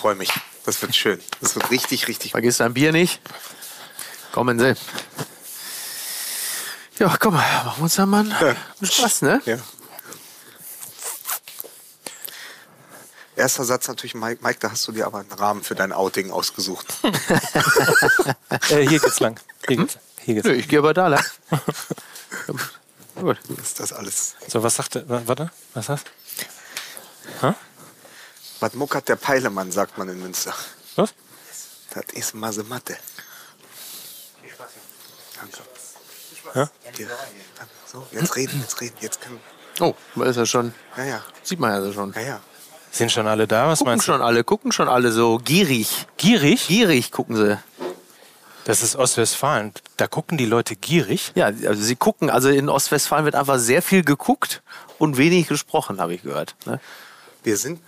freue mich. Das wird schön. Das wird richtig, richtig Vergiss dein Bier nicht. Kommen Sie. Ja, komm, machen wir uns da mal einen Spaß, ne? Ja. Erster Satz natürlich, Mike, Mike, da hast du dir aber einen Rahmen für dein Outing ausgesucht. Äh, hier geht's lang. Hier geht's, hier geht's Nö, lang. ich gehe aber da lang. Gut. Ist das alles? So, was sagt der? wa- Warte, was hast Was muckert der Peilemann, sagt man in Münster. Was? Das ist Masematte. Danke. Ja? Hier. So, jetzt reden, jetzt reden, jetzt können Oh, da ist er schon. Ja, ja, Sieht man ja so schon. ja, ja. Sind schon alle da? Was Gucken meinst du? schon alle, gucken schon alle so gierig. Gierig? Gierig gucken sie. Das ist Ostwestfalen. Da gucken die Leute gierig. Ja, also sie gucken, also in Ostwestfalen wird einfach sehr viel geguckt und wenig gesprochen, habe ich gehört. Ne? Wir sind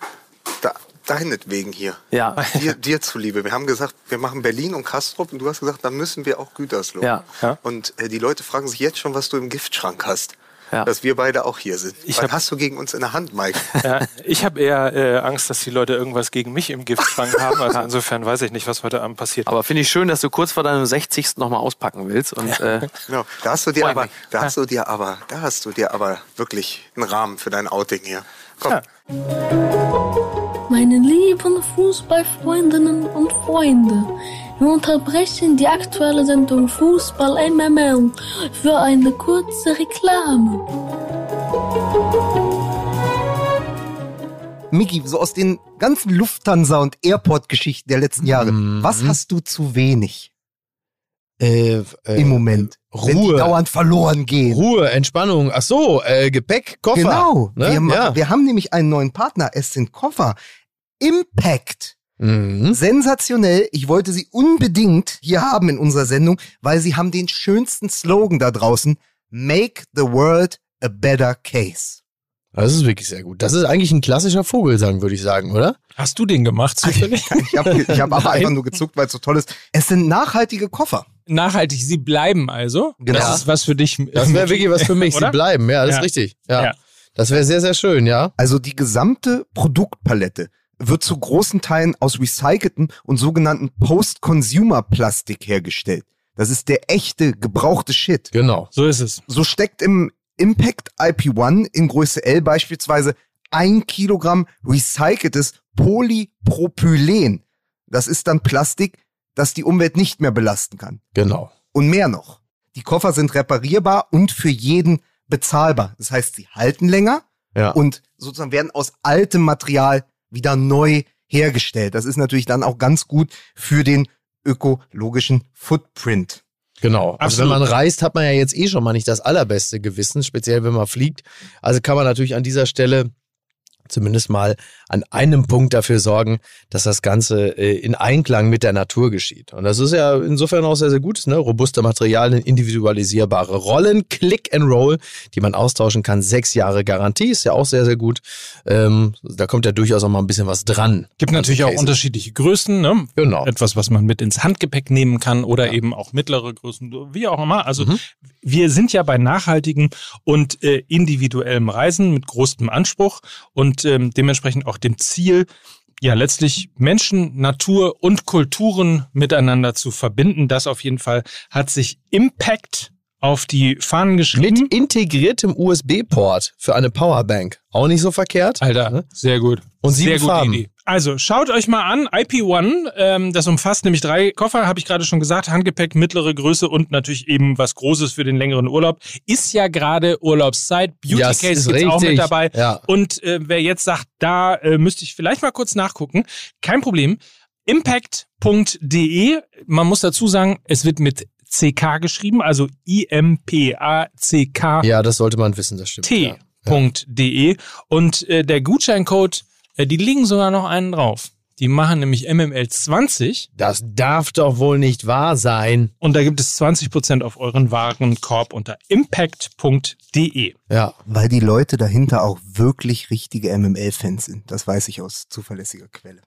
deinetwegen hier. Ja. Dir, dir zuliebe. Wir haben gesagt, wir machen Berlin und Kastrop und du hast gesagt, dann müssen wir auch Gütersloh. Ja. Ja. Und äh, die Leute fragen sich jetzt schon, was du im Giftschrank hast. Ja. Dass wir beide auch hier sind. Ich was hab- hast du gegen uns in der Hand, Mike? Ja, ich habe eher äh, Angst, dass die Leute irgendwas gegen mich im Giftschrank haben. Also insofern weiß ich nicht, was heute Abend passiert. Aber finde ich schön, dass du kurz vor deinem 60. nochmal auspacken willst. Und äh, Genau. Da hast du dir aber, mich. da hast du dir aber, da hast du dir aber wirklich einen Rahmen für dein Outing hier. Komm. Meine lieben Fußballfreundinnen und Freunde, wir unterbrechen die aktuelle Sendung Fußball MML für eine kurze Reklame. Miki, so aus den ganzen Lufthansa- und Airport-Geschichten der letzten Jahre, Mhm. was hast du zu wenig Äh, äh, im Moment? Wenn die Ruhe. dauernd verloren gehen. Ruhe, Entspannung. Ach so, äh, Gepäck, Koffer. Genau. Ne? Wir, ja. wir haben nämlich einen neuen Partner. Es sind Koffer. Impact. Mhm. Sensationell. Ich wollte sie unbedingt hier haben in unserer Sendung, weil sie haben den schönsten Slogan da draußen. Make the world a better case. Das ist wirklich sehr gut. Das ist eigentlich ein klassischer Vogelsang, würde ich sagen, oder? Hast du den gemacht zufällig? Ich habe ich hab aber einfach nur gezuckt, weil es so toll ist. Es sind nachhaltige Koffer. Nachhaltig, sie bleiben also. Genau. Das ist was für dich. Das wäre wirklich was für mich. Sie bleiben, ja, das Ja. ist richtig. Ja. Ja. Das wäre sehr, sehr schön, ja. Also die gesamte Produktpalette wird zu großen Teilen aus recyceltem und sogenannten Post-Consumer-Plastik hergestellt. Das ist der echte, gebrauchte Shit. Genau. So ist es. So steckt im Impact IP1 in Größe L beispielsweise ein Kilogramm recyceltes Polypropylen. Das ist dann Plastik, das die Umwelt nicht mehr belasten kann. Genau. Und mehr noch. Die Koffer sind reparierbar und für jeden bezahlbar. Das heißt, sie halten länger Ja. und sozusagen werden aus altem Material wieder neu hergestellt. Das ist natürlich dann auch ganz gut für den ökologischen Footprint. Genau. Also wenn Absolut. man reist, hat man ja jetzt eh schon mal nicht das allerbeste Gewissen, speziell wenn man fliegt. Also kann man natürlich an dieser Stelle zumindest mal an einem Punkt dafür sorgen, dass das Ganze äh, in Einklang mit der Natur geschieht. Und das ist ja insofern auch sehr, sehr gut. Ne? Robuste Materialien, individualisierbare Rollen, Click and Roll, die man austauschen kann. Sechs Jahre Garantie ist ja auch sehr, sehr gut. Ähm, da kommt ja durchaus auch mal ein bisschen was dran. Gibt natürlich auch Cases. unterschiedliche Größen. Ne? Genau. Etwas, was man mit ins Handgepäck nehmen kann oder eben auch mittlere Größen, wie auch immer. Also Mhm. wir sind ja bei nachhaltigem und äh, individuellem Reisen mit großem Anspruch und ähm, dementsprechend auch dem Ziel, ja letztlich Menschen, Natur und Kulturen miteinander zu verbinden. Das auf jeden Fall hat sich Impact auf die Fahnen geschrieben. Mit integriertem USB-Port für eine Powerbank. Auch nicht so verkehrt. Alter, Ne? sehr gut. Und sieben sehr Farben. Also schaut euch mal an, IP1, ähm, das umfasst nämlich drei Koffer, habe ich gerade schon gesagt, Handgepäck, mittlere Größe und natürlich eben was Großes für den längeren Urlaub. Ist ja gerade Urlaubszeit, Beauty Ja, es Case ist auch mit dabei. Ja. Und äh, wer jetzt sagt, da äh, müsste ich vielleicht mal kurz nachgucken, kein Problem. Impact.de, man muss dazu sagen, es wird mit CK geschrieben, also I-M-P-A-C-K Ja, das sollte man wissen, das stimmt. Ja. t.de und äh, der Gutscheincode, die liegen sogar noch einen drauf. Die machen nämlich MML20 Das darf doch wohl nicht wahr sein. und da gibt es 20% auf euren Warenkorb unter impact.de. Ja. Weil die Leute dahinter auch wirklich richtige MML-Fans sind. Das weiß ich aus zuverlässiger Quelle.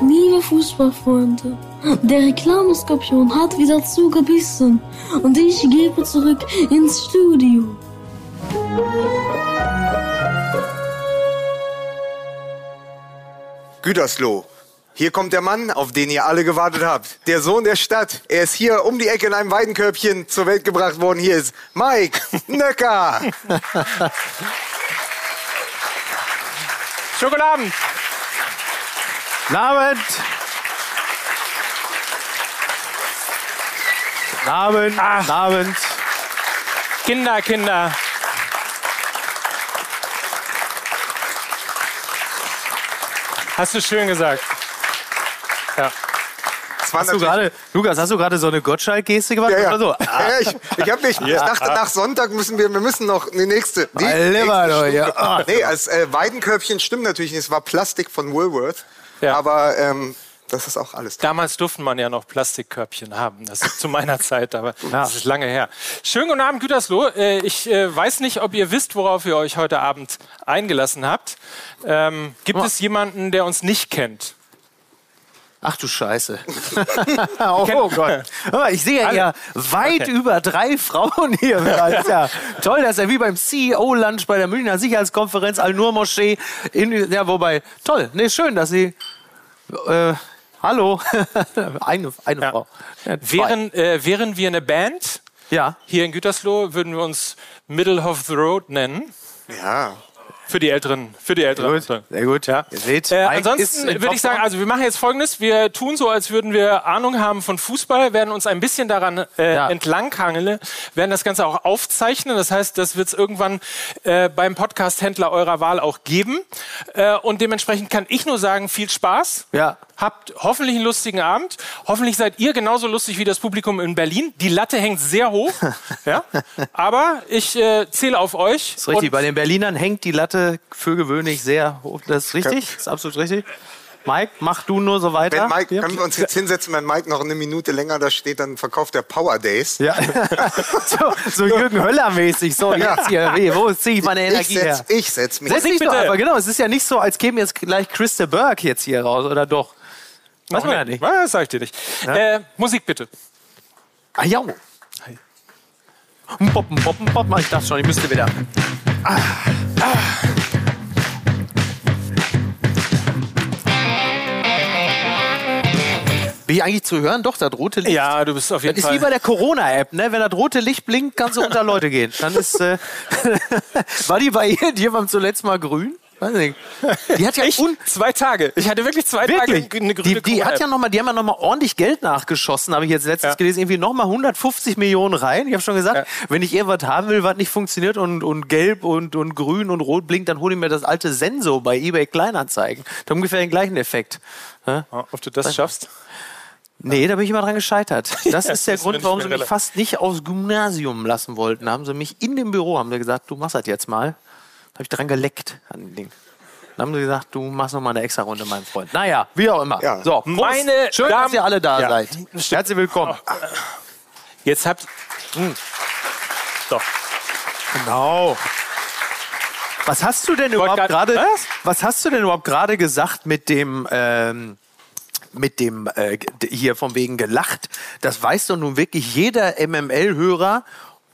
Liebe Fußballfreunde, der Reklameskorpion hat wieder zugebissen und ich gebe zurück ins Studio. Gütersloh. Hier kommt der Mann, auf den ihr alle gewartet habt. Der Sohn der Stadt. Er ist hier um die Ecke in einem Weidenkörbchen zur Welt gebracht worden. Hier ist Mike Nöcker. Schokoladen. Guten Abend. Guten Abend. Guten Abend. Kinder, Kinder. Hast du schön gesagt. Ja. Hast du gerade, Lukas, hast du gerade so eine Gottschalk-Geste gemacht? Ja, ja. Oder so? ja, ich, ich, hab mich, ich dachte, nach Sonntag müssen wir, wir müssen noch die nächste. Die nächste ja. Nee, als äh, Weidenkörbchen stimmt natürlich nicht. Es war Plastik von Woolworth. Ja. Aber ähm, das ist auch alles. Damals durfte man ja noch Plastikkörbchen haben. Das ist zu meiner Zeit, aber Ja. das ist lange her. Schönen guten Abend, Gütersloh. Äh, Ich äh, weiß nicht, ob ihr wisst, worauf ihr euch heute Abend eingelassen habt. Ähm, gibt Oh. es jemanden, der uns nicht kennt? Ach du Scheiße. oh, oh Gott. Ich sehe ja weit Okay. über drei Frauen hier. Ja toll, das ist ja wie beim CEO-Lunch bei der Münchner Sicherheitskonferenz Al-Nur-Moschee. in- Ja, wobei, toll. Nee, schön, dass Sie... Äh, hallo. eine eine Ja. Frau. Ja. Wären, äh, wären wir eine Band ja. hier in Gütersloh, würden wir uns Middle of the Road nennen. Ja. Für die Älteren. Für die Älteren. Sehr gut. Sehr gut. Ja. Ihr seht, Äh, ansonsten würde ich sagen, also wir machen jetzt folgendes. Wir tun so, als würden wir Ahnung haben von Fußball, werden uns ein bisschen daran äh, Ja. entlanghangeln, werden das Ganze auch aufzeichnen. Das heißt, das wird es irgendwann äh, beim Podcast-Händler eurer Wahl auch geben. Äh, und dementsprechend kann ich nur sagen, viel Spaß. Ja. Habt hoffentlich einen lustigen Abend. Hoffentlich seid ihr genauso lustig wie das Publikum in Berlin. Die Latte hängt sehr hoch. ja? Aber ich äh, zähle auf euch. Das ist richtig. Bei den Berlinern hängt die Latte für gewöhnlich sehr hoch. Das ist richtig. Das ist absolut richtig. Mike, mach du nur so weiter. Wenn Mike, können wir uns jetzt hinsetzen, wenn Mike noch eine Minute länger da steht, dann verkauft er Power Days. Ja. so, so Jürgen Höller-mäßig. So, jetzt hier. Wo ziehe ich meine Ich Energie her? setz, ich setz mich. Setz dich doch bitte. einfach, genau. Es ist ja nicht so, als käme jetzt gleich Christa Burke jetzt hier raus, oder doch? Weiß man ja nicht. Das sag ich dir nicht. Äh, Musik bitte. Ah, ja. Poppen, poppen, poppen. Ich dachte schon, ich müsste wieder. Bin ich eigentlich zu hören? Doch, das rote Licht. Ja, du bist auf jeden Das ist Fall. wie bei der Corona-App, ne? Wenn das rote Licht blinkt, kannst du unter Leute gehen. Dann ist. Äh, war die bei irgendjemandem zuletzt mal grün? Weiß nicht. Die hat ja ich, zwei Tage. Ich hatte wirklich zwei Wirklich? Tage eine grüne Die, die hat ja noch mal, die haben ja noch mal ordentlich Geld nachgeschossen, habe ich jetzt letztens Ja. gelesen, irgendwie noch mal 150 Millionen rein. Ich habe schon gesagt, Ja. wenn ich irgendwas haben will, was nicht funktioniert und, und gelb und, und grün und rot blinkt, dann hole ich mir das alte Senso bei eBay Kleinanzeigen. Da haben ungefähr den gleichen Effekt. Ja? Ob du das schaffst? Nee, da bin ich immer dran gescheitert. Das Ja, ist der das Grund, warum sie mich fast nicht aufs Gymnasium lassen wollten. Da haben sie mich in dem Büro, haben sie gesagt, du machst das jetzt mal. Habe ich dran geleckt an dem Ding. Dann haben sie gesagt, du machst noch mal eine extra Runde, mein Freund. Naja, wie auch immer. Ja. So, Prost. Meine schön, Damen- dass ihr alle da Ja. seid. Herzlich willkommen. Jetzt habt. Hm. So. Genau. Was hast du denn überhaupt gerade? Was? Was hast du denn überhaupt gerade gesagt mit dem? Ähm, mit dem äh, hier von wegen gelacht, das weiß doch nun wirklich jeder MML-Hörer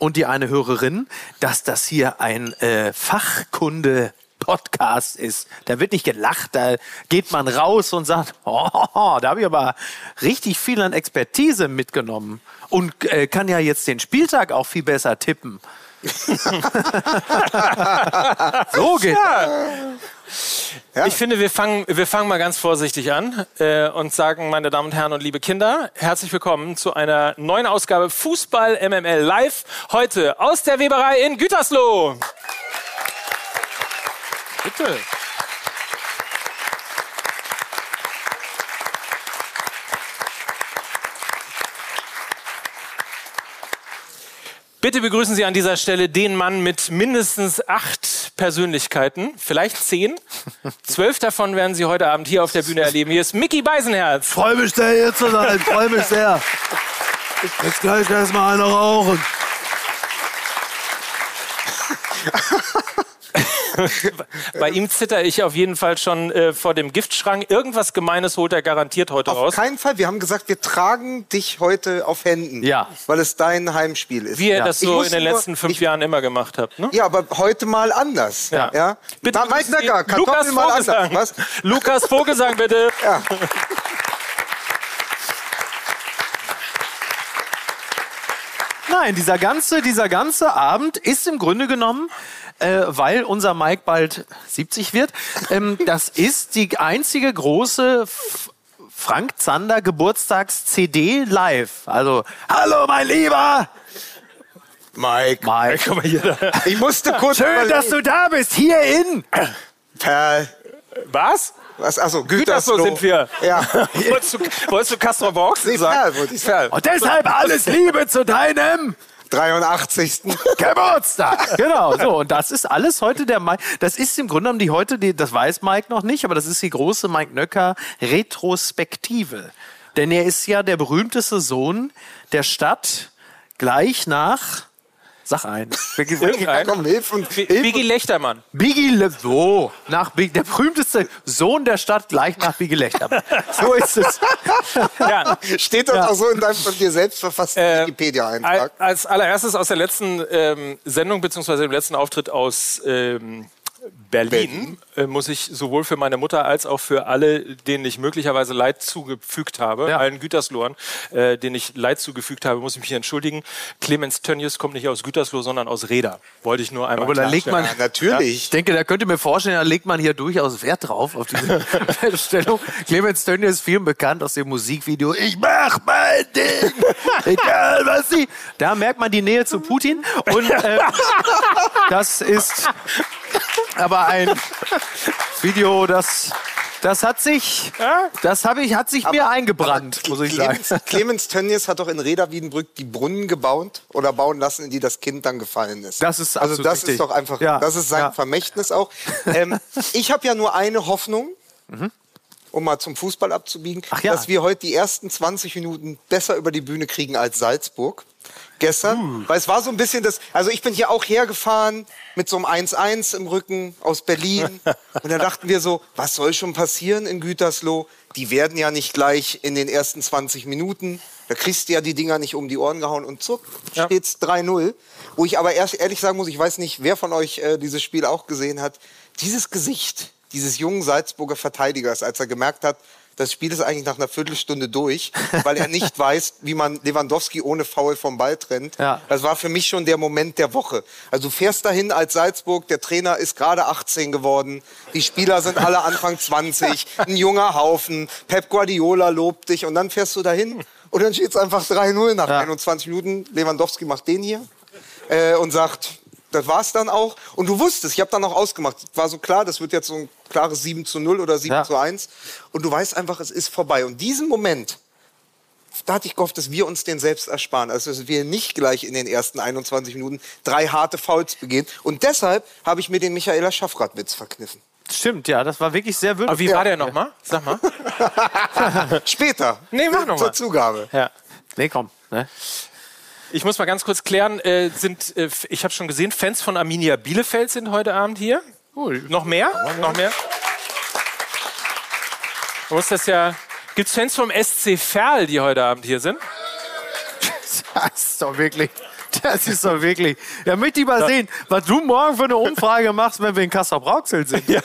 und die eine Hörerin, dass das hier ein äh, Fachkunde-Podcast ist. Da wird nicht gelacht, da geht man raus und sagt, oh, da habe ich aber richtig viel an Expertise mitgenommen und äh, kann ja jetzt den Spieltag auch viel besser tippen. so geht Ja. Ich finde, wir fangen, wir fangen mal ganz vorsichtig an äh, und sagen, meine Damen und Herren und liebe Kinder, herzlich willkommen zu einer neuen Ausgabe Fußball MML Live. Heute aus der Weberei in Gütersloh. Bitte. Bitte begrüßen Sie an dieser Stelle den Mann mit mindestens acht Persönlichkeiten, vielleicht zehn. Zwölf davon werden Sie heute Abend hier auf der Bühne erleben. Hier ist Mickey Beisenherz. Freue mich sehr, hier zu sein. Freue mich sehr. Jetzt gleich erstmal eine rauchen. Bei ihm zitter ich auf jeden Fall schon äh, vor dem Giftschrank. Irgendwas Gemeines holt er garantiert heute Auf raus. keinen Fall. Wir haben gesagt, wir tragen dich heute auf Händen. Ja. Weil es dein Heimspiel ist. Wie ihr Ja. das so in den nur- letzten fünf ich- Jahren immer gemacht habt. Ne? Ja, aber heute mal anders. Ja. Ja. Bitte Na, Mike Necker, Lukas mal anders. Vogelsang. Was? Lukas Vogelsang, bitte. Ja. Nein, dieser ganze, dieser ganze Abend ist im Grunde genommen, äh, weil unser Mike bald 70 wird, ähm, das ist die einzige große F Frank Zander Geburtstags-CD live. Also, hallo mein Lieber! Mike. Mike. Guck mal hier. Ich musste kurz Schön, dass du da bist, hier in. Perl. Was? Was? Achso, Gütersloh Gütersloh sind wir. Ja. wolltest, du, wolltest du Castro Box Nee, sagen? Perl wollte ich sagen. Und deshalb alles Liebe zu deinem 83. Geburtstag. Genau, so. Und das ist alles heute der Mike. Das ist im Grunde genommen die heute, die, das weiß Mike noch nicht, aber das ist die große Mike Nöcker Retrospektive. Denn er ist ja der berühmteste Sohn der Stadt gleich nach. Sag ein. Irgendein. Komm, hilf und hilf Biggie Lechtermann. Biggie Le so, nach Big, der berühmteste Sohn der Stadt gleich nach Biggie Lechtermann. So ist es. Ja. Steht das auch so in deinem von dir selbst verfassten Äh, Wikipedia-Eintrag? Al- Als allererstes aus der letzten ähm, Sendung beziehungsweise dem letzten Auftritt aus ähm, Berlin, Äh, muss ich sowohl für meine Mutter als auch für alle, denen ich möglicherweise Leid zugefügt habe, Ja. allen Güterslohern, äh, denen ich Leid zugefügt habe, muss ich mich entschuldigen. Clemens Tönnies kommt nicht aus Gütersloh, sondern aus Reda. Wollte ich nur einmal Aber da legt man, Ja, natürlich. Ich denke, da könnte mir vorstellen, da legt man hier durchaus Wert drauf, auf diese Feststellung. Clemens Tönnies ist vielen bekannt aus dem Musikvideo Ich mach mein Ding, egal was sie... Da merkt man die Nähe zu Putin. Und äh, das ist aber ein Video, das... Das hat sich, das habe ich, hat sich mir eingebrannt, muss ich sagen. Clemens, Clemens Tönnies hat doch in Reda Wiedenbrück die Brunnen gebaut oder bauen lassen, in die das Kind dann gefallen ist. Das ist also das richtig. ist doch einfach, Ja, das ist sein ja. Vermächtnis auch. Ähm, ich habe ja nur eine Hoffnung, Mhm. Um mal zum Fußball abzubiegen, ja. dass wir heute die ersten 20 Minuten besser über die Bühne kriegen als Salzburg. Gestern, Uh. weil es war so ein bisschen das, also ich bin hier auch hergefahren mit so einem 1-1 im Rücken aus Berlin und da dachten wir so, was soll schon passieren in Gütersloh? Die werden ja nicht gleich in den ersten 20 Minuten, da kriegst du ja die Dinger nicht um die Ohren gehauen und zuck, Ja. steht's 3-0. Wo ich aber erst ehrlich sagen muss, ich weiß nicht, wer von euch äh, dieses Spiel auch gesehen hat, dieses Gesicht dieses jungen Salzburger Verteidigers, als er gemerkt hat, das Spiel ist eigentlich nach einer Viertelstunde durch, weil er nicht weiß, wie man Lewandowski ohne Foul vom Ball trennt. Ja. Das war für mich schon der Moment der Woche. Also du fährst dahin als Salzburg, der Trainer ist gerade 18 geworden, die Spieler sind alle Anfang 20, ein junger Haufen, Pep Guardiola lobt dich und dann fährst du dahin und dann steht es einfach 3-0 nach Ja. 21 Minuten. Lewandowski macht den hier äh, und sagt, das war's dann auch. Und du wusstest, ich habe dann auch ausgemacht, war so klar, das wird jetzt so ein klares 7 zu 0 oder 7 Ja. zu 1. Und du weißt einfach, es ist vorbei. Und diesen Moment, da hatte ich gehofft, dass wir uns den selbst ersparen. Also, dass wir nicht gleich in den ersten 21 Minuten drei harte Fouls begehen. Und deshalb habe ich mir den Michaela Schaffrath-Witz verkniffen. Stimmt, ja, das war wirklich sehr Aber wie würdig. war der nochmal? Sag mal. Später. Nee, mach noch Zur. Zugabe. Ja. Nee, komm. Ne? Ich muss mal ganz kurz klären, äh, sind, äh, ich habe schon gesehen, Fans von Arminia Bielefeld sind heute Abend hier. Noch mehr? Noch mehr? Man muss das ja. Gibt es Fans vom SC Verl, die heute Abend hier sind? Das ist doch wirklich. Das ist doch wirklich. Ja, möchte ich mal sehen, was du morgen für eine Umfrage machst, wenn wir in Kassel Brauxel sind.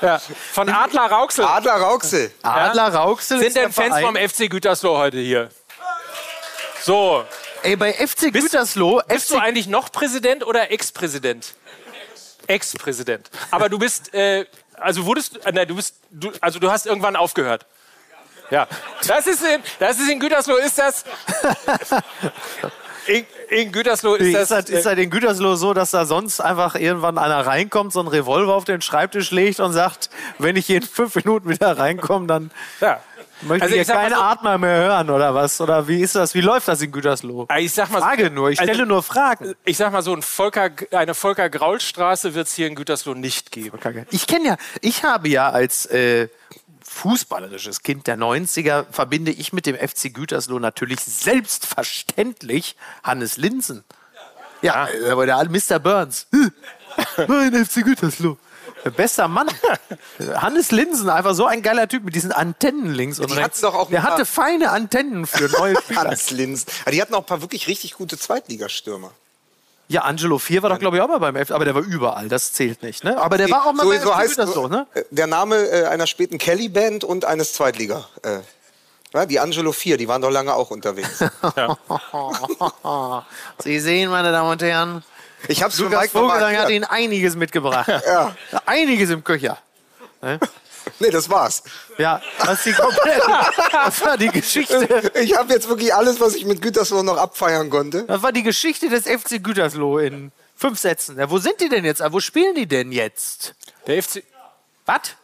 Ja. Von Adler Rauxel. Adler Rauxel. Adler Rauxel Sind ist der denn Fans Verein. vom FC Gütersloh heute hier? So. Ey, bei FC Gütersloh, Bist du FC eigentlich noch Präsident oder Ex-Präsident? Ex-Präsident. Aber du bist, äh, also wurdest, äh, nein, du bist, du, also du hast irgendwann aufgehört. Ja. Das ist in, das ist in Gütersloh, ist das. In, in Gütersloh ist ist, das. das, ist das in Gütersloh so, dass da sonst einfach irgendwann einer reinkommt, so einen Revolver auf den Schreibtisch legt und sagt, wenn ich in fünf Minuten wieder reinkomme, dann ja. Möchte Also ich keinen so- Atmer mehr hören oder was? Oder wie ist das? Wie läuft das in Gütersloh? Ich sag mal, so- Frage nur, ich also- stelle nur Fragen. Ich sag mal so, ein Volker, eine Volker-Graul-Straße wird es hier in Gütersloh nicht geben. Ich kenne ja, ich habe ja als äh, fußballerisches Kind der 90er verbinde ich mit dem FC Gütersloh natürlich selbstverständlich Hannes Linsen. Ja, aber der Mr. Burns. Mein FC Gütersloh. Bester Mann. Hannes Linsen, einfach so ein geiler Typ mit diesen Antennen links und Die rechts. doch auch Der hatte feine Antennen für neue Spieler. Hannes Linz. Aber die hatten auch ein paar wirklich richtig gute Zweitligastürmer. Ja, Angelo 4 war doch, glaube ich, auch mal beim F, aber der war überall, das zählt nicht, ne? Aber der war auch mal so, beim so heißt Gütersloh, ne? äh, der Name äh, einer späten Kelly-Band und eines Zweitliga. Äh, ja, die Angelo 4, die waren doch lange auch unterwegs. Sie sehen, meine Damen und Herren, Ich hab's für Lukas Vogelsang hat. Ihnen einiges mitgebracht. Ja. Einiges im Köcher. Nee, das war's. Ja, das, ist die komplette, das war die Geschichte. Ich habe jetzt wirklich alles, was ich mit Gütersloh noch abfeiern konnte. Das war die Geschichte des FC Gütersloh in fünf Sätzen. Ja, wo sind die denn jetzt? Wo spielen die denn jetzt? Der FC. Was?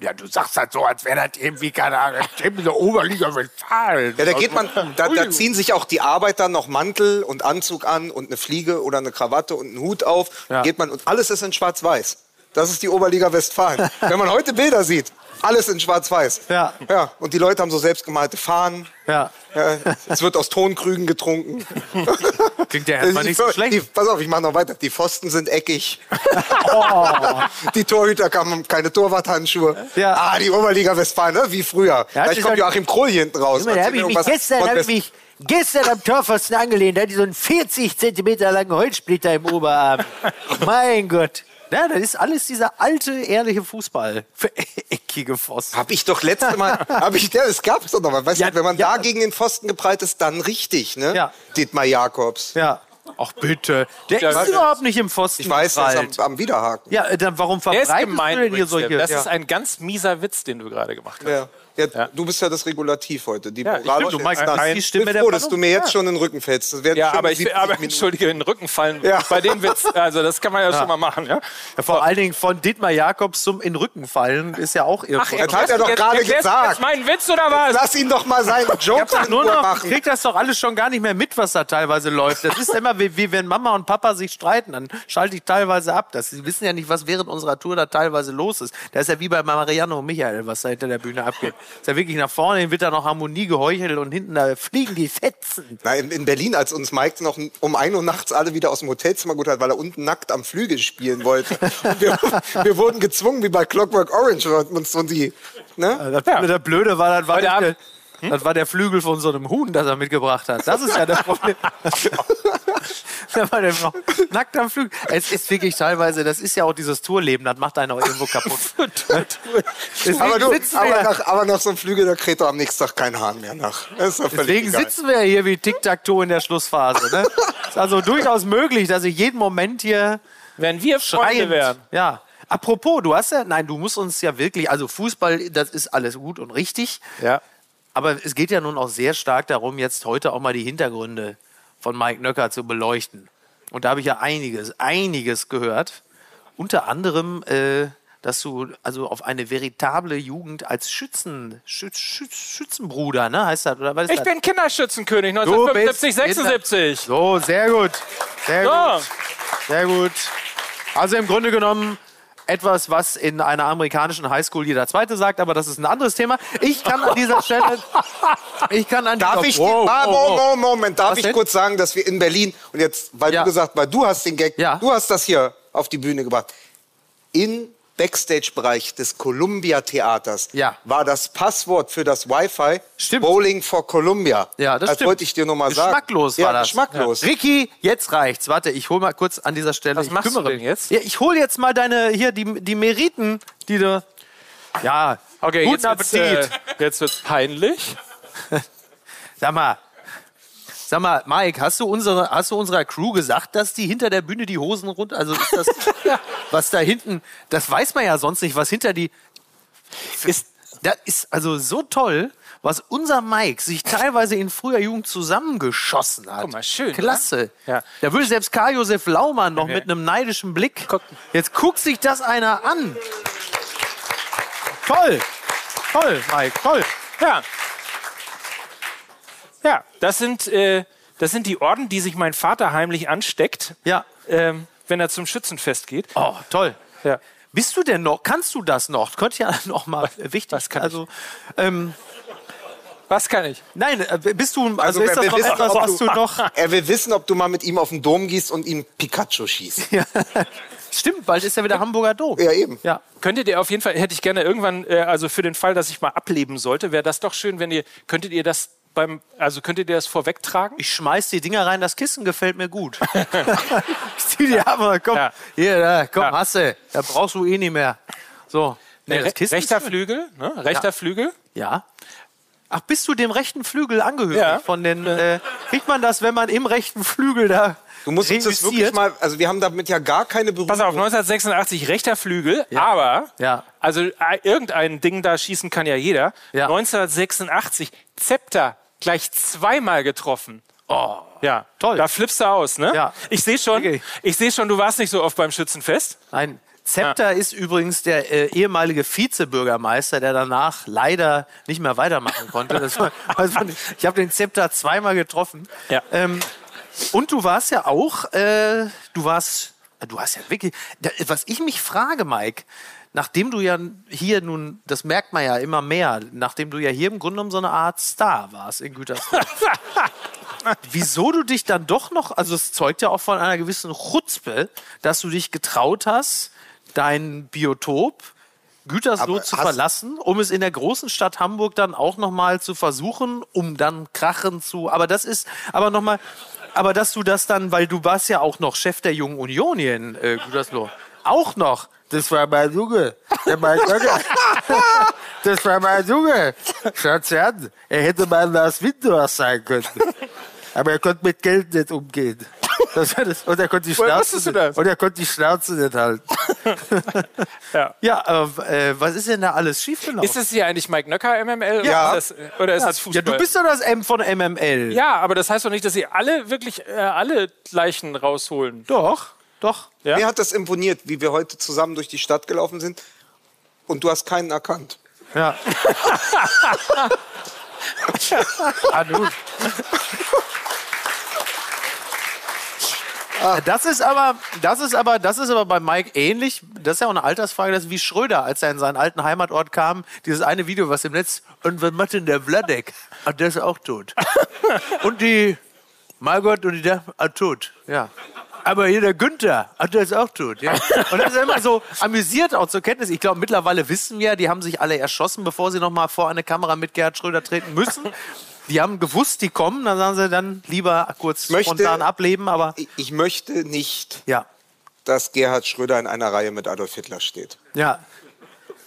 Ja, du sagst das so, als wäre das irgendwie, keine Ahnung, in der Oberliga Westfalen. Ja, da geht man, da, da ziehen sich auch die Arbeiter noch Mantel und Anzug an und eine Fliege oder eine Krawatte und einen Hut auf. Ja. Geht man und alles ist in Schwarz-Weiß. Das ist die Oberliga Westfalen. Wenn man heute Bilder sieht, alles in Schwarz-Weiß. Ja. ja. Und die Leute haben so selbstgemalte Fahnen. Ja, Ja, es wird aus Tonkrügen getrunken. klingt ja erstmal Die- nicht so die, schlecht. pass auf, ich mache noch weiter. Die Pfosten sind eckig. Oh. Die Torhüter haben keine Torwarthandschuhe. Ja. Ah, die Oberliga Westfalen, ne? wie früher. Ja, Gleich kommt Joachim Kroll hier hinten raus. Da habe ich mich Irgendwas gestern, hab ich mich gestern am Torpfosten angelehnt. Da hatte ich so einen 40 Zentimeter langen Holzsplitter im Oberarm. mein Gott. Ja, das ist alles dieser alte, ehrliche Fußball. Für eckige Pfosten. Hab ich doch letzte Mal, hab ich, ja, es gab's doch noch mal. Weißt Ja, du, wenn man ja. da gegen den Pfosten geprallt ist, dann richtig, ne? Ja. Dietmar Jakobs. Ja. Ach bitte. Der Ja, ist überhaupt nicht im Pfosten. Ich weiß, er ist am, am Widerhaken. Ja, äh, dann warum verbreitest du denn hier solche... Das ja. ist ein ganz mieser Witz, den du gerade gemacht hast. Ja. Ja, Du bist ja das Regulativ heute. Die Ja, ich Moral bin- du ist magst das. die Ich Stimme bin der froh, dass du mir jetzt Ja. schon in den Rücken fällst. Das Ja, aber ich 70 aber, entschuldige, in den Rücken fallen. Ja. Bei dem Witz, also das kann man ja, schon mal machen. Ja? Ja, vor allen Dingen von Dietmar Jakobs zum in den Rücken fallen ist ja auch irgendwo. Das hat er doch Jetzt- gerade gesagt. Jetzt meinen Witz oder was? Lass ihn doch mal seinen in nur noch, machen. kriegt das doch alles schon gar nicht mehr mit, was da teilweise läuft. Das ist immer wie, wie wenn Mama und Papa sich streiten, dann schalte ich teilweise ab. Das, sie wissen ja nicht, was während unserer Tour da teilweise los ist. Da ist ja wie bei Mariano und Michael, was da hinter der Bühne abgeht. Ist ja wirklich nach vorne hin wird da noch Harmonie geheuchelt und hinten da fliegen die Fetzen. Na, in, in Berlin, als uns Mike noch um 1 Uhr nachts alle wieder aus dem Hotelzimmer geholt hat, weil er unten nackt am Flügel spielen wollte. Und wir, wir wurden gezwungen, wie bei Clockwork Orange, uns so die, ne? Das, das Blöde war, das war, der, das war der Flügel von so einem Huhn, das er mitgebracht hat. Das ist ja das Problem. da war der noch nackt am Flügel. Es ist wirklich teilweise, das ist ja auch dieses Tourleben, das macht einen auch irgendwo kaputt. Aber du, aber nach, aber nach so einem Flügel, da kräht doch am nächsten Tag kein Hahn mehr nach. Deswegen egal. sitzen wir ja hier wie Tic-Tac-Toe in der Schlussphase. Ne? ist also durchaus möglich, dass ich jeden Moment hier Wenn wir Freunde schreiend... wären. Ja. Apropos, du hast ja... Nein, du musst uns ja wirklich... Also Fußball, das ist alles gut und richtig. Ja. Aber es geht ja nun auch sehr stark darum, jetzt heute auch mal die Hintergründe von Mike Nöcker zu beleuchten. Und da habe ich ja einiges, einiges gehört. Unter anderem, äh, dass du also auf eine veritable Jugend als Schützen, Schütz, Schütz, Schützenbruder, ne, heißt das? Oder was ist Ich das? bin Kinderschützenkönig Du bist 1975, 76. So, sehr gut. Sehr So. gut. Sehr gut. Also im Grunde genommen etwas, was in einer amerikanischen Highschool jeder Zweite sagt, aber das ist ein anderes Thema. Ich kann an dieser Stelle, ich kann an Darf dieser, ich, Wow, ah, wow, Moment, wow. Moment, darf Was ich denn? kurz sagen, dass wir in Berlin, und jetzt, weil Ja. du gesagt, weil du hast den Gag, Ja. du hast das hier auf die Bühne gebracht. In Backstage-Bereich des Columbia Theaters Ja. war das Passwort für das Wi-Fi Stimmt. Bowling for Columbia. Ja, das das stimmt. wollte ich dir nur mal sagen. Geschmacklos ja, war das. Geschmacklos. Ricky, jetzt reicht's. Warte, ich hol mal kurz an dieser Stelle. Was ich machst du kümmere denn mich. jetzt? Ja, ich hol jetzt mal deine hier die, die Meriten, die du. Ja, Okay, guten jetzt wird's, Appetit. äh, jetzt wird's peinlich. Sag mal, sag mal, Mike, hast du, unsere, hast du unserer Crew gesagt, dass die hinter der Bühne die Hosen runter, also ist das, was da hinten, das weiß man ja sonst nicht, was hinter die, ist, das ist also so toll, was unser Mike sich teilweise in früher Jugend zusammengeschossen hat. Guck mal, schön, Klasse. Ja. Da würde selbst Karl-Josef Laumann noch mit einem neidischen Blick. Jetzt guckt sich das einer an. Toll. Toll, Mike, toll. Ja. Das sind, äh, das sind die Orden, die sich mein Vater heimlich ansteckt, Ja. ähm, wenn er zum Schützenfest geht. Oh, toll. Ja. Bist du denn noch, kannst du das noch? Könnte ja noch mal wichtig. was kann ich? also, ähm, Was kann ich? Nein, äh, bist du, also, Also, ist das noch wissen, etwas, was du noch... Er will wissen, ob du mal mit ihm auf den Dom gehst und ihn Pikachu schießt. Ja. Stimmt, bald ist ja wieder Hamburger Dom. Ja, eben. Ja. Könntet ihr auf jeden Fall, hätte ich gerne irgendwann, äh, also für den Fall, dass ich mal ableben sollte, wäre das doch schön, wenn ihr, könntet ihr das beim, also könntet ihr das vorwegtragen? Ich schmeiß die Dinger rein, das Kissen gefällt mir gut. ich zieh die ab, aber komm, Ja. hier, da, komm, Ja. hast du. Da brauchst du eh nicht mehr. So. Nee, Re das Kissen rechter. Flügel, ne? Rechter Flügel. Ja. Ach, bist du dem rechten Flügel angehörig? Ja. Von den, äh, kriegt man das, wenn man im rechten Flügel da Du musst uns das wirklich mal, also wir haben damit ja gar keine Berührung. Pass auf, 1986 rechter Flügel, aber Ja. also äh, irgendein Ding da schießen kann ja jeder. Ja. 1986 Zepter gleich zweimal getroffen. Oh, ja, Toll. Da flippst du aus, ne? Ja. Ich sehe schon, Okay. ich sehe schon, du warst nicht so oft beim Schützenfest. Nein. Zepter ist übrigens der äh, ehemalige Vizebürgermeister, der danach leider nicht mehr weitermachen konnte. War, also, ich habe den Zepter zweimal getroffen. Ja. Ähm, und du warst ja auch, äh, du warst, du hast ja wirklich, was ich mich frage, Mike, nachdem du ja hier nun, das merkt man ja immer mehr, nachdem du ja hier im Grunde genommen so eine Art Star warst in Gütersloh. wieso du dich dann doch noch, also es zeugt ja auch von einer gewissen Chutzpe, dass du dich getraut hast, dein Biotop Gütersloh zu verlassen, um es in der großen Stadt Hamburg dann auch noch mal zu versuchen, um dann krachen zu. Aber das ist, aber noch mal, aber dass du das dann, weil du warst ja auch noch Chef der Jungen Union hier in äh, Gütersloh, auch noch. Das war mein Junge. Der mein Junge. Das war mein Junge. Schaut sie an. Er hätte mal Lars Windhorst sein können. Aber er konnte mit Geld nicht umgehen. Das war das. Und er konnte die Schnauze nicht, das? und er konnte die Schnauze nicht halten. Ja. Ja, aber äh, was ist denn da alles schiefgelaufen? Ist es hier eigentlich Mike Nöcker MML Ja. oder ist das, oder ist das Fußball? ja, du bist doch das M von MML. ja, aber das heißt doch nicht, dass sie alle wirklich äh, alle Leichen rausholen. Doch, doch. Ja? Mir hat das imponiert, wie wir heute zusammen durch die Stadt gelaufen sind und du hast keinen erkannt. Ja. ah, du. Das ist aber, das ist aber, das ist aber bei Mike ähnlich. Das ist ja auch eine Altersfrage. Das ist wie Schröder, als er in seinen alten Heimatort kam. Dieses eine Video, was im Netz. Und was macht denn der Vladek? Ah, der ist auch tot. Und die Margot und die da, ah, tot. Ja. Aber hier der Günther, ah, der ist auch tot. Ja. Und das ist immer so amüsiert auch zur Kenntnis. Ich glaube, mittlerweile wissen wir, die haben sich alle erschossen, bevor sie noch mal vor eine Kamera mit Gerhard Schröder treten müssen. Die haben gewusst, die kommen, dann sagen sie dann lieber kurz möchte- spontan ableben, aber Ich, ich möchte nicht, ja, dass Gerhard Schröder in einer Reihe mit Adolf Hitler steht. ja.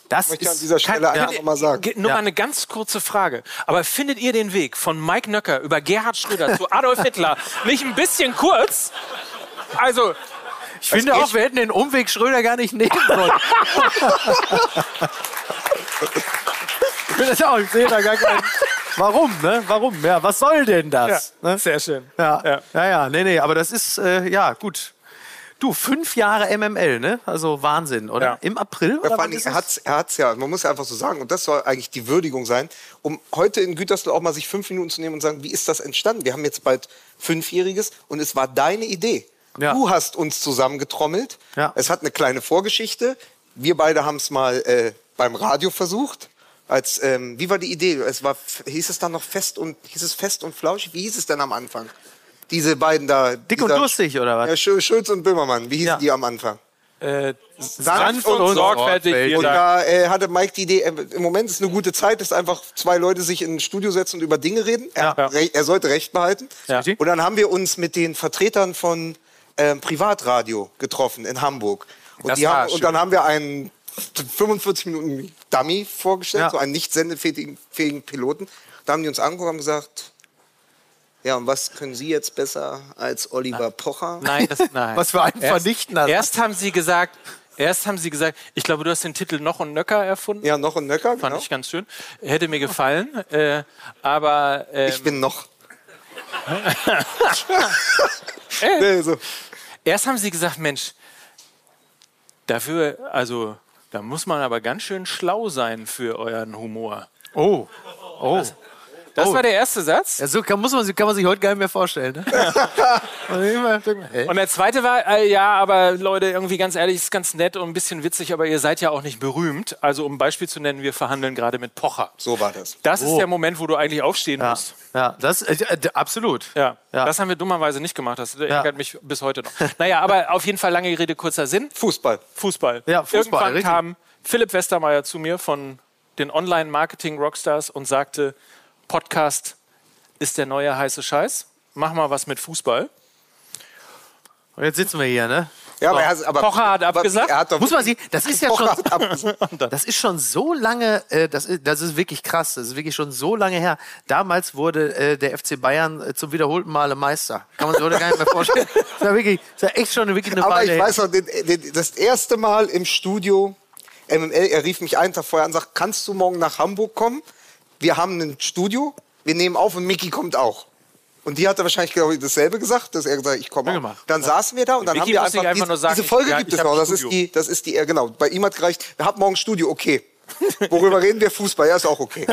Das Möchte ich an ist dieser Stelle kein, einfach mal sagen. Ge- Nur Ja. mal eine ganz kurze Frage. Aber findet ihr den Weg von Mike Nöcker über Gerhard Schröder zu Adolf Hitler nicht ein bisschen kurz? Also, Ich finde auch, wir hätten den Umweg Schröder gar nicht nehmen sollen. ich finde das auch, ich sehe da gar keinen. Warum, ne? Warum? Ja, was soll denn das? ne? sehr schön. Ja, Ja. ja, ja, nee, nee, aber das ist, äh, ja, gut. Du, fünf Jahre MML, ne? Also Wahnsinn, oder? Ja. Im April? Ja, Oder vor allen Dingen, ist er es? hat's, er hat's ja, man muss ja einfach so sagen, und das soll eigentlich die Würdigung sein, um heute in Gütersloh auch mal sich fünf Minuten zu nehmen und sagen, wie ist das entstanden? Wir haben jetzt bald Fünfjähriges und es war deine Idee. Ja. Du hast uns zusammengetrommelt. Ja. Es hat eine kleine Vorgeschichte. Wir beide haben es mal äh, beim Radio versucht. Als, ähm, wie war die Idee? Es war, hieß es dann noch fest und, hieß es fest und flauschig? Wie hieß es denn am Anfang? Diese beiden da. Dick und durstig, oder was? Ja, Schul- Schulz und Böhmermann. Wie hießen Ja. die am Anfang? Äh, Sanft und, und sorgfältig. Und da äh, hatte Mike die Idee, äh, im Moment ist eine gute Zeit, dass einfach zwei Leute sich in ein Studio setzen und über Dinge reden. Er, Ja. re- er sollte Recht behalten. Ja. Und dann haben wir uns mit den Vertretern von ähm, Privatradio getroffen in Hamburg. Und, haben, und dann haben wir einen 45 Minuten Dummy vorgestellt, Ja. so einen nicht sendefähigen fähigen Piloten. Da haben die uns angeguckt und haben gesagt, ja, und was können Sie jetzt besser als Oliver Pocher? Nein, das, nein. Was für ein Erst- vernichtender Erst haben sie gesagt, erst haben sie gesagt, ich glaube, du hast den Titel Noch und Nöcker erfunden. Ja, noch ein Nöcker. Fand Genau. ich ganz schön. Hätte mir gefallen. Äh, aber ähm, Ich bin noch. Äh. Nee, so. erst haben sie gesagt, Mensch, dafür, also da muss man aber ganz schön schlau sein für euren Humor. Oh, oh. Das war der erste Satz. Ja, so kann, muss man, sich- kann man sich heute gar nicht mehr vorstellen. Ne? Hä? Und der zweite war, äh, ja, aber Leute, irgendwie ganz ehrlich, ist ganz nett und ein bisschen witzig, aber ihr seid ja auch nicht berühmt. Also um ein Beispiel zu nennen, wir verhandeln gerade mit Pocher. So war das. Das ist Oh. der Moment, wo du eigentlich aufstehen ja, musst. ja, das äh, äh, absolut. Ja. Ja. das haben wir dummerweise nicht gemacht. Das ärgert mich bis heute noch. Naja, aber auf jeden Fall lange Rede, kurzer Sinn. Fußball. Fußball. Ja, Fußball, Irgendwann richtig. kam Philipp Westermeier zu mir von den Online-Marketing-Rockstars und sagte, Podcast ist der neue heiße Scheiß. Mach mal was mit Fußball. Und jetzt sitzen wir hier, ne? Ja, aber, er hat, aber Pocher hat aber abgesagt. Er hat Muss man sehen, das ist ja schon, das ist schon so lange, äh, das, ist, das ist wirklich krass, das ist wirklich schon so lange her. Damals wurde äh, der FC Bayern äh, zum wiederholten Male Meister. Kann man sich heute gar nicht mehr vorstellen. Das ist ja wirklich, das ja echt schon wirklich eine Aber Weile ich weiß noch, den, den, das erste Mal im Studio MML, er rief mich einen Tag vorher an und sagt, kannst du morgen nach Hamburg kommen? Wir haben ein Studio, wir nehmen auf und Mickey kommt auch. Und die hatte wahrscheinlich genau dasselbe gesagt, dass er gesagt hat, ich komme Ja. Dann saßen wir da und dann Mickey haben wir einfach, einfach diese, nur sagen, diese Folge ja, gibt es noch, das ist die, das ist die, genau, bei ihm hat gereicht, wir haben morgen Studio, okay. Worüber reden wir? Fußball, ja, ist auch okay.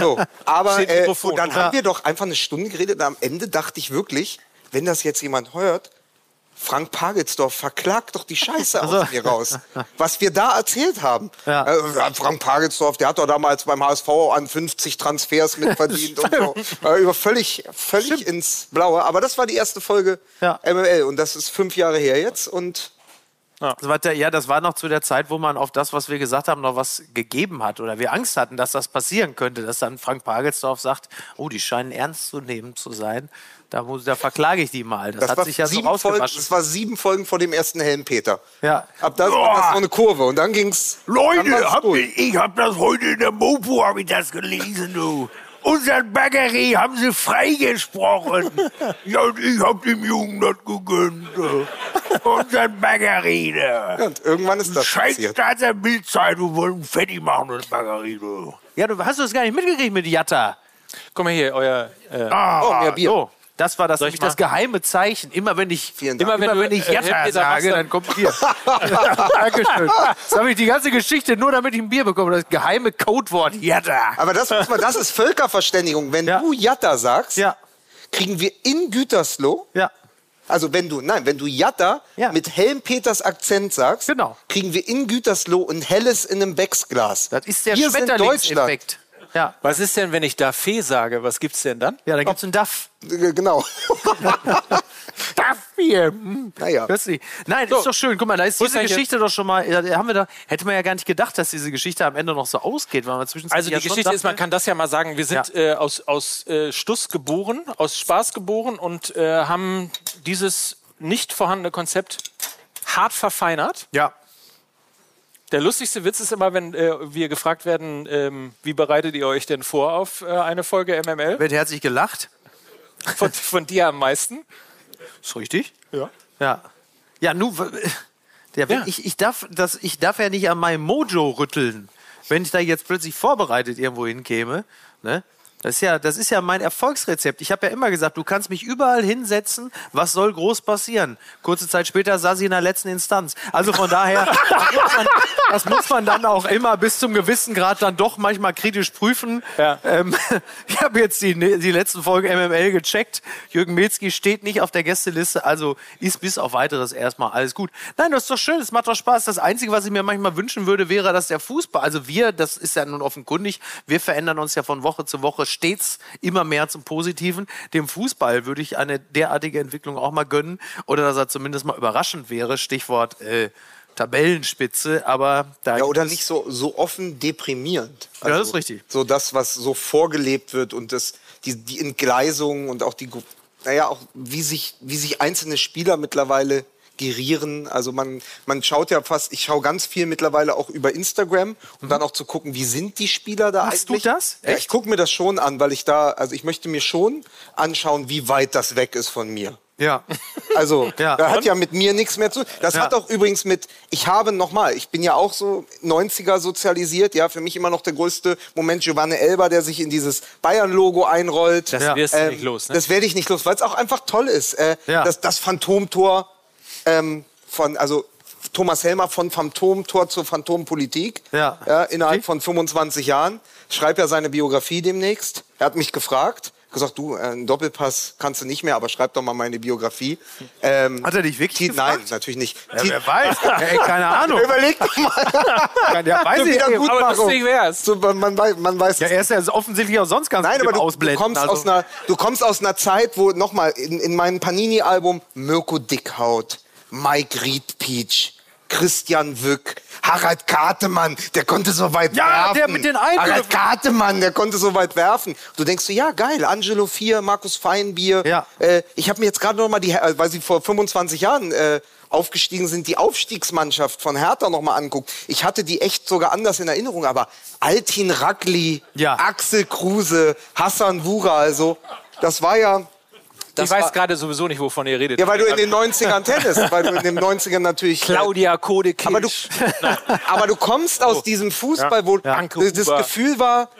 So, aber äh, und dann Ja. haben wir doch einfach eine Stunde geredet und am Ende dachte ich wirklich, wenn das jetzt jemand hört, Frank Pagelsdorf verklagt doch die Scheiße aus mir raus. Was wir da erzählt haben. Ja. Äh, Frank Pagelsdorf, der hat doch damals beim HSV an 50 Transfers mitverdient und so. Äh, über völlig, völlig ins Blaue. Aber das war die erste Folge Ja. MML und das ist fünf Jahre her jetzt und Das war der, ja, das war noch zu der Zeit, wo man auf das, was wir gesagt haben, noch was gegeben hat oder wir Angst hatten, dass das passieren könnte, dass dann Frank Pagelsdorf sagt, oh, die scheinen ernst zu nehmen zu sein. Da, muss, da verklage ich die mal. Das, das, hat war sich ja so sieben Folgen, das war sieben Folgen vor dem ersten Helmpeter. Ja. Ab da war das so eine Kurve und dann ging's. dann Leute, hab, gut. ich hab das heute in der Mopo, hab ich das gelesen, du. Unseren Baggery haben sie freigesprochen. ja, und ich hab dem Jungen das gegönnt. du. Unseren Baggery, da. Und irgendwann ist das Scheiß passiert. Staats der Bildzeitung wollen fertig machen, das Baggery, du. ja, du hast das gar nicht mitgekriegt mit Jatta. Guck mal hier, euer. Äh, Oh, mehr Bier. So, das war das, nämlich das geheime Zeichen. Immer wenn ich, immer wenn, Immer wenn du, ich äh, Jatta Helmpeter sage, dann kommt Bier. Dankeschön. Das habe ich die ganze Geschichte nur, damit ich ein Bier bekomme. Das geheime Codewort Jatta. Aber das, muss man, das ist Völkerverständigung. Wenn Ja. du Jatta sagst, Ja, kriegen wir in Gütersloh, ja. also wenn du, nein, wenn du Jatta Ja. mit Helm-Peters Akzent sagst, Genau. kriegen wir in Gütersloh ein helles in einem Becksglas. Das ist der Wir sind Schmetterlingseffekt. Ja. was ist denn, wenn ich da Fee sage? Was gibt's denn dann? ja, da gibt es einen Duff. Äh, Genau. Duff hier. Hm. Naja. Plötzlich. Nein, So. ist doch schön. Guck mal, da ist diese Geschichte doch schon mal. Ja, haben wir da, hätte man ja gar nicht gedacht, dass diese Geschichte am Ende noch so ausgeht, weil man zwischendurch Also die ja Geschichte ist, man kann das ja mal sagen, wir sind äh, aus, aus äh, Stuss geboren, aus Spaß geboren und äh, haben dieses nicht vorhandene Konzept hart verfeinert. Ja. Der lustigste Witz ist immer, wenn äh, wir gefragt werden, ähm, wie bereitet ihr euch denn vor auf äh, eine Folge MML? Wird herzlich gelacht. Von, von dir am meisten. Ist richtig. Ja. Ja. Ja, nu, der, Ja. Ich, ich, darf, das, ich darf ja nicht an meinem Mojo rütteln, wenn ich da jetzt plötzlich vorbereitet irgendwo hinkäme. Ne? Das ist, ja, das ist ja mein Erfolgsrezept. Ich habe ja immer gesagt, du kannst mich überall hinsetzen, was soll groß passieren? Kurze Zeit später saß ich in der letzten Instanz. Also von daher, das muss man, das muss man dann auch immer bis zum gewissen Grad dann doch manchmal kritisch prüfen. Ja. Ähm, ich habe jetzt die, die letzten Folgen MML gecheckt. Jürgen Milzki steht nicht auf der Gästeliste, also ist bis auf weiteres erstmal alles gut. Nein, das ist doch schön, es macht doch Spaß. Das Einzige, was ich mir manchmal wünschen würde, wäre, dass der Fußball, also wir, das ist ja nun offenkundig, wir verändern uns ja von Woche zu Woche stets immer mehr zum Positiven. Dem Fußball würde ich eine derartige Entwicklung auch mal gönnen oder dass er zumindest mal überraschend wäre. Stichwort äh, Tabellenspitze, aber da Ja, oder nicht so, so offen deprimierend. Also Ja, das ist richtig. So das, was so vorgelebt wird und das, die, die Entgleisung und auch die, naja, auch wie sich, wie sich einzelne Spieler mittlerweile gerieren. Also man, man schaut ja fast, ich schaue ganz viel mittlerweile auch über Instagram, um dann auch zu gucken, wie sind die Spieler da Mhm. Machst du eigentlich. das? Ja, ich gucke mir das schon an, weil ich da, also ich möchte mir schon anschauen, wie weit das weg ist von mir. Ja. Also, Ja. da hat ja mit mir nichts mehr zu tun. Das Ja. hat auch übrigens mit, ich habe nochmal, ich bin ja auch so 90er sozialisiert, ja, für mich immer noch der größte Moment Giovanni Elber, der sich in dieses Bayern-Logo einrollt. Das wirst du Ähm, nicht los, ne? Das werde ich nicht los, weil es auch einfach toll ist. Äh, Ja. das, das Phantomtor ähm, von, also Thomas Helmer von Phantomtor zur Phantompolitik. Ja. innerhalb von 25 Jahren. Schreibt ja seine Biografie demnächst. Er hat mich gefragt. gesagt, du, äh, einen Doppelpass kannst du nicht mehr, aber schreib doch mal meine Biografie. Ähm, Hat er dich wirklich Ti- Nein, gefragt? natürlich nicht. Ja, wer weiß. Ey, keine Ahnung. Überleg doch mal. Ja, weiß ich. Wieder ey, gut aber machen. lustig wär's. So, man, man weiß, man weiß Ja, er ist ja offensichtlich auch sonst ganz Nein, gut aber du, du, kommst also. aus einer, du kommst aus einer Zeit, wo nochmal in, in meinem Panini-Album Mirko Dickhaut, Mike Riedpeach, Christian Wück, Harald Kartemann, der konnte so weit Ja, werfen. der mit den Eingriffen. Harald Kartemann, der konnte so weit werfen. Du denkst so, ja geil, Angelo Vier, Markus Feinbier. Ja. Äh, ich habe mir jetzt gerade noch mal die, äh, weil sie vor 25 Jahren äh, aufgestiegen sind, die Aufstiegsmannschaft von Hertha noch mal anguckt. Ich hatte die echt sogar anders in Erinnerung, aber Altin Ragli, Ja. Axel Kruse, Hassan Wura, also das war ja Ich weiß gerade sowieso nicht, wovon ihr redet. ja, weil du in den 90ern Tennis, weil du in den 90ern natürlich äh, Claudia Kodekic. aber du, aber du kommst aus diesem Fußball, wo Danke, das. Gefühl war,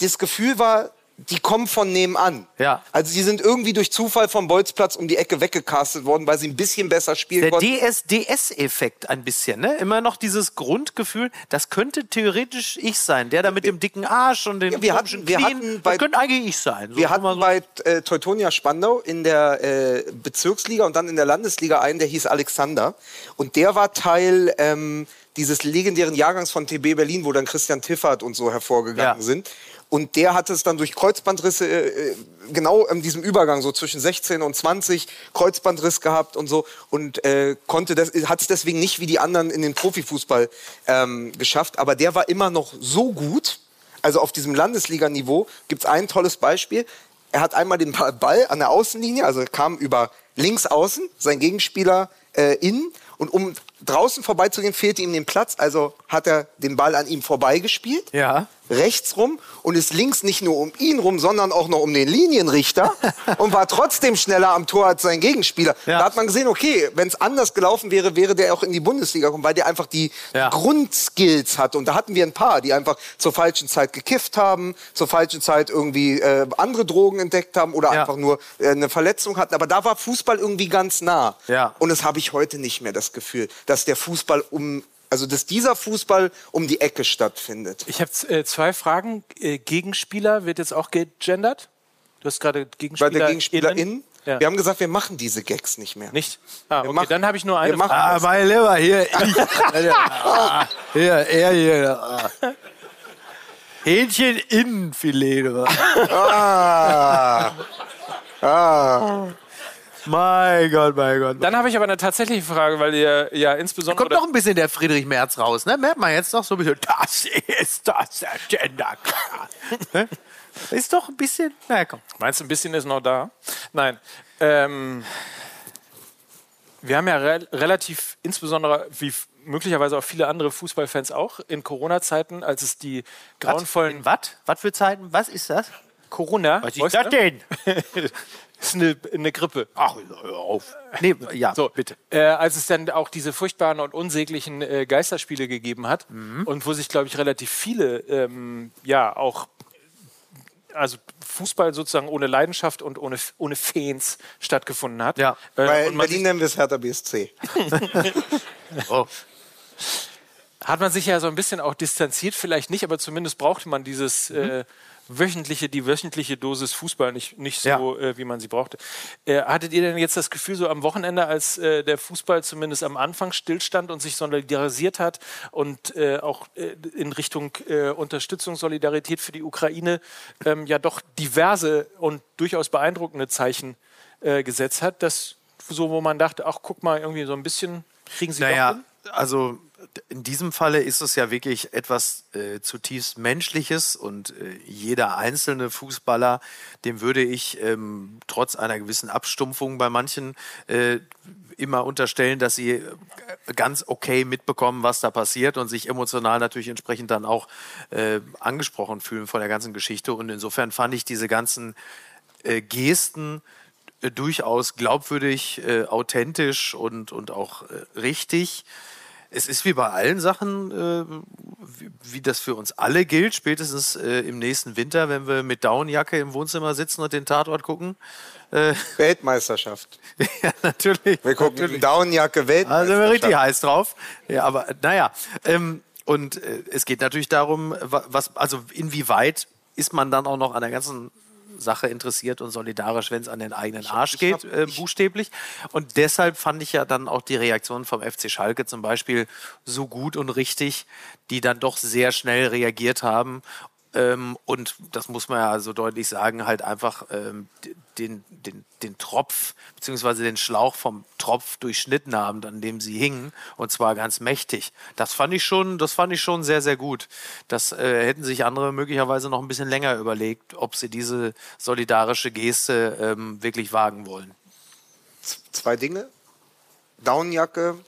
das Gefühl war, die kommen von nebenan. Ja. Also die sind irgendwie durch Zufall vom Bolzplatz um die Ecke weggecastet worden, weil sie ein bisschen besser spielen Der konnten. DSDS-Effekt ein bisschen, ne? Immer noch dieses Grundgefühl, das könnte theoretisch ich sein. Der da mit dem dicken Arsch und den Ja, wir hatten- wir Knien, hatten bei- das könnte eigentlich ich sein. So Wir hatten so. bei äh, Teutonia Spandau in der äh, Bezirksliga und dann in der Landesliga einen, der hieß Alexander. Und der war Teil ähm, dieses legendären Jahrgangs von TB Berlin, wo dann Christian Tiffert und so hervorgegangen Ja. sind. Und der hatte es dann durch Kreuzbandrisse, äh, äh, genau in diesem Übergang, so zwischen 16 und 20, Kreuzbandriss gehabt und so. Und äh, konnte das, hat es deswegen nicht wie die anderen in den Profifußball ähm, geschafft. Aber der war immer noch so gut, also auf diesem Landesliganiveau gibt es ein tolles Beispiel. Er hat einmal den Ba- Ball an der Außenlinie, also kam über links außen, sein Gegenspieler äh, innen. Und um draußen vorbeizugehen, fehlte ihm den Platz. Also hat er den Ball an ihm vorbeigespielt. Ja. Rechts rum und ist links nicht nur um ihn rum, sondern auch noch um den Linienrichter und war trotzdem schneller am Tor als sein Gegenspieler. Ja. Da hat man gesehen, okay, wenn es anders gelaufen wäre, wäre der auch in die Bundesliga gekommen, weil der einfach die Ja. Grundskills hat. Und da hatten wir ein paar, die einfach zur falschen Zeit gekifft haben, zur falschen Zeit irgendwie äh, andere Drogen entdeckt haben oder Ja. einfach nur äh, eine Verletzung hatten. Aber da war Fußball irgendwie ganz nah. Und das habe ich heute nicht mehr das Gefühl, dass der Fußball um, also dass dieser Fußball um die Ecke stattfindet. Ich habe äh, zwei Fragen. Äh, Gegenspieler wird jetzt auch gegendert? Du hast gerade Bei Gegenspieler. der GegenspielerInnen. Ja. Wir haben gesagt, wir machen diese Gags nicht mehr. Nicht? Ah, okay, machen- dann habe ich nur eine Frage. Ah, mein Lieber, hier. Ich. Ah, hier, er hier. Ah. Hähnchen Innenfilet. Ah. Ah. Mein Gott, mein Gott. Dann habe ich aber eine tatsächliche Frage, weil ihr ja insbesondere. Kommt noch ein bisschen der Friedrich Merz raus, ne? Merkt man jetzt noch so ein bisschen, das ist das Agenda. Ne? ist doch ein bisschen, na komm. Meinst du, ein bisschen ist noch da? Nein. Ähm, wir haben ja re relativ, insbesondere wie möglicherweise auch viele andere Fußballfans auch, in Corona-Zeiten, als es die grauenvollen Was? Was für Zeiten? Was ist das? Corona. Was ist das denn? ist eine, eine Grippe. Ach, hör auf. Nee, ja, So, bitte. Äh, als es dann auch diese furchtbaren und unsäglichen äh, Geisterspiele gegeben hat Mhm. und wo sich, glaube ich, relativ viele, ähm, ja, auch, also Fußball sozusagen ohne Leidenschaft und ohne, ohne Fans stattgefunden hat. Ja. Äh, Weil in man Berlin nennen wir es Hertha BSC. Oh. hat man sich ja so ein bisschen auch distanziert, vielleicht nicht, aber zumindest brauchte man dieses äh, wöchentliche, die wöchentliche Dosis Fußball nicht, nicht so, Ja. äh, wie man sie brauchte. Äh, hattet ihr denn jetzt das Gefühl, so am Wochenende, als äh, der Fußball zumindest am Anfang stillstand und sich solidarisiert hat und äh, auch äh, in Richtung äh, Unterstützung, Solidarität für die Ukraine ähm, ja doch diverse und durchaus beeindruckende Zeichen gesetzt hat, dass so, wo man dachte, ach guck mal, irgendwie so ein bisschen kriegen sie doch Naja, hin? also in diesem Falle ist es ja wirklich etwas äh, zutiefst Menschliches und äh, jeder einzelne Fußballer, dem würde ich ähm, trotz einer gewissen Abstumpfung bei manchen äh, immer unterstellen, dass sie äh, ganz okay mitbekommen, was da passiert und sich emotional natürlich entsprechend dann auch äh, angesprochen fühlen von der ganzen Geschichte. Und insofern fand ich diese ganzen äh, Gesten durchaus glaubwürdig, authentisch und, und auch richtig. Es ist wie bei allen Sachen, äh, wie, wie das für uns alle gilt, spätestens äh, im nächsten Winter, wenn wir mit Downjacke im Wohnzimmer sitzen und den Tatort gucken. Äh, Weltmeisterschaft. ja, natürlich. Wir gucken natürlich. Downjacke Da sind wir Weltmeisterschaft. richtig heiß drauf. Ja, aber naja. Ähm, und äh, es geht natürlich darum, wa- was, also inwieweit ist man dann auch noch an der ganzen Sache interessiert und solidarisch, wenn es an den eigenen Arsch ich geht, hab- äh, buchstäblich. Und deshalb fand ich ja dann auch die Reaktion vom FC Schalke zum Beispiel so gut und richtig, die dann doch sehr schnell reagiert haben. Ähm, und das muss man ja so deutlich sagen, halt einfach ähm, den, den, den Tropf beziehungsweise den Schlauch vom Tropf durchschnitten haben, an dem sie hingen, und zwar ganz mächtig. Das fand ich schon, das fand ich schon sehr, sehr gut. Das äh, hätten sich andere möglicherweise noch ein bisschen länger überlegt, ob sie diese solidarische Geste ähm, wirklich wagen wollen. Z- Zwei Dinge. Downjacke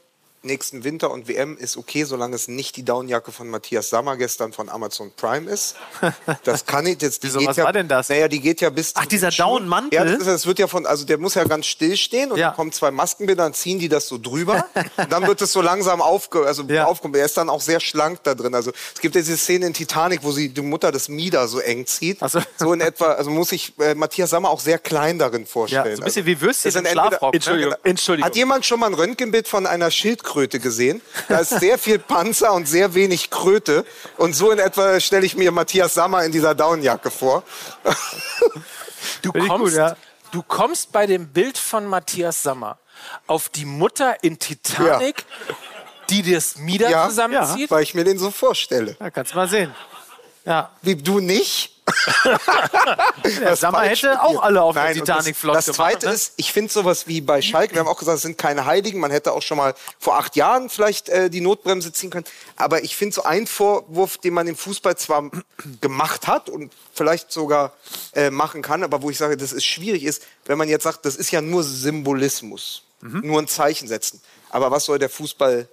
nächsten Winter und WM ist okay, solange es nicht die Downjacke von Matthias Sammer gestern von Amazon Prime ist. Das kann ich jetzt. die Wieso, was ja, war denn das? Naja, die geht ja bis. Ach, zu dieser. Downmantel? Ja, das, ist, das wird ja von, also der muss ja ganz still stehen und Ja. dann kommen zwei Maskenbilder, dann ziehen die das so drüber und dann wird es so langsam aufge, also Ja. aufge, er ist dann auch sehr schlank da drin. Also es gibt ja diese Szene in Titanic, wo sie die Mutter des Mieder so eng zieht. Ach so. so in etwa, also muss ich äh, Matthias Sammer auch sehr klein darin vorstellen. Ja, so ein bisschen also, wie Würstchen im Schlafrock. ne? Entschuldigung, Entschuldigung. Hat jemand schon mal ein Röntgenbild von einer Schildkröte gesehen? Da ist sehr viel Panzer und sehr wenig Kröte. Und so in etwa stelle ich mir Matthias Sammer in dieser Downjacke vor. Du kommst, gut, ja. du kommst bei dem Bild von Matthias Sammer auf die Mutter in Titanic, die das Mieder Ja, zusammenzieht. weil ich mir den so vorstelle. Ja, kannst mal sehen. Ja, Wie du nicht? der Sammer hätte auch alle auf Nein, der und Titanic flott Das, Zweite gemacht. ne? ist, ich finde sowas wie bei Schalke, wir haben auch gesagt, es sind keine Heiligen, man hätte auch schon mal vor acht Jahren vielleicht äh, die Notbremse ziehen können. Aber ich finde so ein Vorwurf, den man im Fußball zwar gemacht hat und vielleicht sogar äh, machen kann, aber wo ich sage, das ist schwierig ist, wenn man jetzt sagt, das ist ja nur Symbolismus, Mhm. nur ein Zeichen setzen. Aber was soll der Fußball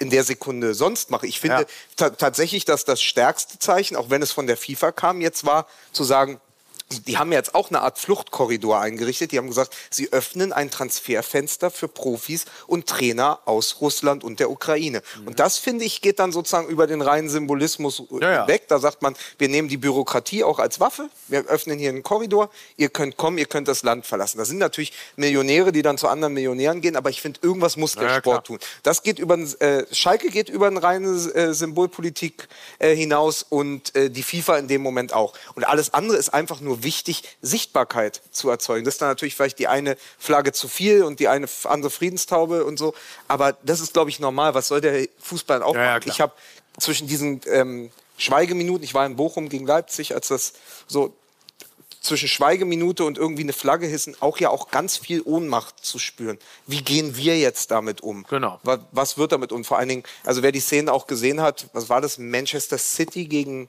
in der Sekunde sonst machen? Ich finde Ja. ta tatsächlich, dass das stärkste Zeichen, auch wenn es von der FIFA kam, jetzt war, zu sagen, die haben jetzt auch eine Art Fluchtkorridor eingerichtet. Die haben gesagt, sie öffnen ein Transferfenster für Profis und Trainer aus Russland und der Ukraine. Und das, finde ich, geht dann sozusagen über den reinen Symbolismus Ja, ja. weg. Da sagt man, wir nehmen die Bürokratie auch als Waffe. Wir öffnen hier einen Korridor. Ihr könnt kommen, ihr könnt das Land verlassen. Das sind natürlich Millionäre, die dann zu anderen Millionären gehen. Aber ich finde, irgendwas muss der Ja, Sport klar. tun. Das geht über, äh, Schalke geht über eine reine äh, Symbolpolitik äh, hinaus und äh, die FIFA in dem Moment auch. Und alles andere ist einfach nur wichtig, Sichtbarkeit zu erzeugen. Das ist dann natürlich vielleicht die eine Flagge zu viel und die eine andere Friedenstaube und so. Aber das ist, glaube ich, normal. Was soll der Fußball auch Ja, ja, machen? klar. ich habe zwischen diesen ähm, Schweigeminuten, ich war in Bochum gegen Leipzig, als das so zwischen Schweigeminute und irgendwie eine Flagge hissen, auch ja auch ganz viel Ohnmacht zu spüren. Wie gehen wir jetzt damit um? Genau. Was, was wird damit um? Vor allen Dingen, also wer die Szene auch gesehen hat, was war das? Manchester City gegen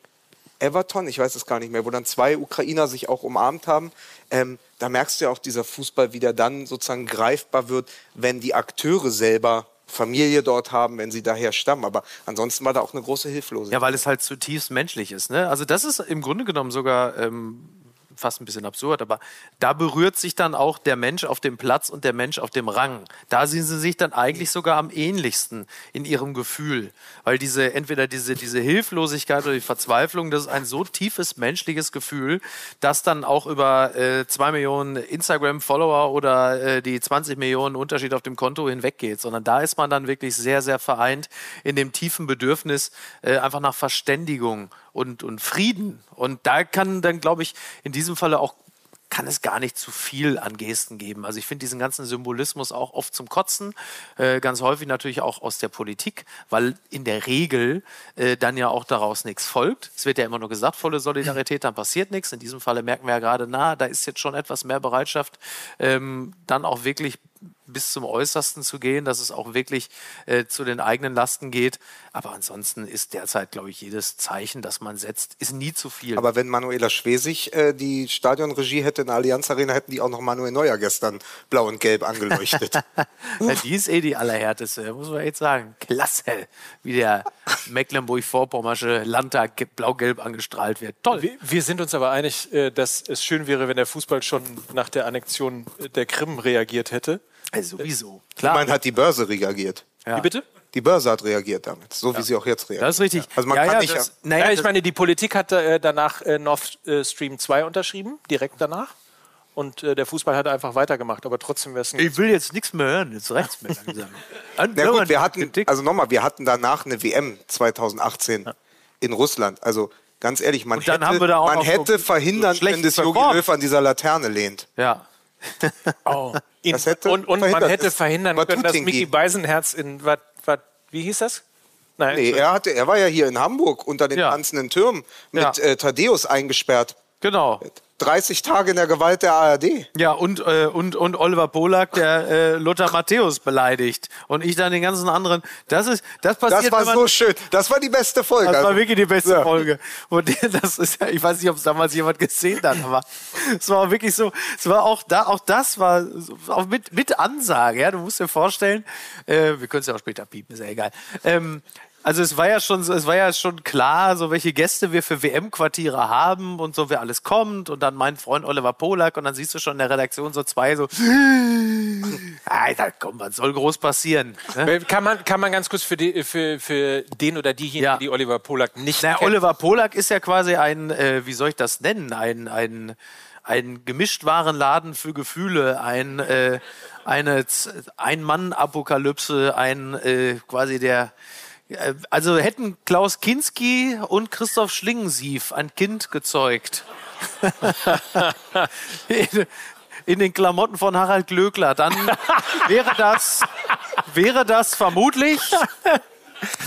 Everton, ich weiß es gar nicht mehr, wo dann zwei Ukrainer sich auch umarmt haben. Ähm, da merkst du ja auch dieser Fußball, wie der dann sozusagen greifbar wird, wenn die Akteure selber Familie dort haben, wenn sie daher stammen. Aber ansonsten war da auch eine große Hilflosigkeit. Ja, weil es halt zutiefst menschlich ist. Ne? Also das ist im Grunde genommen sogar ähm, fast ein bisschen absurd, aber da berührt sich dann auch der Mensch auf dem Platz und der Mensch auf dem Rang. Da sind sie sich dann eigentlich sogar am ähnlichsten in ihrem Gefühl, weil diese entweder diese diese Hilflosigkeit oder die Verzweiflung, das ist ein so tiefes menschliches Gefühl, dass dann auch über äh, zwei Millionen Instagram-Follower oder äh, die 20 Millionen Unterschied auf dem Konto hinweggeht, sondern da ist man dann wirklich sehr sehr vereint in dem tiefen Bedürfnis äh, einfach nach Verständigung und, und Frieden. Und da kann dann, glaube ich, in diesem Falle auch kann es gar nicht zu viel an Gesten geben. Also ich finde diesen ganzen Symbolismus auch oft zum Kotzen, äh, ganz häufig natürlich auch aus der Politik, weil in der Regel äh, dann ja auch daraus nichts folgt. Es wird ja immer nur gesagt, volle Solidarität, dann passiert nichts. In diesem Falle merken wir ja gerade, na, da ist jetzt schon etwas mehr Bereitschaft, ähm, dann auch wirklich bis zum Äußersten zu gehen, dass es auch wirklich äh, zu den eigenen Lasten geht. Aber ansonsten ist derzeit, glaube ich, jedes Zeichen, das man setzt, ist nie zu viel. Aber wenn Manuela Schwesig äh, die Stadionregie hätte in der Allianz Arena, hätten die auch noch Manuel Neuer gestern blau und gelb angeleuchtet. Ja, die ist eh die allerhärteste, muss man echt sagen. Klasse, wie der Mecklenburg-Vorpommersche Landtag ge- blau-gelb angestrahlt wird. Toll. Wir, wir sind uns aber einig, äh, dass es schön wäre, wenn der Fußball schon nach der Annexion der Krim reagiert hätte. Also sowieso. Man hat die Börse reagiert. Ja. Wie bitte? Die Börse hat reagiert damit, so wie sie auch jetzt reagiert. Das ist richtig. Also man ja, kann ja, nicht. das, Ja, naja, ich meine, die Politik hat äh, danach äh, Nord äh, Stream 2 unterschrieben, direkt danach. Und äh, der Fußball hat einfach weitergemacht, aber trotzdem wäre es ich will jetzt nichts mehr hören, jetzt reicht's mir langsam. ja gut, wir hatten, also nochmal, wir hatten danach eine WM 2018 in Russland. Also ganz ehrlich, man hätte, haben wir da auch man noch so hätte verhindern schlecht können, dass Jogi. Löw an dieser Laterne lehnt. ja. Oh. In, und und man hätte verhindern war können, dass. Mickey Beisenherz in was, was, wie hieß das? Nein, Nee, er, hatte, er war ja hier in Hamburg unter den Ja. tanzenden Türmen mit Ja. äh, Thaddeus eingesperrt. Genau. 30 Tage in der Gewalt der ARD. Ja, und, äh, und, und Oliver Polak, der äh, Lothar Matthäus beleidigt. Und ich dann den ganzen anderen. Das ist, das passiert, Das war man, so schön. Das war die beste Folge. Das war Also, wirklich die beste Ja. Folge. Und das ist, ich weiß nicht, ob es damals jemand gesehen hat, aber es war wirklich so, es war auch da, auch das war auch mit, mit Ansage, ja. Du musst dir vorstellen, äh, wir können es ja auch später piepen, ist ja egal. Ähm, also es war ja schon, es war ja schon klar, so welche Gäste wir für WM-Quartiere haben und so, wer alles kommt und dann mein Freund Oliver Polak und dann siehst du schon in der Redaktion so zwei so, Alter, komm, was soll groß passieren? Ne? Äh, Kann man, kann man ganz kurz für, die, für, für den oder diejenigen, Ja. die Oliver Polak nicht Na, kennen, Oliver Polak ist ja quasi ein, äh, wie soll ich das nennen, ein, ein, ein Gemischtwarenladen für Gefühle, ein, äh, eine Z- Ein-Mann-Apokalypse, ein äh, quasi der. Äh, Also hätten Klaus Kinski und Christoph Schlingensief ein Kind gezeugt. in, in den Klamotten von Harald Glöckler, dann wäre das, wäre das vermutlich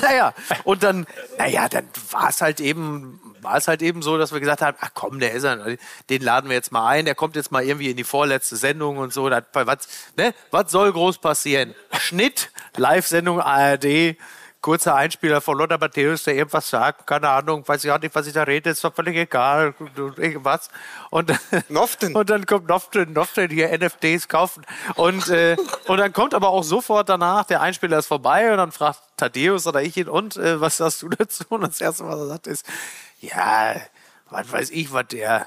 naja, und dann, naja, dann war es halt eben, war es halt eben so, dass wir gesagt haben, ach komm, der ist er, den laden wir jetzt mal ein, der kommt jetzt mal irgendwie in die vorletzte Sendung und so. Was, ne, was soll groß passieren? Schnitt, Live-Sendung ARD, kurzer Einspieler von Lothar Matthäus, der irgendwas sagt, keine Ahnung, weiß ich auch nicht, was ich da rede, ist doch völlig egal, irgendwas. Und, Noften. und dann kommt Noften, Noften hier NFTs kaufen. Und, äh, und dann kommt aber auch sofort danach, der Einspieler ist vorbei und dann fragt Thaddeus oder ich ihn, und äh, was sagst du dazu? Und das Erste, was er sagt, ist, ja, was weiß ich, was der.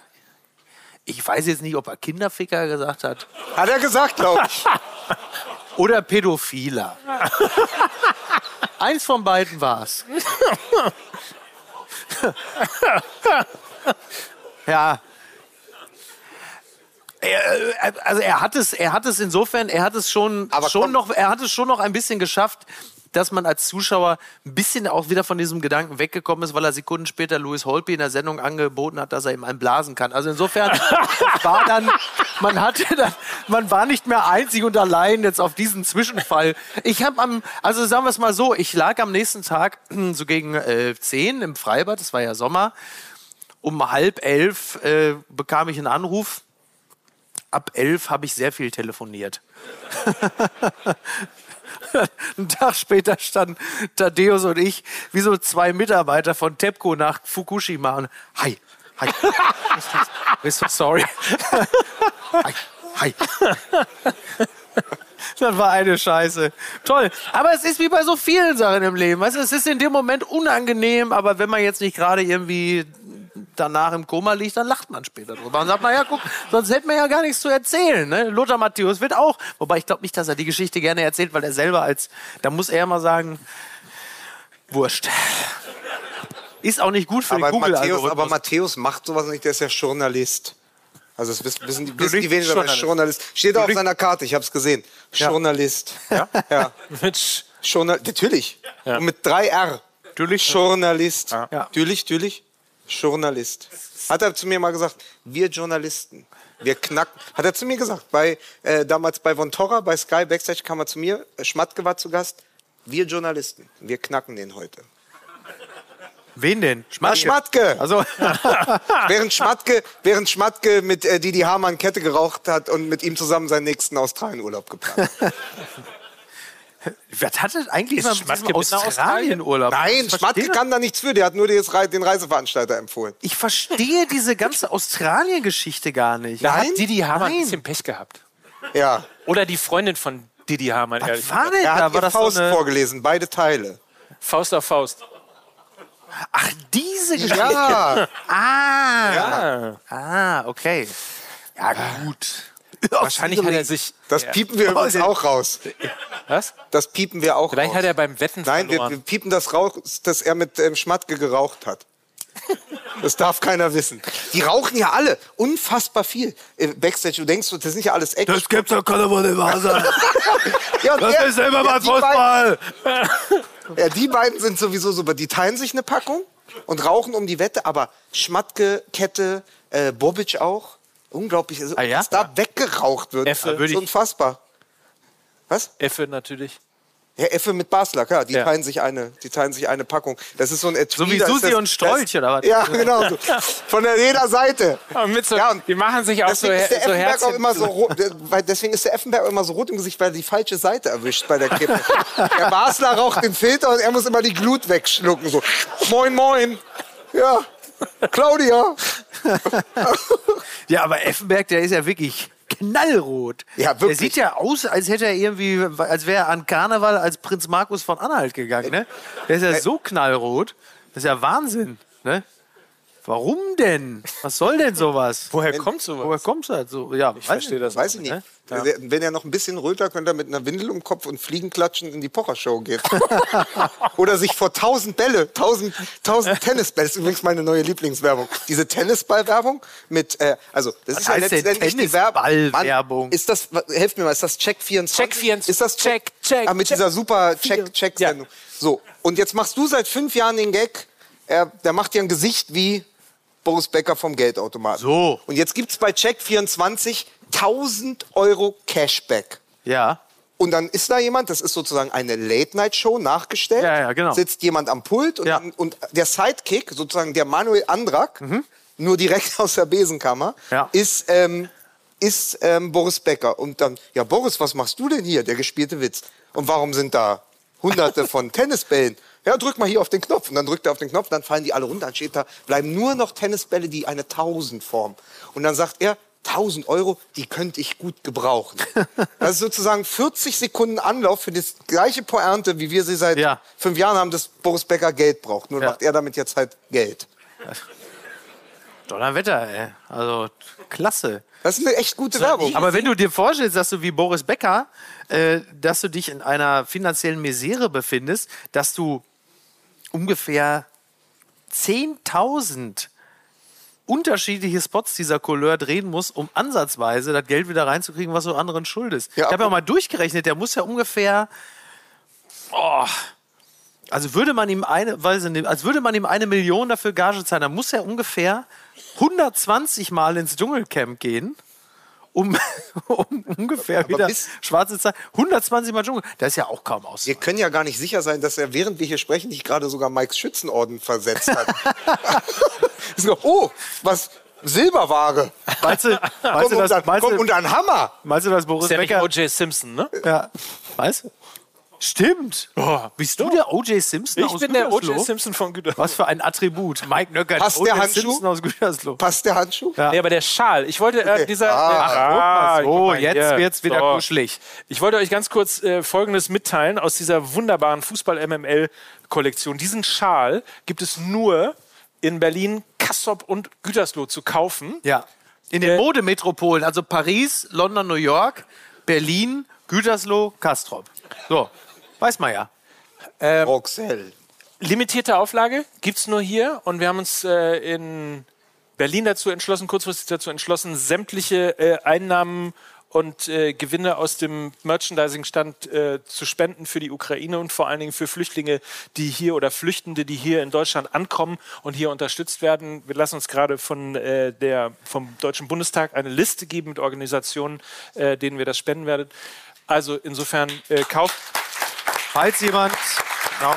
Ich weiß jetzt nicht, ob er Kinderficker gesagt hat Hat er gesagt, glaube ich. oder Pädophiler. Eins von beiden war's. ja. Er, äh, also er hat es, er hat es insofern, er hat es schon, Aber schon komm- noch, er hat es schon noch ein bisschen geschafft, dass man als Zuschauer ein bisschen auch wieder von diesem Gedanken weggekommen ist, weil er Sekunden später Louis Holby in der Sendung angeboten hat, dass er ihm einen blasen kann. Also insofern war dann, man hatte dann, man war nicht mehr einzig und allein jetzt auf diesen Zwischenfall. Ich habe am, also sagen wir es mal so, ich lag am nächsten Tag so gegen äh, 10 im Freibad, das war ja Sommer, um halb elf äh, bekam ich einen Anruf. Ab elf habe ich sehr viel telefoniert. Einen Tag später standen Thaddeus und ich wie so zwei Mitarbeiter von TEPCO nach Fukushima und hi, hi, bist du sorry? hi, hi. Das war eine Scheiße. Toll. Aber es ist wie bei so vielen Sachen im Leben. Weißt es ist in dem Moment unangenehm, aber wenn man jetzt nicht gerade irgendwie danach im Koma liegt, dann lacht man später drüber und sagt, naja, guck, sonst hätten wir ja gar nichts zu erzählen. Ne? Lothar Matthäus wird auch, wobei ich glaube nicht, dass er die Geschichte gerne erzählt, weil er selber als, da muss er mal sagen, wurscht. Ist auch nicht gut für Aber den Matthäus, Google-Algorithmus. aber Matthäus macht sowas nicht, der ist ja Journalist. Also das wissen, wissen, die, wissen die er ist Journalist. Journalist. Steht auf seiner Karte, ich habe es gesehen. Ja. Journalist. Ja? ja. Mit Journal natürlich. Und mit drei R. Natürlich. Journalist. Ja. Natürlich, natürlich. Journalist. Hat er zu mir mal gesagt, wir Journalisten, wir knacken. Hat er zu mir gesagt, bei, äh, damals bei Von Torra, bei Sky Backstage kam er zu mir, äh, Schmatke war zu Gast. Wir Journalisten, wir knacken den heute. Wen denn? Ah, Schmatke! Also, Während Schmatke, während Schmatke mit äh, Didi Hamann Kette geraucht hat und mit ihm zusammen seinen nächsten Australienurlaub geplant. was hat das eigentlich Ist Schmatke diesem mit Australienurlaub? Nein, Schmatke kann da nichts für, der hat nur den, Rei- den Reiseveranstalter empfohlen. Ich verstehe diese ganze Australien-Geschichte gar nicht. Da Nein? hat Didi Hamann ein bisschen Pech gehabt. Ja. Oder die Freundin von Didi Hamann, ehrlich Was war denn Er da? hat War das so Faust eine... vorgelesen, beide Teile. Faust auf Faust. Ach, diese Geschichte. Ja. Ah. ja. Ah, okay. Ja, gut. Wahrscheinlich hat er sich. Das ja. piepen wir übrigens auch raus. Was? Das piepen wir auch Vielleicht raus. hat er beim Wetten Nein, wir, verloren. wir piepen das raus, dass er mit ähm, Schmatke geraucht hat. Das darf keiner wissen. Die rauchen ja alle unfassbar viel. Äh, Backstage, du denkst, das sind ja alles Ex. Das gibt's doch kann aber nicht wahr sein. ja, Das er- ist immer ja, mal beiden- Fußball. Ja, die beiden sind sowieso super. Die teilen sich eine Packung und rauchen um die Wette, aber Schmatke, Kette, äh, Bobic auch. Unglaublich, also, Ah, ja? was da weggeraucht wird. Effe. Das Würde ist unfassbar. Was? Effe natürlich. Ja, Effe mit Basler, klar, die Ja. teilen sich eine, die teilen sich eine Packung. Das ist so ein Etui. So wie Susi das, und Strolch, das, oder was? Ja, genau. So. Von der jeder Seite. Und so, Ja, und die machen sich auch so, Deswegen ist der so Effenberg auch immer so rot, weil deswegen ist der Effenberg auch immer so rot im Gesicht, weil er die falsche Seite erwischt bei der Kippe. der Basler raucht den Filter und er muss immer die Glut wegschlucken. So, moin, moin. Ja, Claudia. Ja, aber Effenberg, der ist ja wirklich knallrot. Ja, Der wirklich. sieht ja aus, als hätte er irgendwie, als wäre er an Karneval als Prinz Markus von Anhalt gegangen. Ne? Der ist ja so knallrot. Das ist ja Wahnsinn. Ne? Warum denn? Was soll denn sowas? Woher kommt sowas? Woher kommst du halt so? Ja, ich verstehe das Weiß ich nicht. ne? Der- Wenn er noch ein bisschen röter, könnte er mit einer Windel um den Kopf und Fliegenklatschen in die Pochershow gehen. Oder sich vor tausend Bälle, tausend, tausend Tennisbälle. Das ist übrigens meine neue Lieblingswerbung. Diese Tennisballwerbung mit, äh, also das ist ja letztendlich die Werbung. Ist das, helft mir mal, ist das Check 24? Check 24. Ist das Check, Check, Ah, mit Check. dieser super Check-Check-Sendung. So, und jetzt machst du seit fünf Jahren den Gag, er, der macht dir ein Gesicht wie Boris Becker vom Geldautomaten. So. Und jetzt gibt's bei Check24 1000 Euro Cashback. Ja. Und dann ist da jemand, das ist sozusagen eine Late-Night-Show nachgestellt. Ja, ja, genau. Sitzt jemand am Pult und, Ja. und der Sidekick, sozusagen der Manuel Andrak, nur direkt aus der Besenkammer, Mhm. Ja. ist, ähm, ist ähm, Boris Becker. Und dann, ja Boris, was machst du denn hier? Der gespielte Witz. Und warum sind da hunderte von Tennisbällen? Ja, drück mal hier auf den Knopf. Und dann drückt er auf den Knopf, dann fallen die alle runter. Dann steht da, bleiben nur noch Tennisbälle, die eine 1000 formen. Und dann sagt er, 1000 Euro, die könnte ich gut gebrauchen. Das ist sozusagen 40 Sekunden Anlauf für das gleiche Pointe, wie wir sie seit Ja. fünf Jahren haben, dass Boris Becker Geld braucht. Nur Ja. macht er damit jetzt halt Geld. Donnerwetter, ey. Also, klasse. Das ist eine echt gute Werbung. Aber wenn du dir vorstellst, dass du wie Boris Becker, äh, dass du dich in einer finanziellen Misere befindest, dass du ungefähr 10.000 unterschiedliche Spots dieser Couleur drehen musst, um ansatzweise das Geld wieder reinzukriegen, was du anderen schuldest. Ja, ich habe ja mal durchgerechnet, der muss ja ungefähr, oh, also würde man ihm eine, weiß ich nicht, als würde man ihm eine Million dafür Gage zahlen, dann muss er ungefähr 120 Mal ins Dschungelcamp gehen, um, um ungefähr wieder bis- schwarze Zahlen. 120 Mal Dschungel, das ist ja auch kaum aus. wir können ja gar nicht sicher sein, dass er, während wir hier sprechen, nicht gerade sogar Mikes Schützenorden versetzt hat. so, oh, was? Silberware. Meinst du, meinst Komm, du, und, das, dann, meinst, komm, du, und ein Hammer. meinst du, dass Boris Ist ja nicht Becker... O.J. Simpson, ne? Ja. Weißt du? Stimmt. Bist du der O.J. Simpson Ich aus bin der Gütersloh? O.J. Simpson von Gütersloh. Was für ein Attribut. Mike Nöcker, Passt der O.J. Handschuh? Simpson aus Gütersloh. Passt der Handschuh? Ja. Nee, aber der Schal. Ich wollte äh, Okay. dieser. Ah, äh, guck mal, so, jetzt hier. wird's wieder kuschelig. Ich wollte euch ganz kurz äh, Folgendes mitteilen aus dieser wunderbaren Fußball-MML-Kollektion. Diesen Schal gibt es nur in Berlin, Kassop und Gütersloh zu kaufen. Ja. In den Äh, Modemetropolen, also Paris, London, New York, Berlin, Gütersloh, Kastrop. So, weiß man ja. Roxelle. Limitierte Auflage gibt es nur hier und wir haben uns äh, in Berlin dazu entschlossen, kurzfristig dazu entschlossen, sämtliche äh, Einnahmen und äh, Gewinne aus dem Merchandising-Stand äh, zu spenden für die Ukraine und vor allen Dingen für Flüchtlinge, die hier oder Flüchtende, die hier in Deutschland ankommen und hier unterstützt werden. Wir lassen uns gerade von äh, der vom Deutschen Bundestag eine Liste geben mit Organisationen, äh, denen wir das spenden werden. Also insofern äh, kauft Falls jemand. Genau.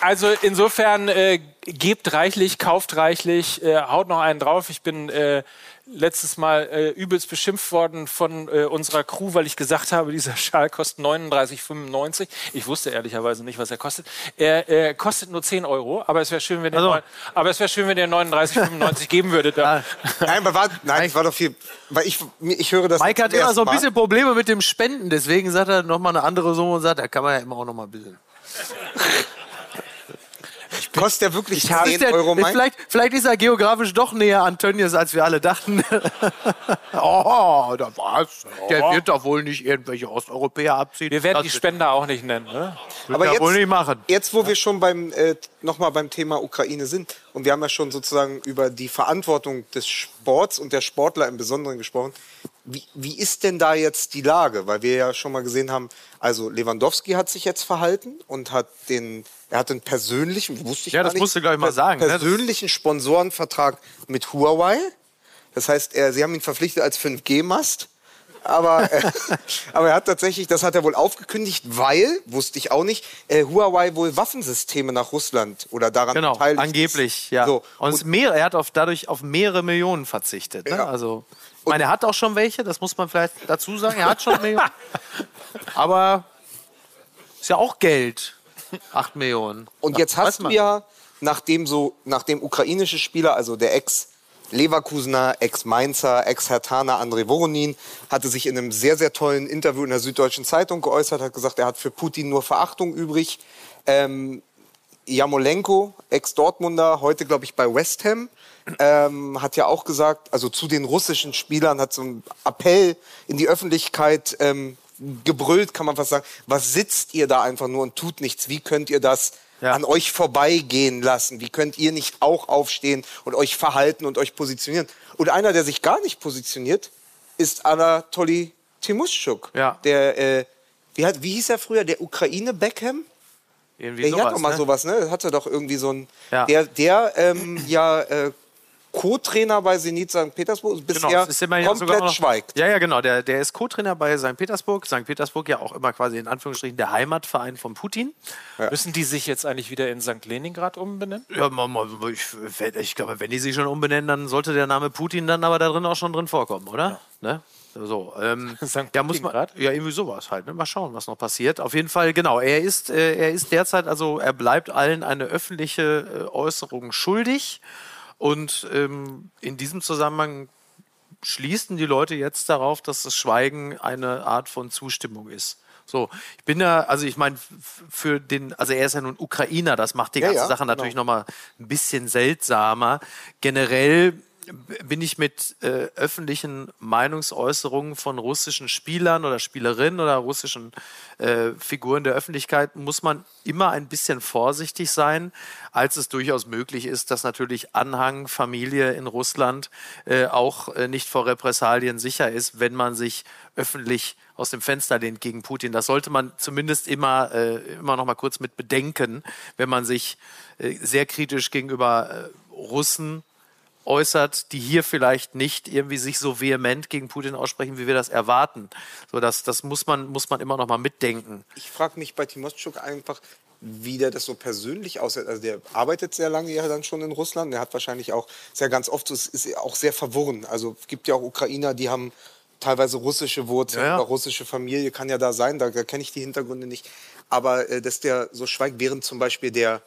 Also insofern äh, gebt reichlich, kauft reichlich, äh, haut noch einen drauf. Ich bin äh, letztes Mal äh, übelst beschimpft worden von äh, unserer Crew, weil ich gesagt habe, dieser Schal kostet 39,95. Ich wusste ehrlicherweise nicht, was er kostet. Er äh, kostet nur 10 Euro, aber es wäre schön, wenn ihr Also. neun- aber es wäre schön, wenn ihr 39,95 geben würdet. Ja. Nein, aber war, nein, es war doch viel. Weil ich, ich höre das. Mike hat immer so ein Mal. bisschen Probleme mit dem Spenden, deswegen sagt er nochmal eine andere Summe und sagt, da kann man ja immer auch nochmal ein bisschen. kostet der wirklich Ist 10 der, Euro mein? vielleicht, vielleicht ist er geografisch doch näher an Tönnies, als wir alle dachten. oh, da war's. Der wird doch wohl nicht irgendwelche Osteuropäer abziehen. Wir werden das die Spender auch nicht nennen. Ne? Aber er jetzt- wohl nicht machen. Jetzt, wo wir schon beim äh, nochmal beim Thema Ukraine sind und wir haben ja schon sozusagen über die Verantwortung des Sports und der Sportler im Besonderen gesprochen. Wie, wie ist denn da jetzt die Lage? Weil wir ja schon mal gesehen haben, also Lewandowski hat sich jetzt verhalten und hat den, er hat einen persönlichen, wusste ich Ja, das nicht, musst du gleich mal sagen, ne? Persönlichen Sponsorenvertrag mit Huawei. Das heißt, er, sie haben ihn verpflichtet als 5G-Mast. Aber, äh, aber er hat tatsächlich, das hat er wohl aufgekündigt, weil, wusste ich auch nicht, äh, Huawei wohl Waffensysteme nach Russland oder daran Genau, beteiligt angeblich, ist. ja. So. und, Und, mehrere, er hat auf, dadurch auf mehrere Millionen verzichtet. Ne? Ja. Also, ich meine, er hat auch schon welche, das muss man vielleicht dazu sagen. Er hat schon Millionen. Aber ist ja auch Geld. Acht Millionen. und jetzt hast du ja, nachdem so, nachdem ukrainische Spieler, also der Ex Leverkusener, Ex-Mainzer, Ex-Hertaner André Voronin hatte sich in einem sehr, sehr tollen Interview in der Süddeutschen Zeitung geäußert, hat gesagt, er hat für Putin nur Verachtung übrig. Ähm, Jamolenko, Ex-Dortmunder, heute glaube ich bei West Ham, ähm, hat ja auch gesagt, also zu den russischen Spielern hat so einen Appell in die Öffentlichkeit ähm, gebrüllt, kann man fast sagen. Was sitzt ihr da einfach nur und tut nichts? Wie könnt ihr das Ja. an euch vorbeigehen lassen? Wie könnt ihr nicht auch aufstehen und euch verhalten und euch positionieren? Und einer, der sich gar nicht positioniert, ist Anatoly Timuschuk. Ja. Der, äh, wie, hat, wie hieß er früher? Der Ukraine-Beckham? Irgendwie Der sowas, hat doch mal ne? sowas, ne? Hatte doch irgendwie so ein. Ja. Der, der ähm, ja äh, Co-Trainer bei Zenit St. Petersburg bisher Genau, ist immerhin komplett sogar noch, schweigt. Ja, ja, genau. Der, der ist Co-Trainer bei St. Petersburg. St. Petersburg ja auch immer quasi in Anführungsstrichen der Heimatverein von Putin. Müssen die sich jetzt eigentlich wieder in St. Leningrad umbenennen? Ja, ich, ich glaube, wenn die sich schon umbenennen, dann sollte der Name Putin dann aber da drin auch schon drin vorkommen, oder? Ne? So, ähm, ja, muss man, Putingrad? ja, irgendwie sowas halt. Ne? Mal schauen, was noch passiert. Auf jeden Fall, genau. Er ist, äh, er ist derzeit, also er bleibt allen eine öffentliche äh, Äußerung schuldig. Und ähm, in diesem Zusammenhang schließen die Leute jetzt darauf, dass das Schweigen eine Art von Zustimmung ist. So, ich bin da, also ich meine, für den, also er ist ja nun Ukrainer, das macht die Ja, ganze ja, Sache genau. natürlich nochmal ein bisschen seltsamer. Generell bin ich mit äh, öffentlichen Meinungsäußerungen von russischen Spielern oder Spielerinnen oder russischen äh, Figuren der Öffentlichkeit, muss man immer ein bisschen vorsichtig sein, als es durchaus möglich ist, dass natürlich Anhang, Familie in Russland äh, auch äh, nicht vor Repressalien sicher ist, wenn man sich öffentlich aus dem Fenster lehnt gegen Putin. Das sollte man zumindest immer, äh, immer noch mal kurz mit bedenken, wenn man sich äh, sehr kritisch gegenüber Russen äußert, die hier vielleicht nicht irgendwie sich so vehement gegen Putin aussprechen, wie wir das erwarten. So, das, das muss man, muss man immer noch mal mitdenken. Ich frage mich bei Timoschuk einfach, wie der das so persönlich aussieht. Also der arbeitet sehr lange ja dann schon in Russland. Der hat wahrscheinlich auch sehr ganz oft, so, es ist auch sehr verworren. Also es gibt ja auch Ukrainer, die haben teilweise russische Wurzeln Ja, ja. russische Familie, kann ja da sein, da, da kenne ich die Hintergründe nicht. Aber äh, dass der so schweigt, während zum Beispiel der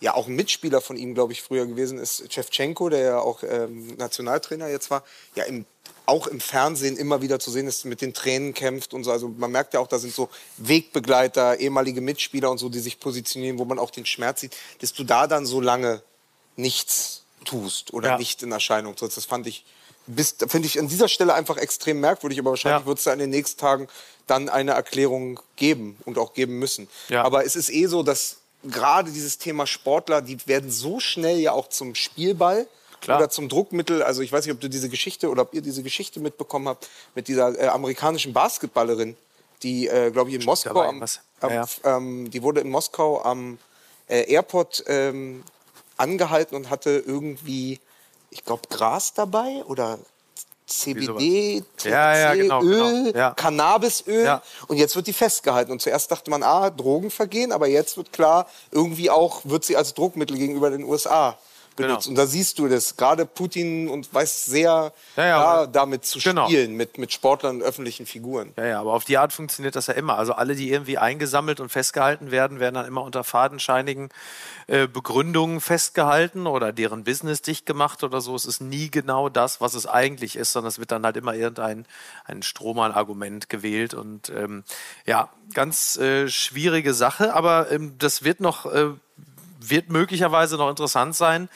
ja auch ein Mitspieler von ihm, glaube ich, früher gewesen ist, Shevchenko, der ja auch ähm, Nationaltrainer jetzt war, ja im, auch im Fernsehen immer wieder zu sehen ist, mit den Tränen kämpft und so. Also man merkt ja auch, da sind so Wegbegleiter, ehemalige Mitspieler und so, die sich positionieren, wo man auch den Schmerz sieht, dass du da dann so lange nichts tust oder Ja. nicht in Erscheinung trittst. Das fand ich, finde ich an dieser Stelle einfach extrem merkwürdig, aber wahrscheinlich Ja. wird es da in den nächsten Tagen dann eine Erklärung geben und auch geben müssen. Ja. Aber es ist eh so, dass gerade dieses Thema Sportler, die werden so schnell ja auch zum Spielball Klar. oder zum Druckmittel. Also ich weiß nicht, ob du diese Geschichte oder ob ihr diese Geschichte mitbekommen habt mit dieser äh, amerikanischen Basketballerin, die, äh, glaube ich, in Moskau, am, am, Ja, Ähm, die wurde in Moskau am äh, Airport ähm, angehalten und hatte irgendwie, ich glaube, Gras dabei oder CBD, sowas. Ja, ja, THC, genau, Öl, genau, ja. Cannabisöl. Und jetzt wird die festgehalten. Und zuerst dachte man, ah, Drogenvergehen, aber jetzt wird klar, irgendwie auch wird sie als Druckmittel gegenüber den USA benutzt. Genau. Und da siehst du das. Gerade Putin und weiß sehr Ja, ja, klar, aber- damit zu Genau. spielen, mit, mit Sportlern und öffentlichen Figuren. Ja, ja, aber auf die Art funktioniert das ja immer. Also alle, die irgendwie eingesammelt und festgehalten werden, werden dann immer unter fadenscheinigen äh, Begründungen festgehalten oder deren Business dicht gemacht oder so. Es ist nie genau das, was es eigentlich ist, sondern es wird dann halt immer irgendein ein Strohmann-Argument gewählt. Und ähm, ja, ganz äh, schwierige Sache, aber ähm, das wird noch. Äh, wird möglicherweise noch interessant sein,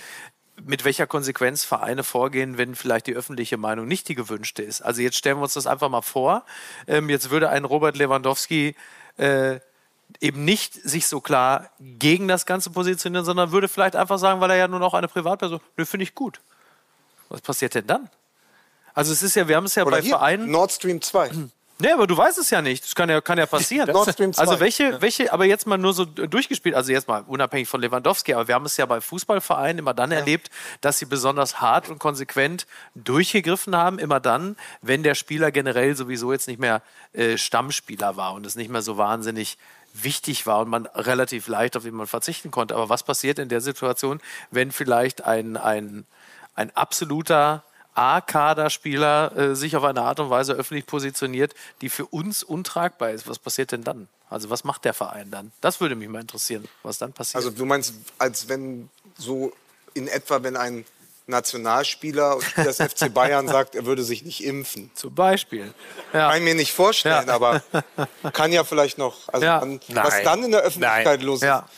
mit welcher Konsequenz Vereine vorgehen, wenn vielleicht die öffentliche Meinung nicht die gewünschte ist. Also jetzt stellen wir uns das einfach mal vor. Ähm, jetzt würde ein Robert Lewandowski äh, eben nicht sich so klar gegen das Ganze positionieren, sondern würde vielleicht einfach sagen, weil er ja nur noch eine Privatperson, nö, finde ich gut. Was passiert denn dann? Also es ist ja, wir haben es ja Oder bei hier, Vereinen. Nord Stream 2. Nee, aber du weißt es ja nicht. Das kann ja, kann ja passieren. Nord Stream 2. Also welche, welche, aber jetzt mal nur so durchgespielt, also jetzt mal unabhängig von Lewandowski, aber wir haben es ja bei Fußballvereinen immer dann erlebt, dass sie besonders hart und konsequent durchgegriffen haben, immer dann, wenn der Spieler generell sowieso jetzt nicht mehr äh, Stammspieler war und es nicht mehr so wahnsinnig wichtig war und man relativ leicht auf jemanden verzichten konnte. Aber was passiert in der Situation, wenn vielleicht ein, ein, ein absoluter A-Kader-Spieler äh, sich auf eine Art und Weise öffentlich positioniert, die für uns untragbar ist. Was passiert denn dann? Also was macht der Verein dann? Das würde mich mal interessieren, was dann passiert. Also du meinst, als wenn so in etwa, wenn ein Nationalspieler des FC Bayern sagt, er würde sich nicht impfen. Zum Beispiel. Ja. Kann ich mir nicht vorstellen, Ja. aber kann ja vielleicht noch. Also Ja. dann, was dann in der Öffentlichkeit Nein. los ist. Ja.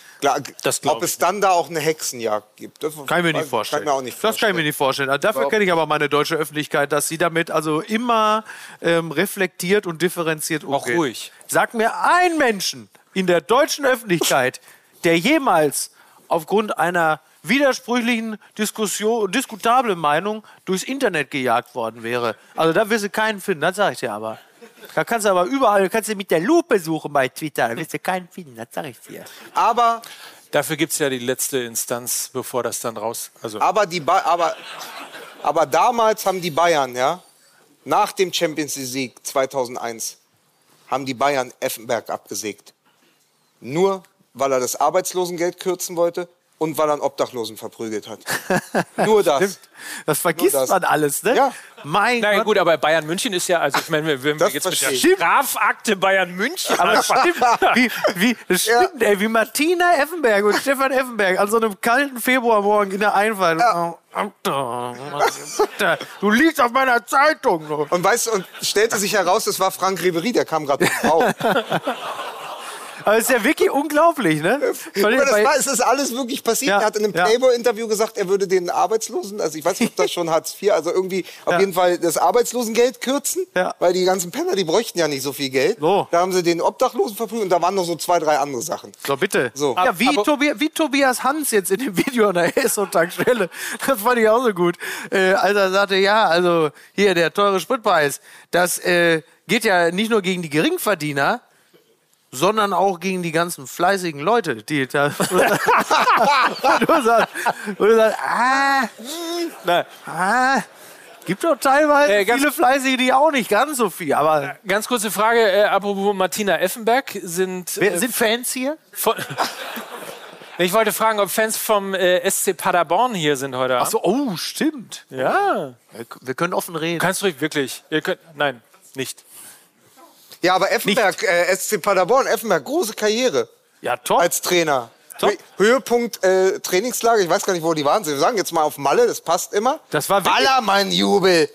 Das ob es dann da auch eine Hexenjagd gibt. Das Kann ich mir nicht vorstellen. Kann ich mir auch nicht Das kann ich vorstellen. mir nicht vorstellen. Also dafür kenne ich aber meine deutsche Öffentlichkeit, dass sie damit also immer ähm, reflektiert und differenziert umgeht. ruhig. Sag mir einen Menschen in der deutschen Öffentlichkeit, der jemals aufgrund einer widersprüchlichen Diskussion, diskutablen Meinung durchs Internet gejagt worden wäre. Also da wirst du keinen finden, das sage ich dir aber. Da kannst du aber überall, kannst du mit der Lupe suchen bei Twitter, da wirst du keinen finden, das sage ich dir. Aber, Dafür gibt es ja die letzte Instanz, bevor das dann raus. Also aber, die ba aber, aber damals haben die Bayern, ja, nach dem Champions League Sieg 2001, haben die Bayern Effenberg abgesägt. Nur weil er das Arbeitslosengeld kürzen wollte und weil er einen Obdachlosen verprügelt hat. Nur das. Das vergisst das. man alles, ne? Ja. Mein Na ja, Gott. gut, aber Bayern München ist ja, also ich meine, wenn wir Das jetzt mit der. Strafakte Bayern München Aber stimmt, wie, wie, das stimmt ey, wie Martina Effenberg und Stefan Effenberg an so einem kalten Februarmorgen in der Einfahrt. Du liegst auf meiner Zeitung. noch. Und weißt du, und stellte sich heraus, es war Frank Ribery, der kam gerade drauf. Aber es ist ja wirklich unglaublich, ne? Weil Aber das war, es ist alles wirklich passiert. Ja, Er hat in einem. Playboy-Interview gesagt, er würde den Arbeitslosen, also ich weiß nicht, ob das schon Hartz IV, also irgendwie auf Ja. jeden Fall das Arbeitslosengeld kürzen, Ja. weil die ganzen Penner, die bräuchten ja nicht so viel Geld. So. Da haben sie den Obdachlosen verprügelt und da waren noch so zwei, drei andere Sachen. So, bitte. So. Ja, wie, Aber- Tobi wie Tobias Hans jetzt in dem Video an der Esso-Tankstelle. Das fand ich auch so gut. Äh, als er sagte, ja, also hier der teure Spritpreis, das äh, geht ja nicht nur gegen die Geringverdiener, sondern auch gegen die ganzen fleißigen Leute, die da. du sagst, du sagst ah, Na, ah, gibt doch teilweise Äh, viele Fleißige, die auch nicht ganz so viel, aber ganz kurze Frage, äh, apropos Martina Effenberg, sind, wer, äh, sind Fans hier? von, Ich wollte fragen, ob Fans vom äh, SC Paderborn hier sind heute Abend. Achso, oh, stimmt. Ja. Wir- können offen reden. Kannst ruhig, wirklich. Ihr könnt, nein, nicht. Ja, aber Effenberg, äh, SC Paderborn, Effenberg, große Karriere Ja, top. als Trainer. Top. Hö- Höhepunkt äh, Trainingslager, ich weiß gar nicht, wo die waren. Sie sagen jetzt mal auf Malle, das passt immer. Das war wirklich- Ballermann-Jubel.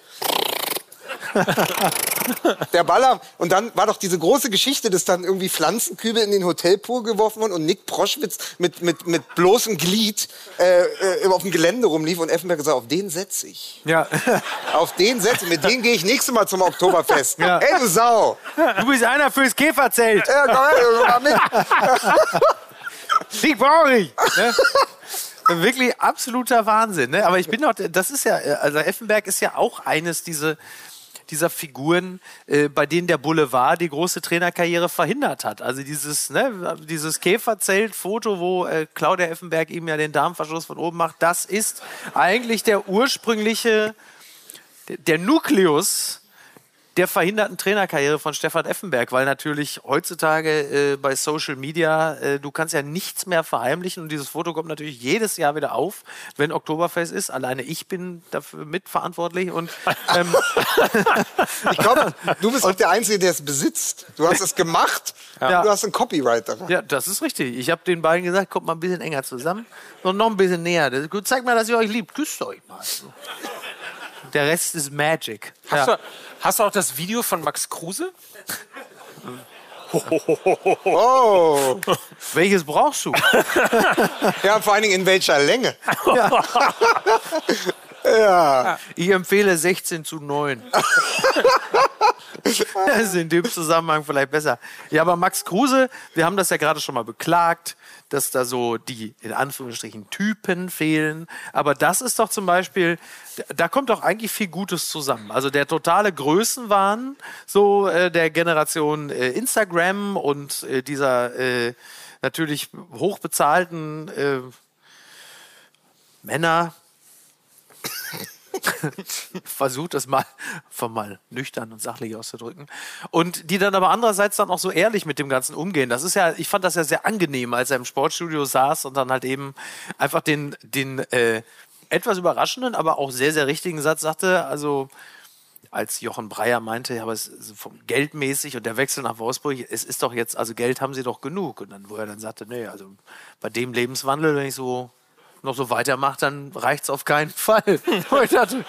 Der Baller. Und dann war doch diese große Geschichte, dass dann irgendwie Pflanzenkübel in den Hotelpool geworfen wurden und Nick Proschwitz mit, mit, mit bloßem Glied äh, äh, auf dem Gelände rumlief und Effenberg gesagt, auf den setze ich. Ja. Auf den setze ich. Mit dem gehe ich nächstes Mal zum Oktoberfest. Ja. Ey, du Sau. Du bist einer fürs Käferzelt. Ja, komm her, mit. Die brauche ich. Ne? Wirklich absoluter Wahnsinn. Ne? Aber ich bin doch, das ist ja, also Effenberg ist ja auch eines dieser, dieser Figuren, äh, bei denen der Boulevard die große Trainerkarriere verhindert hat. Also dieses, ne, dieses Käferzelt-Foto, wo äh, Claudia Effenberg ihm ja den Darmverschluss von oben macht, das ist eigentlich der ursprüngliche, der, der Nukleus der verhinderten Trainerkarriere von Stefan Effenberg, weil natürlich heutzutage äh, bei Social Media, äh, du kannst ja nichts mehr verheimlichen und dieses Foto kommt natürlich jedes Jahr wieder auf, wenn Oktoberfest ist. Alleine ich bin dafür mitverantwortlich und ähm, Ich glaube, du bist auch der Einzige, der es besitzt. Du hast es gemacht Ja. und du hast ein Copyright daran. ja, das ist richtig. Ich habe den beiden gesagt, kommt mal ein bisschen enger zusammen und noch ein bisschen näher. Zeigt mal, dass ihr euch liebt. Küsst euch mal. So. Der Rest ist Magic. Hast, Ja. du, hast du auch das Video von Max Kruse? Oh. Welches brauchst du? Ja, vor allen Dingen in welcher Länge? Ich empfehle 16 zu 9. das ist in dem Zusammenhang vielleicht besser. Ja, aber Max Kruse, wir haben das ja gerade schon mal beklagt, dass da so die, in Anführungsstrichen, Typen fehlen. Aber das ist doch zum Beispiel, da kommt doch eigentlich viel Gutes zusammen. Also der totale Größenwahn so äh, der Generation äh, Instagram und äh, dieser äh, natürlich hochbezahlten äh, Männer, versucht das mal, von mal nüchtern und sachlich auszudrücken. Und die dann aber andererseits dann auch so ehrlich mit dem Ganzen umgehen. Das ist ja, ich fand das ja sehr angenehm, als er im Sportstudio saß und dann halt eben einfach den, den äh, etwas überraschenden, aber auch sehr, sehr richtigen Satz sagte. Also, als Jochen Breyer meinte, ja, aber es ist vom geldmäßig und der Wechsel nach Wolfsburg, es ist doch jetzt, also Geld haben sie doch genug. Und dann, wo er dann sagte, nee, also bei dem Lebenswandel, wenn ich so noch so weitermache, dann reicht es auf keinen Fall. Und ich dachte,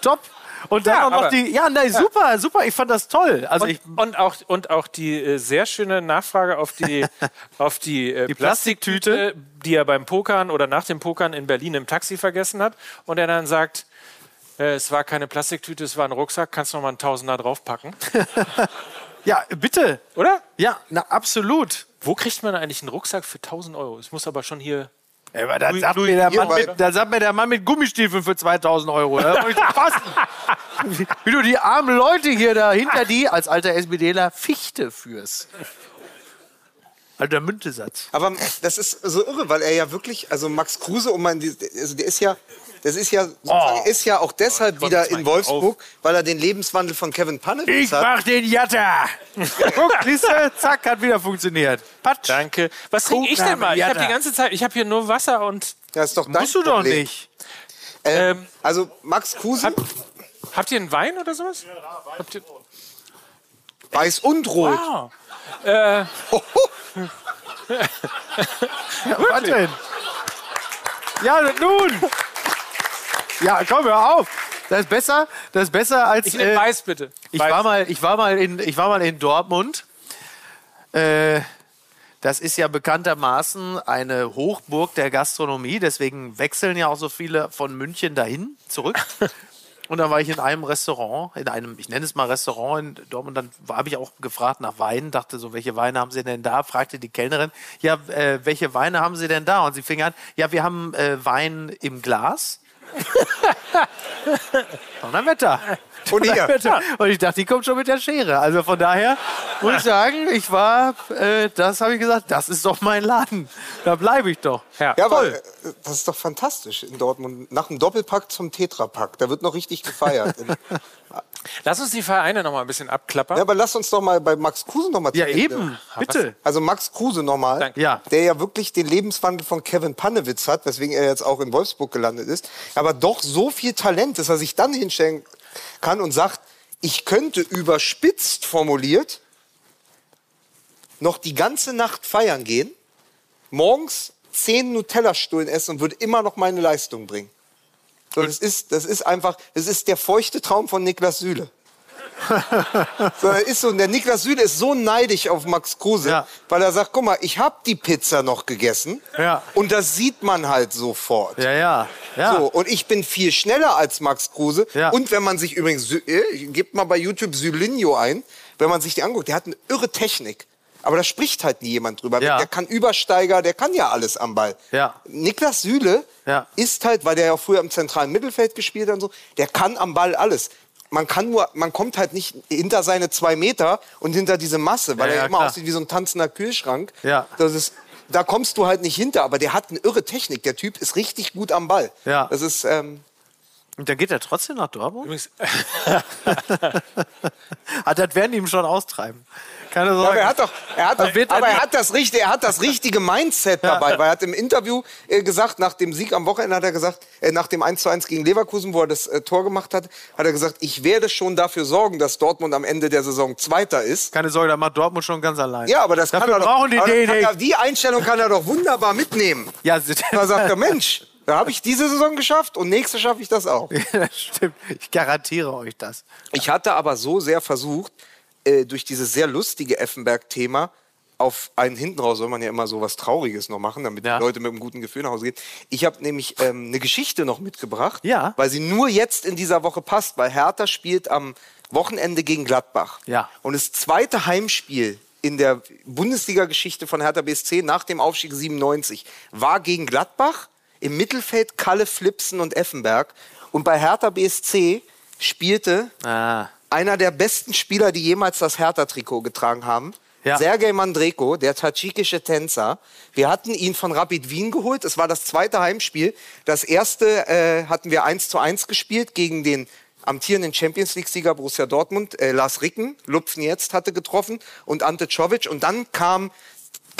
top. Und dann Ja, auch noch aber- die, ja, nein, super, super, ich fand das toll. Also ich, Und, und, auch, und auch die äh, sehr schöne Nachfrage auf die, auf die, äh, Die Plastiktüte, die er beim Pokern oder nach dem Pokern in Berlin im Taxi vergessen hat. Und er dann sagt, äh, es war keine Plastiktüte, es war ein Rucksack, kannst du noch mal einen Tausender draufpacken? ja, bitte. Oder? Ja, na, absolut. Wo kriegt man eigentlich einen Rucksack für 1000 Euro? Es muss aber schon hier. Ja, aber da sagt, mir der Mann mit, da sagt mir der Mann mit Gummistiefeln für 2000 Euro. Da muss ich doch fassen. Wie- Wie du die armen Leute hier dahinter die als alter SPDler Fichte führst. Alter Müntesatz. Aber das ist so irre, weil er ja wirklich, also Max Kruse, um die- also der ist ja, das ist ja, sozusagen, ist ja auch deshalb wieder in Wolfsburg, weil er den Lebenswandel von Kevin Panewitz hat. mach den Jatta. Guck, siehst du? Zack, hat wieder funktioniert. Patsch. Danke. Was trinke ich denn mal? Ich habe die ganze Zeit, ich habe hier nur Wasser und. Das ist doch dein Musst du doch Problem. nicht. Ähm, also Max Kruse, Hab- Habt ihr einen Wein oder sowas? Habt ihr, weiß und rot. ah, äh, Was denn? Ja, nun. Ja, komm, hör auf. Das ist besser, das ist besser als. ich nehme äh, Weiß bitte. Ich Weiß. war mal, ich war mal in, ich war mal in Dortmund. Äh, das ist ja bekanntermaßen eine Hochburg der Gastronomie. Deswegen wechseln ja auch so viele von München dahin zurück. Und dann war ich in einem Restaurant, in einem, ich nenne es mal Restaurant in Dortmund. Dann habe ich auch gefragt nach Weinen, dachte so, welche Weine haben Sie denn da? Fragte die Kellnerin, ja, äh, welche Weine haben Sie denn da? Und sie fing an, ja, wir haben äh, Wein im Glas. Donnerwetter. Und hier. Donnerwetter. Und ich dachte, die kommt schon mit der Schere. Also von daher muss ich sagen, ich war, äh, das habe ich gesagt, das ist doch mein Laden. Da bleibe ich doch. Ja. Ja, aber äh, das ist doch fantastisch in Dortmund. Nach dem Doppelpack zum Tetrapack. Da wird noch richtig gefeiert. Lass uns die Vereine noch mal ein bisschen abklappern. ja, aber lass uns doch mal bei Max Kruse noch mal Ja, eben. Bitte. Also Max Kruse nochmal, Danke. Ja. der ja wirklich den Lebenswandel von Kevin Panewitz hat, weswegen er jetzt auch in Wolfsburg gelandet ist, aber doch so viel Talent, dass er sich dann hinstellen kann und sagt, ich könnte überspitzt formuliert noch die ganze Nacht feiern gehen, morgens zehn Nutella-Stullen essen und würde immer noch meine Leistung bringen. So, das, ist, das ist einfach, das ist der feuchte Traum von Niklas Süle. so, ist so, der Niklas Süle ist so neidisch auf Max Kruse, Ja. weil er sagt, guck mal, ich habe die Pizza noch gegessen Ja. und das sieht man halt sofort. Ja, ja. ja. So, und ich bin viel schneller als Max Kruse. Ja. Und wenn man sich übrigens, äh, gebt mal bei YouTube Sylinho ein, wenn man sich die anguckt, der hat eine irre Technik. Aber da spricht halt nie jemand drüber. Ja. Der kann Übersteiger, der kann ja alles am Ball. Ja. Niklas Süle Ja. ist halt, weil der ja auch früher im zentralen Mittelfeld gespielt hat und so, der kann am Ball alles. Man kann nur, man kommt halt nicht hinter seine zwei Meter und hinter diese Masse, weil er ja, immer klar. aussieht wie so ein tanzender Kühlschrank. Ja. Das ist, da kommst du halt nicht hinter, aber der hat eine irre Technik. Der Typ ist richtig gut am Ball. Ja. Das ist, ähm, Und dann geht er trotzdem nach Dortmund? Übrigens, Ah, das werden die ihm schon austreiben. Keine Sorge. aber er hat doch, er hat, aber dann- er hat das richtige, er hat das richtige Mindset dabei, weil er hat im Interview äh, gesagt, nach dem Sieg am Wochenende hat er gesagt, äh, nach dem 1 zu 1 gegen Leverkusen, wo er das äh, Tor gemacht hat, hat er gesagt, ich werde schon dafür sorgen, dass Dortmund am Ende der Saison Zweiter ist. Keine Sorge, da macht Dortmund schon ganz allein. Ja, aber das Dafür kann er brauchen doch, die aber er, die Einstellung kann er doch wunderbar mitnehmen. Ja, Da sagt er, Mensch, da habe ich diese Saison geschafft und nächste schaffe ich das auch. das stimmt. Ich garantiere euch das. Ich hatte aber so sehr versucht, äh, durch dieses sehr lustige Effenberg-Thema auf einen hinten raus soll man ja immer so was Trauriges noch machen, damit Ja. die Leute mit einem guten Gefühl nach Hause gehen. Ich habe nämlich ähm, eine Geschichte noch mitgebracht, Ja. weil sie nur jetzt in dieser Woche passt, weil Hertha spielt am Wochenende gegen Gladbach. Ja. Und das zweite Heimspiel in der Bundesliga-Geschichte von Hertha BSC nach dem Aufstieg 97 war gegen Gladbach im Mittelfeld Kalle Flipsen und Effenberg. Und bei Hertha BSC spielte Ah. einer der besten Spieler, die jemals das Hertha-Trikot getragen haben. Ja. Sergej Mandreko, der tadschikische Tänzer. Wir hatten ihn von Rapid Wien geholt. Es war das zweite Heimspiel. Das erste äh, hatten wir 1 zu 1 gespielt gegen den amtierenden Champions League-Sieger Borussia Dortmund. Äh, Lars Ricken, Lupfen jetzt, hatte getroffen und Ante Czovic. Und dann kam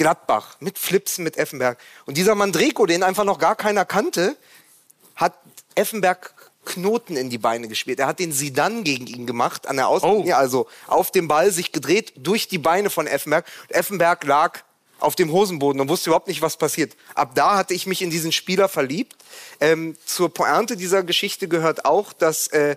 Gladbach mit Flipsen, mit Effenberg. Und dieser Mandreko, den einfach noch gar keiner kannte, hat Effenberg Knoten in die Beine gespielt. Er hat den Sidan gegen ihn gemacht an der Außenlinie, also auf dem Ball sich gedreht durch die Beine von Effenberg. Und Effenberg lag auf dem Hosenboden und wusste überhaupt nicht, was passiert. Ab da hatte ich mich in diesen Spieler verliebt. Ähm, zur Pointe dieser Geschichte gehört auch, dass äh,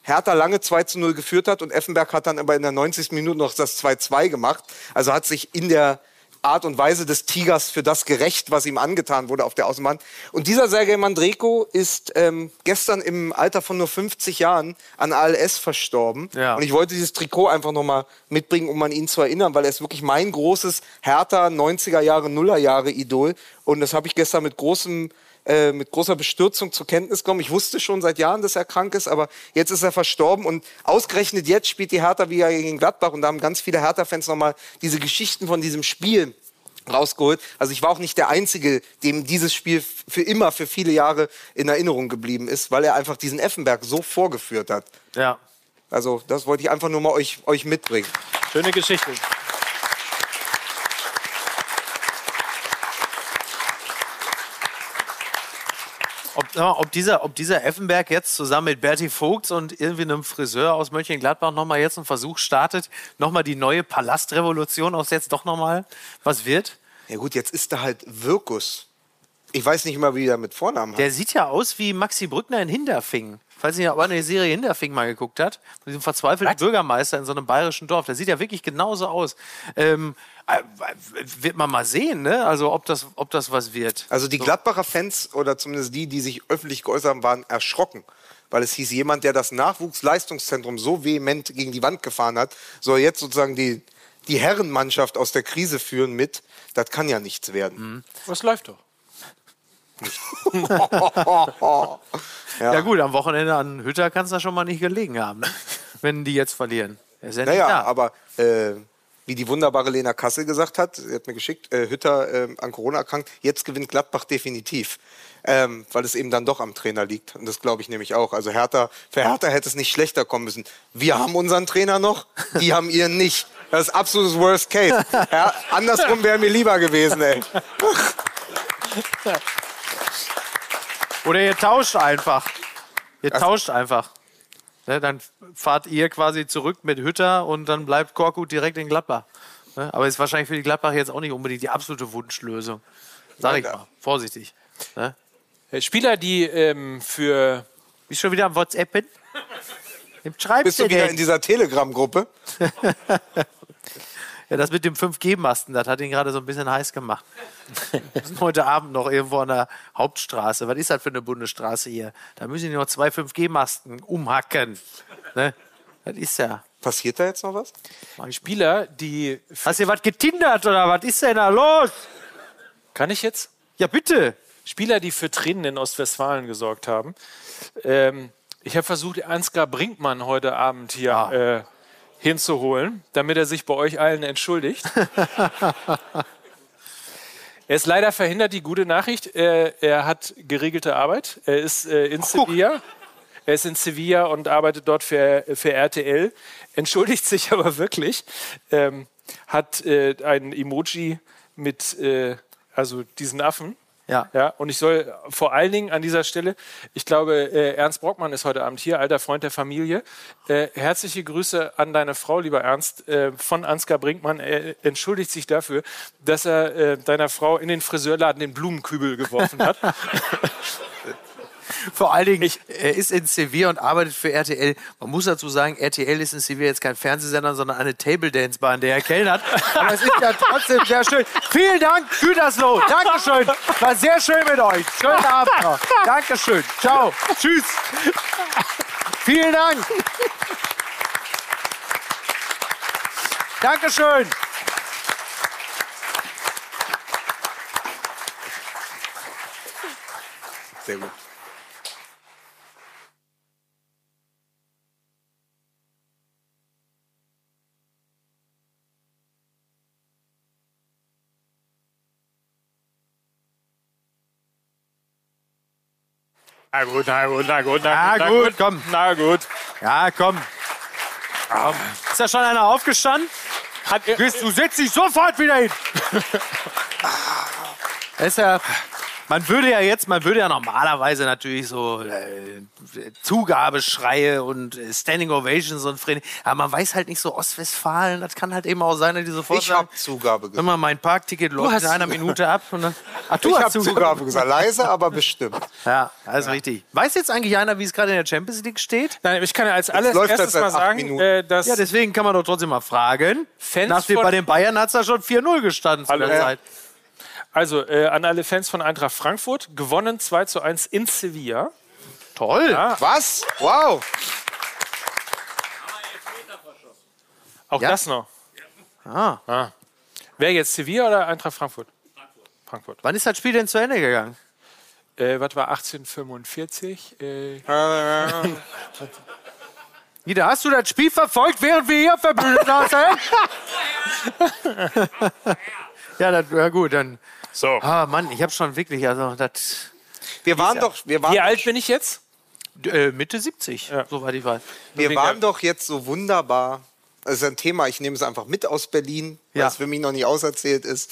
Hertha lange 2 zu 0 geführt hat und Effenberg hat dann aber in der 90. Minute noch das 2-2 gemacht. Also hat sich in der Art und Weise des Tigers für das gerecht, was ihm angetan wurde auf der Außenbahn. Und dieser Sergej Mandreko ist ähm, gestern im Alter von nur 50 Jahren an ALS verstorben. Ja. Und ich wollte dieses Trikot einfach nochmal mitbringen, um an ihn zu erinnern, weil er ist wirklich mein großes Hertha 90er Jahre, Nuller Jahre Idol. Und das habe ich gestern mit großem äh, mit großer Bestürzung zur Kenntnis gekommen. Ich wusste schon seit Jahren, dass er krank ist, aber jetzt ist er verstorben und ausgerechnet jetzt spielt die Hertha wieder gegen Gladbach und da haben ganz viele Hertha-Fans nochmal diese Geschichten von diesem Spiel rausgeholt. Also ich war auch nicht der Einzige, dem dieses Spiel für immer, für viele Jahre in Erinnerung geblieben ist, weil er einfach diesen Effenberg so vorgeführt hat. Ja. Also das wollte ich einfach nur mal euch, euch mitbringen. Schöne Geschichte. Ob, ob, dieser, ob dieser Effenberg jetzt zusammen mit Berti Vogts und irgendwie einem Friseur aus Mönchengladbach nochmal jetzt einen Versuch startet, nochmal die neue Palastrevolution, ob es jetzt doch nochmal was wird? Ja gut, jetzt ist da halt Wirkus. Ich weiß nicht mal, wie er mit Vornamen hat. Der sieht ja aus wie Maxi Brückner in Hinterfing. Falls ihr aber eine Serie Hinterfing mal geguckt hat, mit diesem verzweifelten Bürgermeister in so einem bayerischen Dorf, der sieht ja wirklich genauso aus. Ähm, äh, wird man mal sehen, ne? Also ob das, ob das was wird. Also die Gladbacher Fans oder zumindest die, die sich öffentlich geäußert haben, waren erschrocken. Weil es hieß, jemand, der das Nachwuchsleistungszentrum so vehement gegen die Wand gefahren hat, soll jetzt sozusagen die, die Herrenmannschaft aus der Krise führen mit. Das kann ja nichts werden. Was läuft doch? Ja. gut, am Wochenende an Hütter kann es da schon mal nicht gelegen haben, ne? wenn die jetzt verlieren. Er ja Naja, aber äh, wie die wunderbare Lena Kassel gesagt hat, sie hat mir geschickt, äh, Hütter äh, an Corona erkrankt, jetzt gewinnt Gladbach definitiv. Ähm, weil es eben dann doch am Trainer liegt. Und das glaube ich nämlich auch. Also Hertha, für Hertha hätte es nicht schlechter kommen müssen. Wir haben unseren Trainer noch, die haben ihren nicht. Das ist absolutes Worst Case. Ja, andersrum wäre mir lieber gewesen, ey. Oder ihr tauscht einfach. Ihr tauscht einfach. Ne, dann fahrt ihr quasi zurück mit Hütter und dann bleibt Korkut direkt in Gladbach. Ne, aber ist wahrscheinlich für die Gladbach jetzt auch nicht unbedingt die absolute Wunschlösung. Sag ich mal. Vorsichtig. Ne? Äh, Spieler, die ähm, für Bist schon wieder am WhatsAppen? Wem schreibst Bist du wieder in dieser Telegram-Gruppe? Ja, das mit dem 5G-Masten, das hat ihn gerade so ein bisschen heiß gemacht. Wir sind heute Abend noch irgendwo an der Hauptstraße. Was ist das für eine Bundesstraße hier? Da müssen die noch zwei 5G-Masten umhacken. Ne? Das ist ja. Passiert da jetzt noch was? Spieler, die. Hast du was getindert oder was ist denn da los? Kann ich jetzt? Ja, bitte. Spieler, die für Tränen in Ostwestfalen gesorgt haben. Ähm, ich habe versucht, Ansgar Brinkmann heute Abend hier äh, hinzuholen, damit er sich bei euch allen entschuldigt. er ist leider verhindert, die gute Nachricht. Er, er hat geregelte Arbeit. Er ist äh, in Sevilla. Er ist in Sevilla und arbeitet dort für, für RTL. Entschuldigt sich aber wirklich. Ähm, hat äh, ein Emoji mit äh, also diesen Affen. Ja. Ja, und ich soll vor allen Dingen an dieser Stelle, ich glaube, äh, Ernst Brockmann ist heute Abend hier, alter Freund der Familie. Äh, herzliche Grüße an deine Frau, lieber Ernst, äh, von Ansgar Brinkmann. Er entschuldigt sich dafür, dass er äh, deiner Frau in den Friseurladen den Blumenkübel geworfen hat. Vor allen Dingen, er ist in Sevilla und arbeitet für RTL. Man muss dazu sagen, RTL ist in Sevilla jetzt kein Fernsehsender, sondern eine Table Dance Bar, in der er kellnert. Aber es ist ja trotzdem sehr schön. Vielen Dank, Gütersloh. Dankeschön. War sehr schön mit euch. Schönen Abend noch. Dankeschön. Ciao. Tschüss. Vielen Dank. Dankeschön. Sehr gut. Na gut, na gut, na gut, Na na gut, komm. Na gut. Ja, komm. komm. Ist da schon einer aufgestanden? Hat du setzt dich sofort wieder hin. Ist ja, man würde ja jetzt, man würde ja normalerweise natürlich so äh, Zugabeschreie und äh, Standing Ovations und Fred, aber man weiß halt nicht so Ostwestfalen, das kann halt eben auch sein, dass die sofort Ich sagen, habe Zugabe gesagt. mal, mein Parkticket läuft in einer Minute ab. Und dann, Ach, du Ich hast habe Zugabe gesagt. Leise, aber bestimmt. Ja, das ist richtig. Weiß jetzt eigentlich einer, wie es gerade in der Champions League steht? nein, ich kann ja als alles erstes seit mal acht sagen, Minuten. äh, dass Ja, deswegen kann man doch trotzdem mal fragen. Fans Nach bei den Bayern hat es da schon 4-0 gestanden zu Hallo. der Ja. Zeit. Also äh, an alle Fans von Eintracht Frankfurt, gewonnen 2 zu 1 in Sevilla. Toll. Ja. Was? Wow. Auch Ja. das noch. Ah. Wer jetzt Sevilla oder Eintracht Frankfurt? Frankfurt. Wann ist das Spiel denn zu Ende gegangen? Äh, was war 1845? Äh, Wieder, hast du das Spiel verfolgt, während wir hier verbündet saßen? ja, das, ja gut, dann. So. Ah, Mann, ich habe schon wirklich, also das. Wir waren doch, wir waren, Wie alt bin ich jetzt? Äh, Mitte 70, Ja. soweit ich weiß. wir waren doch jetzt so wunderbar. Das ist ein Thema, ich nehme es einfach mit aus Berlin, Ja. es für mich noch nicht auserzählt ist.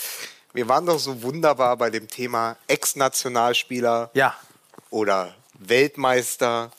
Wir waren doch so wunderbar bei dem Thema Ex-Nationalspieler Ja. oder Weltmeister,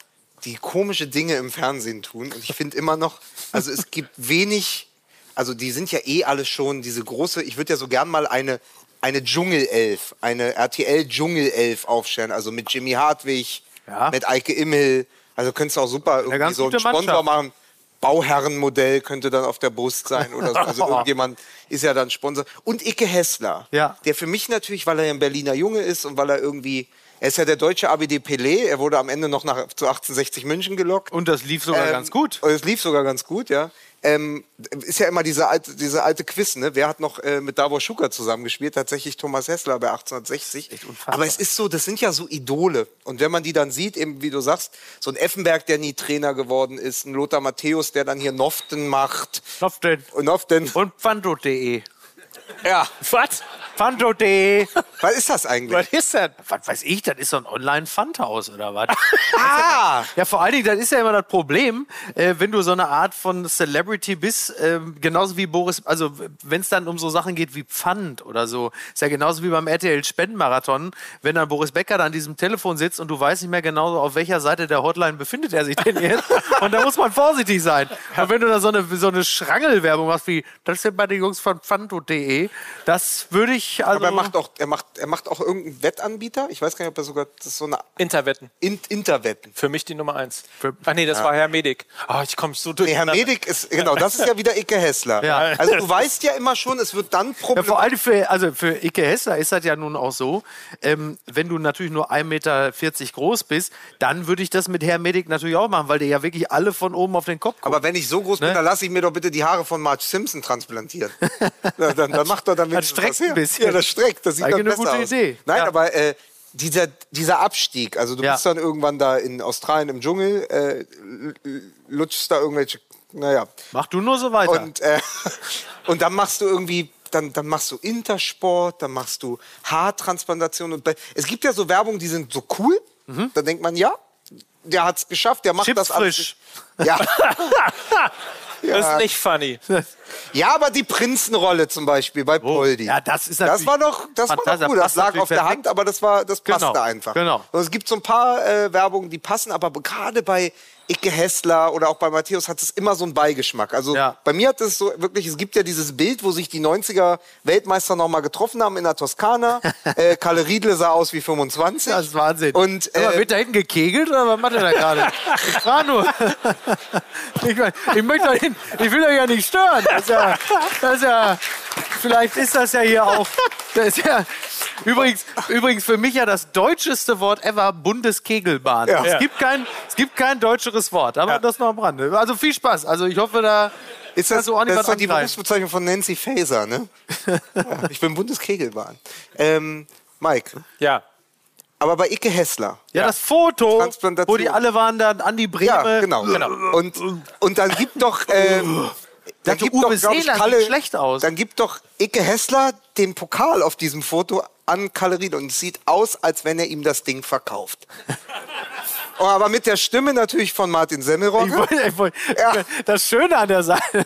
die komische Dinge im Fernsehen tun. Und ich finde immer noch, also es gibt wenig, also die sind ja eh alle schon diese große, ich würde ja so gern mal eine, eine Dschungelelf, eine RTL-Dschungelelf aufstellen, also mit Jimmy Hartwig, Ja. mit Eike Immel, also könntest du auch super irgendwie so einen Sponsor Mannschaft. machen. Bauherrenmodell könnte dann auf der Brust sein oder so. Also irgendjemand ist ja dann Sponsor. Und Icke Hessler, Ja. der für mich natürlich, weil er ja ein Berliner Junge ist und weil er irgendwie, er ist ja der deutsche ABD Pelé, er wurde am Ende noch nach, zu 1860 München gelockt. Und das lief sogar Ähm, ganz gut. Es lief sogar ganz gut, ja. Ähm, ist ja immer diese alte, diese alte Quiz, ne? Wer hat noch äh, mit Davor Schucker zusammengespielt? Tatsächlich Thomas Hessler bei 1860. unfassbar. Aber es ist so, das sind ja so Idole. Und wenn man die dann sieht, eben wie du sagst, so ein Effenberg, der nie Trainer geworden ist, ein Lothar Matthäus, der dann hier Noften macht. Und Noften, Und Pfanto.de. ja. Was? Pfanto.de. Was ist das eigentlich? Was ist das? Was weiß ich, das ist so ein Online-Pfandhaus oder was? Ah! Ja, vor allen Dingen, das ist ja immer das Problem, äh, wenn du so eine Art von Celebrity bist, ähm, genauso wie Boris, also wenn es dann um so Sachen geht wie Pfand oder so, ist ja genauso wie beim RTL-Spendenmarathon, wenn dann Boris Becker da an diesem Telefon sitzt und du weißt nicht mehr genau, auf welcher Seite der Hotline befindet er sich denn jetzt. und da muss man vorsichtig sein. Und wenn du da so eine, so eine Schrangelwerbung machst wie, das sind bei den Jungs von pfando.de, das würde ich also... Aber er macht auch, er macht, er macht auch irgendeinen Wettanbieter. Ich weiß gar nicht, ob er sogar, das ist so eine Interwetten. In Interwetten. Für mich die Nummer eins. Ach nee, das war Herr Medik. Oh, ich komme so durch. Nee, Herr Medik ist, genau, das ist ja wieder Icke Hessler. Ja. Also du weißt ja immer schon, es wird dann Ja, problematisch. vor allem für, also für Icke Hessler ist das ja nun auch so, ähm, wenn du natürlich nur 1,40 Meter groß bist, dann würde ich das mit Herr Medik natürlich auch machen, weil der ja wirklich alle von oben auf den Kopf guckt. aber wenn ich so groß bin, Ne? dann lasse ich mir doch bitte die Haare von Marge Simpson transplantieren. ja, dann, dann macht doch damit Das streckt ein bisschen. Ja, das streckt. Das sieht Eigentlich dann eine besser gute aus. Idee. Nein, Ja. aber äh, dieser, dieser Abstieg, also du Ja. bist dann irgendwann da in Australien im Dschungel, äh, lutschst da irgendwelche, naja, Mach du nur so weiter. Und, äh, und dann machst du irgendwie, dann, dann machst du Intersport, dann machst du Haartransplantation. Und es gibt ja so Werbung, die sind so cool. Da denkt man, ja, der hat's geschafft, der macht Chips das alles. frisch. Ja. Das ist nicht funny. ja, aber die Prinzenrolle zum Beispiel bei Poldi. Oh, ja, das ist das natürlich war doch, das war doch gut. Das lag auf der. Hand, aber das war, das passte Genau, einfach. genau. Und es gibt so ein paar äh, Werbungen, die passen, aber gerade bei, Icke Hessler oder auch bei Matthäus hat es immer so einen Beigeschmack. Also Ja. bei mir hat es so wirklich, es gibt ja dieses Bild, wo sich die 90er Weltmeister nochmal getroffen haben in der Toskana. äh, Kalle Riedle sah aus wie 25. Das ist Wahnsinn. Und Aber äh, wird da hinten gekegelt oder was macht er da gerade? Ich war nur. ich, mein, ich, möchte hin, ich will euch ja nicht stören. Das ist ja, das ist ja, vielleicht ist das ja hier auch. Das ist ja, übrigens, übrigens für mich ja das deutscheste Wort ever, Bundeskegelbahn. Ja. Es, gibt kein, es gibt kein deutscheres Wort, aber das noch am Rande. Also viel Spaß. Also ich hoffe, da ist das, auch nicht das ist die. Berufsbezeichnung von Nancy Faeser, ne? ja, ich bin Bundeskegelbahn. Ähm, Mike, Ja. aber bei Icke Hessler. Ja, das Foto, wo die alle waren dann an die Breme. Ja, genau. Und, und dann gibt doch. Ähm, dann gibt Uwe doch, ich, Seeler sieht Kalle, schlecht aus. Dann gibt doch Icke Hessler den Pokal auf diesem Foto an Kalle Riedel und es sieht aus, als wenn er ihm das Ding verkauft. Oh, aber mit der Stimme natürlich von Martin wollte, Ja. Das Schöne an der Sache,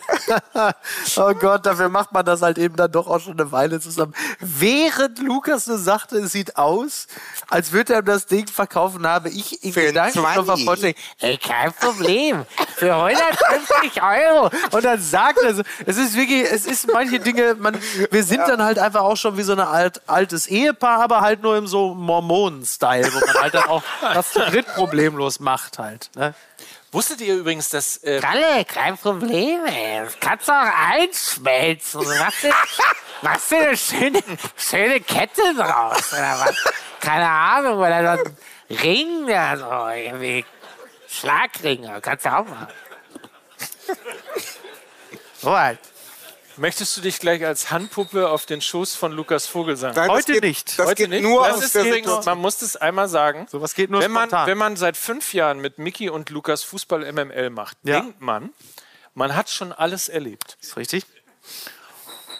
oh Gott, dafür macht man das halt eben dann doch auch schon eine Weile zusammen. Während Lukas so sagte, es sieht aus, als würde er das Ding verkaufen, habe ich in Für Gedanken schon 20. vervollständigt, ey, kein Problem, für 150 Euro. Und dann sagt er so, es ist wirklich, es ist manche Dinge, man, wir sind dann halt einfach auch schon wie so ein alt, altes Ehepaar, aber halt nur im so Mormonen-Style, wo man halt dann auch das zu dritt problemlos macht halt. Ne? Wusstet ihr übrigens, dass äh, Kalle, kein Problem, ey. Das kannst du auch einschmelzen. Was für, was für eine schöne, schöne Kette draus, oder was? Keine Ahnung, oder so ein Ring, da so, irgendwie. Schlagring, kannst du auch machen. So halt. Möchtest du dich gleich als Handpuppe auf den Schoß von Lukas Vogelsang? Nein, das Heute geht, nicht. Das Heute geht nicht. nur das aus ist der übrigens, Situation. man muss es einmal sagen. Sowas geht nur wenn man, spontan. wenn man seit fünf Jahren mit Mickey und Lukas Fußball MML macht, Ja. denkt man, man hat schon alles erlebt. ist richtig.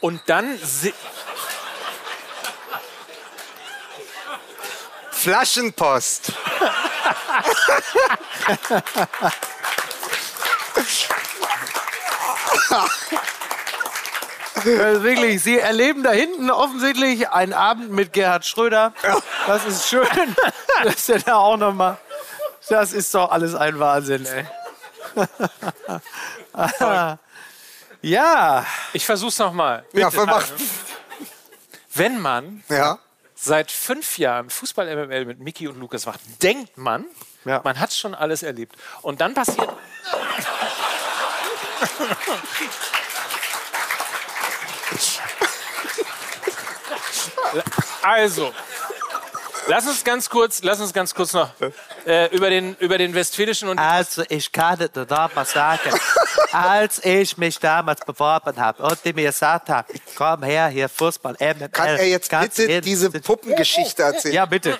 Und dann Flaschenpost. Also wirklich, Sie erleben da hinten offensichtlich einen Abend mit Gerhard Schröder. Das ist schön, dass er da auch noch mal. Das ist doch alles ein Wahnsinn, ey. ja, ich versuch's nochmal. Ja, vermacht. Wenn man Ja. seit fünf Jahren Fußball MML mit Mickey und Lukas macht, denkt man, Ja. man hat schon alles erlebt. Und dann passiert. Also, lass uns ganz kurz, lass uns ganz kurz noch äh, über, den, über den westfälischen und also ich kann dir da mal sagen. Als ich mich damals beworben habe und die mir gesagt haben, komm her, hier Fußball, MML. Kann er jetzt ganz bitte hin- diese Puppengeschichte erzählen? Ja, bitte.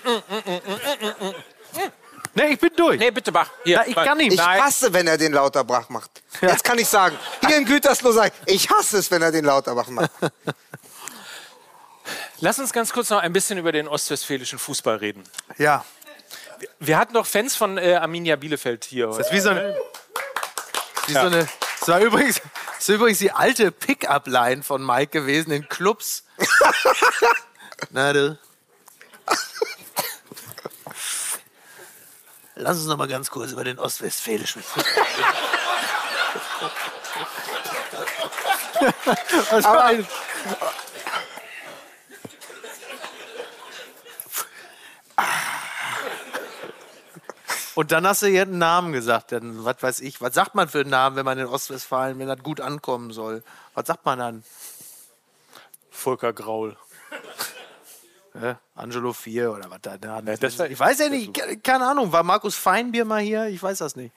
Nee, ich bin durch. Nee, bitte, Bach. Hier, Na, ich kann nicht. Ich Nein. hasse, wenn er den Lauterbach macht. Jetzt kann ich sagen, hier in Gütersloh sage ich, ich hasse es, wenn er den Lauterbach macht. Lass uns ganz kurz noch ein bisschen über den ostwestfälischen Fußball reden. Ja. Wir hatten doch Fans von äh, Arminia Bielefeld hier heute. Das ist wie so eine. Wie so eine das, war übrigens, das ist übrigens die alte Pickup-Line von Mike gewesen in Clubs. Na du. Lass uns noch mal ganz kurz über den ostwestfälischen Fußball reden. Ein- Und dann hast du hier einen Namen gesagt. Dann, was weiß ich, was sagt man für einen Namen, wenn man in Ostwestfalen, wenn das gut ankommen soll? Was sagt man dann? Volker Graul. Hä? Angelo 4 oder was da? da das wär- ich weiß ja nicht, ke- keine Ahnung. War Markus Feinbier mal hier? Ich weiß das nicht.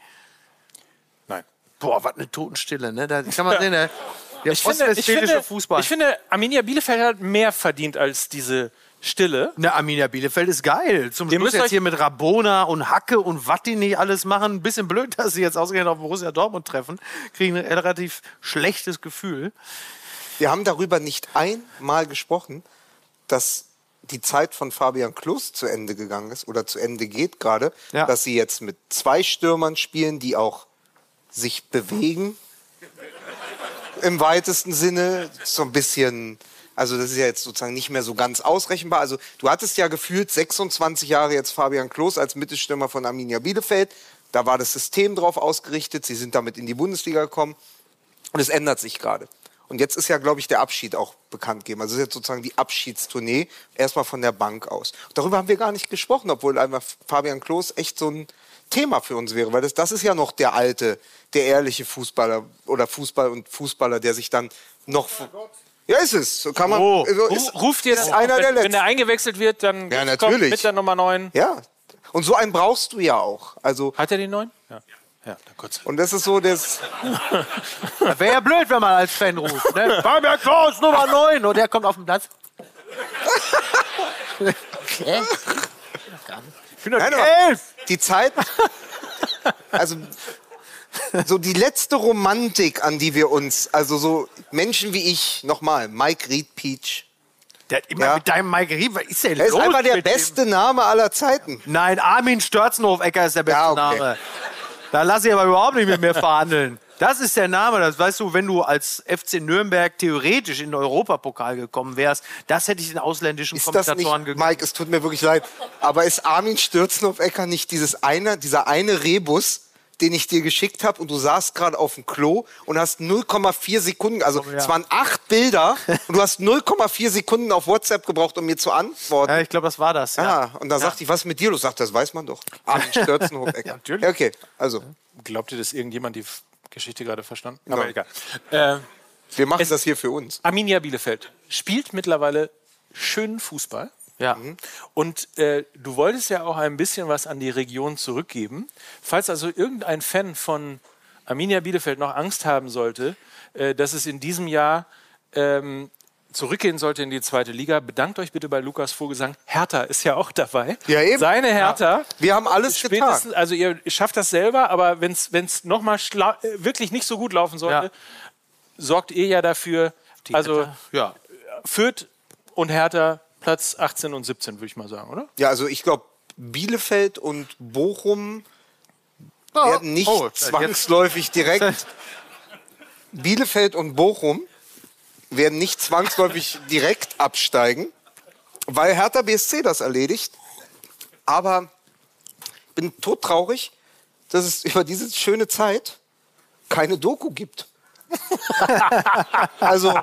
Nein. Boah, was eine Totenstille, ne? Da kann man sehen, der, der Ich finde, ich, finde, Fußball. ich finde, Arminia Bielefeld hat mehr verdient als diese Stille. Na, Arminia Bielefeld ist geil. Zum Ihr Schluss jetzt hier mit Rabona und Hacke und was die nicht alles machen. Ein bisschen blöd, dass sie jetzt ausgerechnet auf Borussia Dortmund treffen. Kriegen ein relativ schlechtes Gefühl. Wir haben darüber nicht einmal gesprochen, dass die Zeit von Fabian Klus zu Ende gegangen ist oder zu Ende geht gerade, Ja. dass sie jetzt mit zwei Stürmern spielen, die auch sich bewegen. Im weitesten Sinne so ein bisschen, also das ist ja jetzt sozusagen nicht mehr so ganz ausrechenbar. Also du hattest ja gefühlt 26 Jahre jetzt Fabian Klos als Mittelstürmer von Arminia Bielefeld. Da war das System drauf ausgerichtet. Sie sind damit in die Bundesliga gekommen. Und es ändert sich gerade. Und jetzt ist ja, glaube ich, der Abschied auch bekannt gegeben. Also es ist jetzt sozusagen die Abschiedstournee, erstmal von der Bank aus. Darüber haben wir gar nicht gesprochen, obwohl einfach Fabian Klos echt so ein Thema für uns wäre. Weil das, das ist ja noch der alte, der ehrliche Fußballer oder Fußball und Fußballer, der sich dann noch... Ja, ist es. So kann man. Oh. so Ru- ist, Ruft ihr ist das einer wenn, der wenn letzten. der eingewechselt wird, dann Ja, kommt natürlich. mit der Nummer 9. Ja. Und so einen brauchst du ja auch. Also, Hat er den 9? Ja. Ja, dann kurz. und das ist so das. Wäre ja blöd, wenn man als Fan ruft. Ne? Fabian Klaus, Nummer 9. Und der kommt auf den Platz. Ich bin doch Nein, elf. die Zeit, also so die letzte Romantik, an die wir uns, also so Menschen wie ich, nochmal, Mike Reed Peach. Der hat immer Ja. mit deinem Mike Rieb, was ist denn Er ist einfach der mit dem? beste Name aller Zeiten. Nein, Armin Störzenhof-Ecker ist der beste Ja, okay. Name. Da lasse ich aber überhaupt nicht mit mir verhandeln. Das ist der Name, das weißt du, wenn du als FC Nürnberg theoretisch in den Europapokal gekommen wärst, das hätte ich den ausländischen Ist Kommentatoren gegeben. Mike, es tut mir wirklich leid, aber ist Armin Stürzenhoff-Ecker nicht dieses eine, dieser eine Rebus, den ich dir geschickt habe und du saßt gerade auf dem Klo und hast 0,4 Sekunden, also Oh, ja. es waren acht Bilder und du hast 0,4 Sekunden auf WhatsApp gebraucht, um mir zu antworten. Ja, ich glaube, das war das. Ja. Ja, und dann sagte ich, was ist mit dir los? Sagt, das weiß man doch. Armin Stürzenhoff-Ecker. ja, natürlich. okay, also, Glaubt ihr, dass irgendjemand die Geschichte gerade verstanden? Nein. Aber egal. Äh, wir machen Es- das hier für uns. Arminia Bielefeld spielt mittlerweile schönen Fußball. Ja. Und äh, du wolltest ja auch ein bisschen was an die Region zurückgeben. Falls also irgendein Fan von Arminia Bielefeld noch Angst haben sollte, äh, dass es in diesem Jahr ähm, zurückgehen sollte in die zweite Liga, bedankt euch bitte bei Lukas Vogelsang. Hertha ist ja auch dabei. Ja, eben. Seine Hertha. Wir haben alles Spätestens, getan. also ihr schafft das selber, aber wenn es nochmal wirklich nicht so gut laufen sollte, Ja. sorgt ihr ja dafür, also ja. Fürth und Hertha Platz 18 und 17, würde ich mal sagen, oder? Ja, also ich glaube, Bielefeld und Bochum werden nicht oh, jetzt- zwangsläufig direkt. Bielefeld und Bochum werden nicht zwangsläufig direkt absteigen, weil Hertha BSC das erledigt. Aber ich bin todtraurig, dass es über diese schöne Zeit keine Doku gibt. also,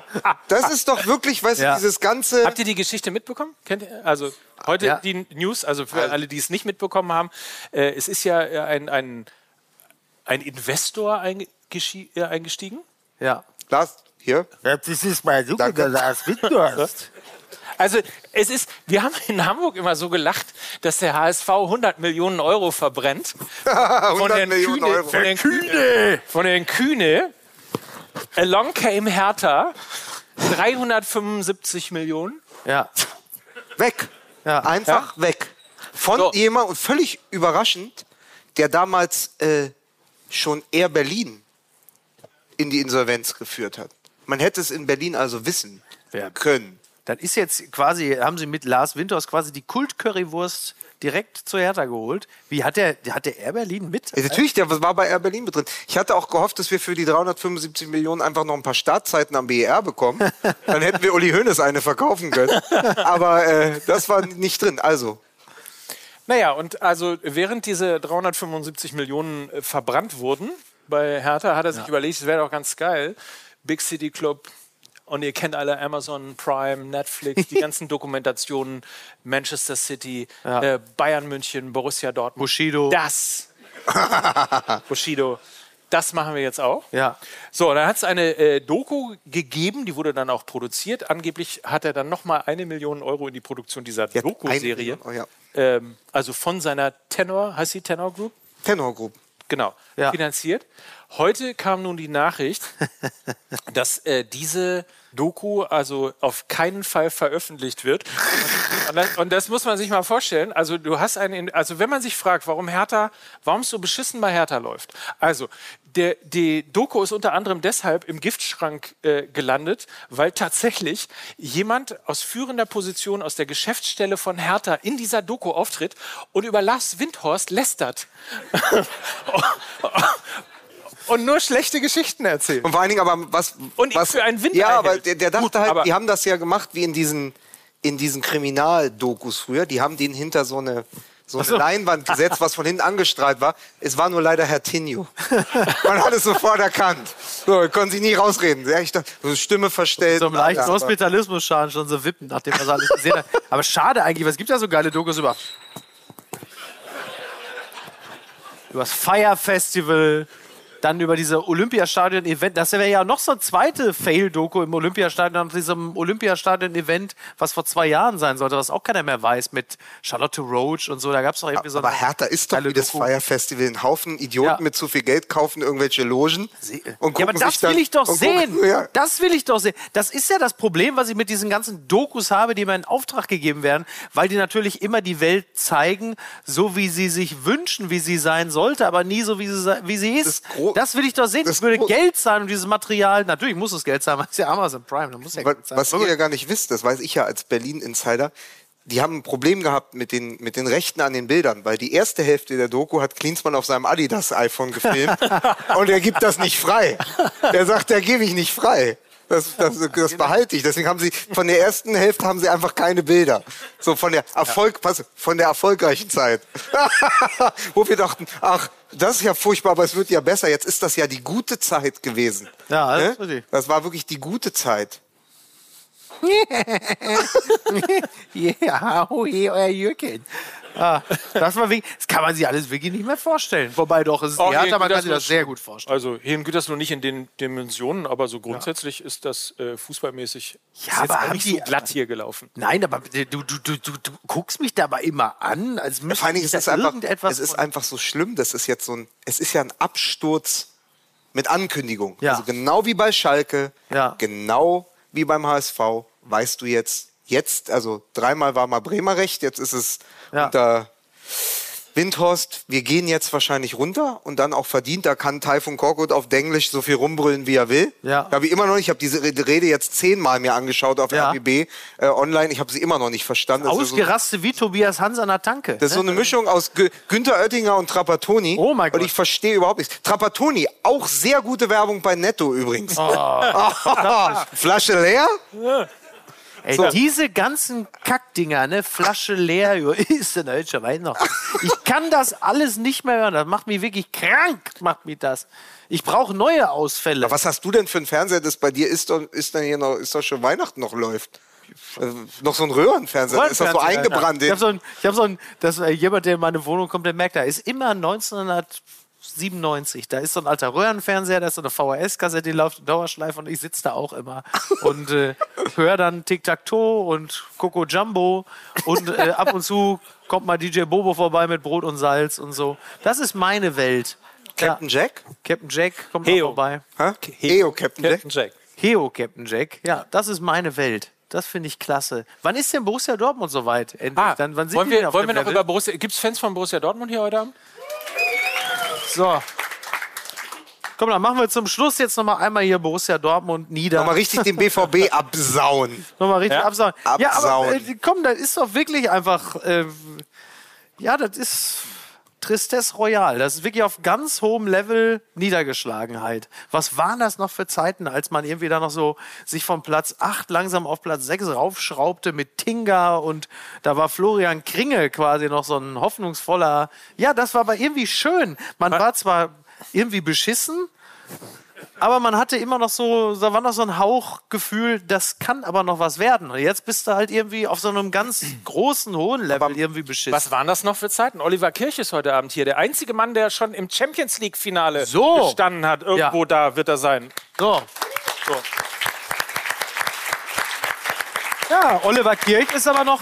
das ist doch wirklich, weißt Ja. du, dieses ganze. Habt ihr die Geschichte mitbekommen? Kennt ihr? Also heute Ja. die News, also für alle, die es nicht mitbekommen haben, äh, es ist ja äh, ein, ein, ein Investor äh, eingestiegen. ja. Lars, hier. Das ist so, Danke. dass du hast. Also es ist, wir haben in Hamburg immer so gelacht, dass der HSV 100 Millionen Euro verbrennt. Von 100 Herrn Millionen Kühne, Euro. Von Herrn Kühne. Von Herrn Kühne. Along came Hertha. 375 Millionen. ja. Weg. Ja. Einfach weg. Von So. jemand, und völlig überraschend, der damals äh, schon Air Berlin in die Insolvenz geführt hat. Man hätte es in Berlin also wissen Ja. können. Das ist jetzt quasi, haben sie mit Lars Winters quasi die Kult-Currywurst direkt zu Hertha geholt. Wie hat der, hat der Air Berlin mit? Ja, natürlich, der war bei Air Berlin mit drin. Ich hatte auch gehofft, dass wir für die 375 Millionen einfach noch ein paar Startzeiten am BER bekommen. Dann hätten wir Uli Hoeneß eine verkaufen können. Aber äh, das war nicht drin. Also, Naja, und also während diese 375 Millionen äh, verbrannt wurden bei Hertha, hat er sich überlegt, es wäre doch ganz geil. Big City Club. Und ihr kennt alle Amazon Prime, Netflix, die ganzen Dokumentationen, Manchester City, äh, Bayern München, Borussia Dortmund. Bushido. Das. Bushido. Das machen wir jetzt auch. Ja. So, dann hat es eine äh, Doku gegeben, die wurde dann auch produziert. Angeblich hat er dann nochmal eine Million Euro in die Produktion dieser eine Doku-Serie. Oh ja. ähm, also von seiner Tenor, heißt sie Tenor Group? Tenor Group. Genau, Ja. finanziert. Heute kam nun die Nachricht, dass äh, diese Doku also auf keinen Fall veröffentlicht wird. Und das, und das muss man sich mal vorstellen. Also du hast einen, also wenn man sich fragt, warum Hertha, warum es so beschissen bei Hertha läuft. Also der, die Doku ist unter anderem deshalb im Giftschrank äh, gelandet, weil tatsächlich jemand aus führender Position aus der Geschäftsstelle von Hertha in dieser Doku auftritt und über Lars Windhorst lästert. und nur schlechte Geschichten erzählt. Und vor allen Dingen aber was. Und ihn was, für einen Winter Ja, aber der, der dachte Gut, halt, aber- die haben das ja gemacht wie in diesen, in diesen Kriminaldokus früher. Die haben den hinter so eine, so eine Leinwand gesetzt, was von hinten angestrahlt war. Es war nur leider Herr Tinio. Man hat es sofort erkannt. So, er konnte sich nie rausreden. Ja, ich dachte, so Stimme verstellt. So einem leichten Hospitalismus-Schaden schon so wippen, nachdem er so alles gesehen hat. Aber schade eigentlich, es gibt ja so geile Dokus über. Über das Fire Festival, dann über diese Olympiastadion-Event. Das wäre ja noch so ein zweite Fail-Doku im Olympiastadion, nach diesem Olympiastadion-Event, was vor zwei Jahren sein sollte, was auch keiner mehr weiß, mit Charlotte Roach und so. Da gab es doch irgendwie so Aber eine Hertha ist doch wie das. Fire Festival. Ein Haufen Idioten Ja. mit zu viel Geld kaufen irgendwelche Logen. Und Ja, aber gucken das will ich doch sehen. Gucken, ja. Das will ich doch sehen. Das ist ja das Problem, was ich mit diesen ganzen Dokus habe, die mir in Auftrag gegeben werden, weil die natürlich immer die Welt zeigen, so wie sie sich wünschen, wie sie sein sollte, aber nie so, wie sie, wie sie ist. Gro- Das, will ich doch sehen. das würde gro- Geld zahlen, um dieses Material. Natürlich muss es Geld zahlen, weil es ja Amazon Prime, da muss ja Wa- Geld. Was ihr ja gar nicht wisst, das weiß ich ja als Berlin-Insider, die haben ein Problem gehabt mit den, mit den Rechten an den Bildern, weil die erste Hälfte der Doku hat Klinsmann auf seinem Adidas-iPhone gefilmt und er gibt das nicht frei. Er sagt, der gebe ich nicht frei. Das, das, das behalte ich. Deswegen haben sie von der ersten Hälfte haben sie einfach keine Bilder. So von der Erfolg, pass, von der erfolgreichen Zeit. Wo wir dachten, ach, das ist ja furchtbar, aber es wird ja besser. Jetzt ist das ja die gute Zeit gewesen. Ja, das Ne? Das war wirklich die gute Zeit. Ja, oh je, euer Jürgen. Ah, das, war wirklich, das kann man sich alles wirklich nicht mehr vorstellen. Wobei doch, es ist Auch hier man kann sich das sehr gut vorstellen. Also hier in Gütersloh nicht in den Dimensionen, aber so grundsätzlich ist das äh, fußballmäßig Ja, ist aber nicht die- so glatt hier gelaufen. Nein, aber du, du, du, du, du guckst mich dabei immer an, als müsste Dingen ich ist einfach, irgendetwas es ist einfach so schlimm. Das ist jetzt so ein, es ist ja ein Absturz mit Ankündigung. Ja. Also genau wie bei Schalke, Ja. genau wie beim HSV, weißt du jetzt, jetzt, also dreimal war mal Bremer recht, jetzt ist es Ja. unter Windhorst, wir gehen jetzt wahrscheinlich runter und dann auch verdient. Da kann Taifun Korkut auf Denglisch so viel rumbrüllen, wie er will. Ja. Habe ich immer noch nicht. Ich habe diese Rede jetzt zehnmal mir angeschaut auf Ja. RBB äh, online. Ich habe sie immer noch nicht verstanden. Ist so- Ausgerastet wie Tobias Hans an der Tanke. das ist so eine Mischung aus Gü Günther Oettinger und Trapattoni. Oh mein Gott. Und ich verstehe überhaupt nichts. Trapattoni, auch sehr gute Werbung bei Netto übrigens. Flasche leer? Ey, diese ganzen Kackdinger, ne, Flasche leer, ist denn deutscher Wein noch? Ich kann das alles nicht mehr hören. Das macht mich wirklich krank, macht mich das. Ich brauche neue Ausfälle. Was hast du denn für einen Fernseher, das bei dir ist? Doch, ist dann hier noch, ist doch schon Weihnachten noch läuft? Äh, noch so ein Röhrenfernseher, ist das so eingebrannt? Ich habe so ein, ich hab so ein das, äh, jemand, der in meine Wohnung kommt, der merkt, da ist immer 1997. Da ist so ein alter Röhrenfernseher, da ist so eine VHS-Kassette, die läuft in Dauerschleife und ich sitze da auch immer und äh, höre dann Tic-Tac-Toe und Coco Jumbo und äh, ab und zu kommt mal DJ Bobo vorbei mit Brot und Salz und so. Das ist meine Welt. Captain Jack? Ja, Captain Jack kommt Heo. auch vorbei. Hä? Eo, Captain Jack? Captain Jack. Heo, Captain Jack. Ja, das ist meine Welt. Das finde ich klasse. Wann ist denn Borussia Dortmund soweit? Endlich? Ah, Dann, wann sind wollen wir, wollen wir noch über Borussia... Gibt es Fans von Borussia Dortmund hier heute Abend? So. Komm, dann machen wir zum Schluss jetzt noch mal einmal hier Borussia Dortmund nieder. Nochmal richtig den BVB absauen. Nochmal richtig Ja? absauen. Ja, aber Absauen. äh, komm, das ist doch wirklich einfach. Äh, ja, das ist Tristesse Royal. Das ist wirklich auf ganz hohem Level Niedergeschlagenheit. Was waren das noch für Zeiten, als man irgendwie da noch so sich von Platz 8 langsam auf Platz 6 raufschraubte mit Tinga und da war Florian Kringe quasi noch so ein hoffnungsvoller. Ja, das war aber irgendwie schön. Man war zwar irgendwie beschissen, aber man hatte immer noch so, da war noch so ein Hauchgefühl, das kann aber noch was werden. Und jetzt bist du halt irgendwie auf so einem ganz großen, hohen Level irgendwie beschissen. Was waren das noch für Zeiten? Oliver Kirch ist heute Abend hier. Der einzige Mann, der schon im Champions League-Finale So. gestanden hat. Irgendwo Ja. da wird er sein. So. Ja, Oliver Kirch ist aber noch.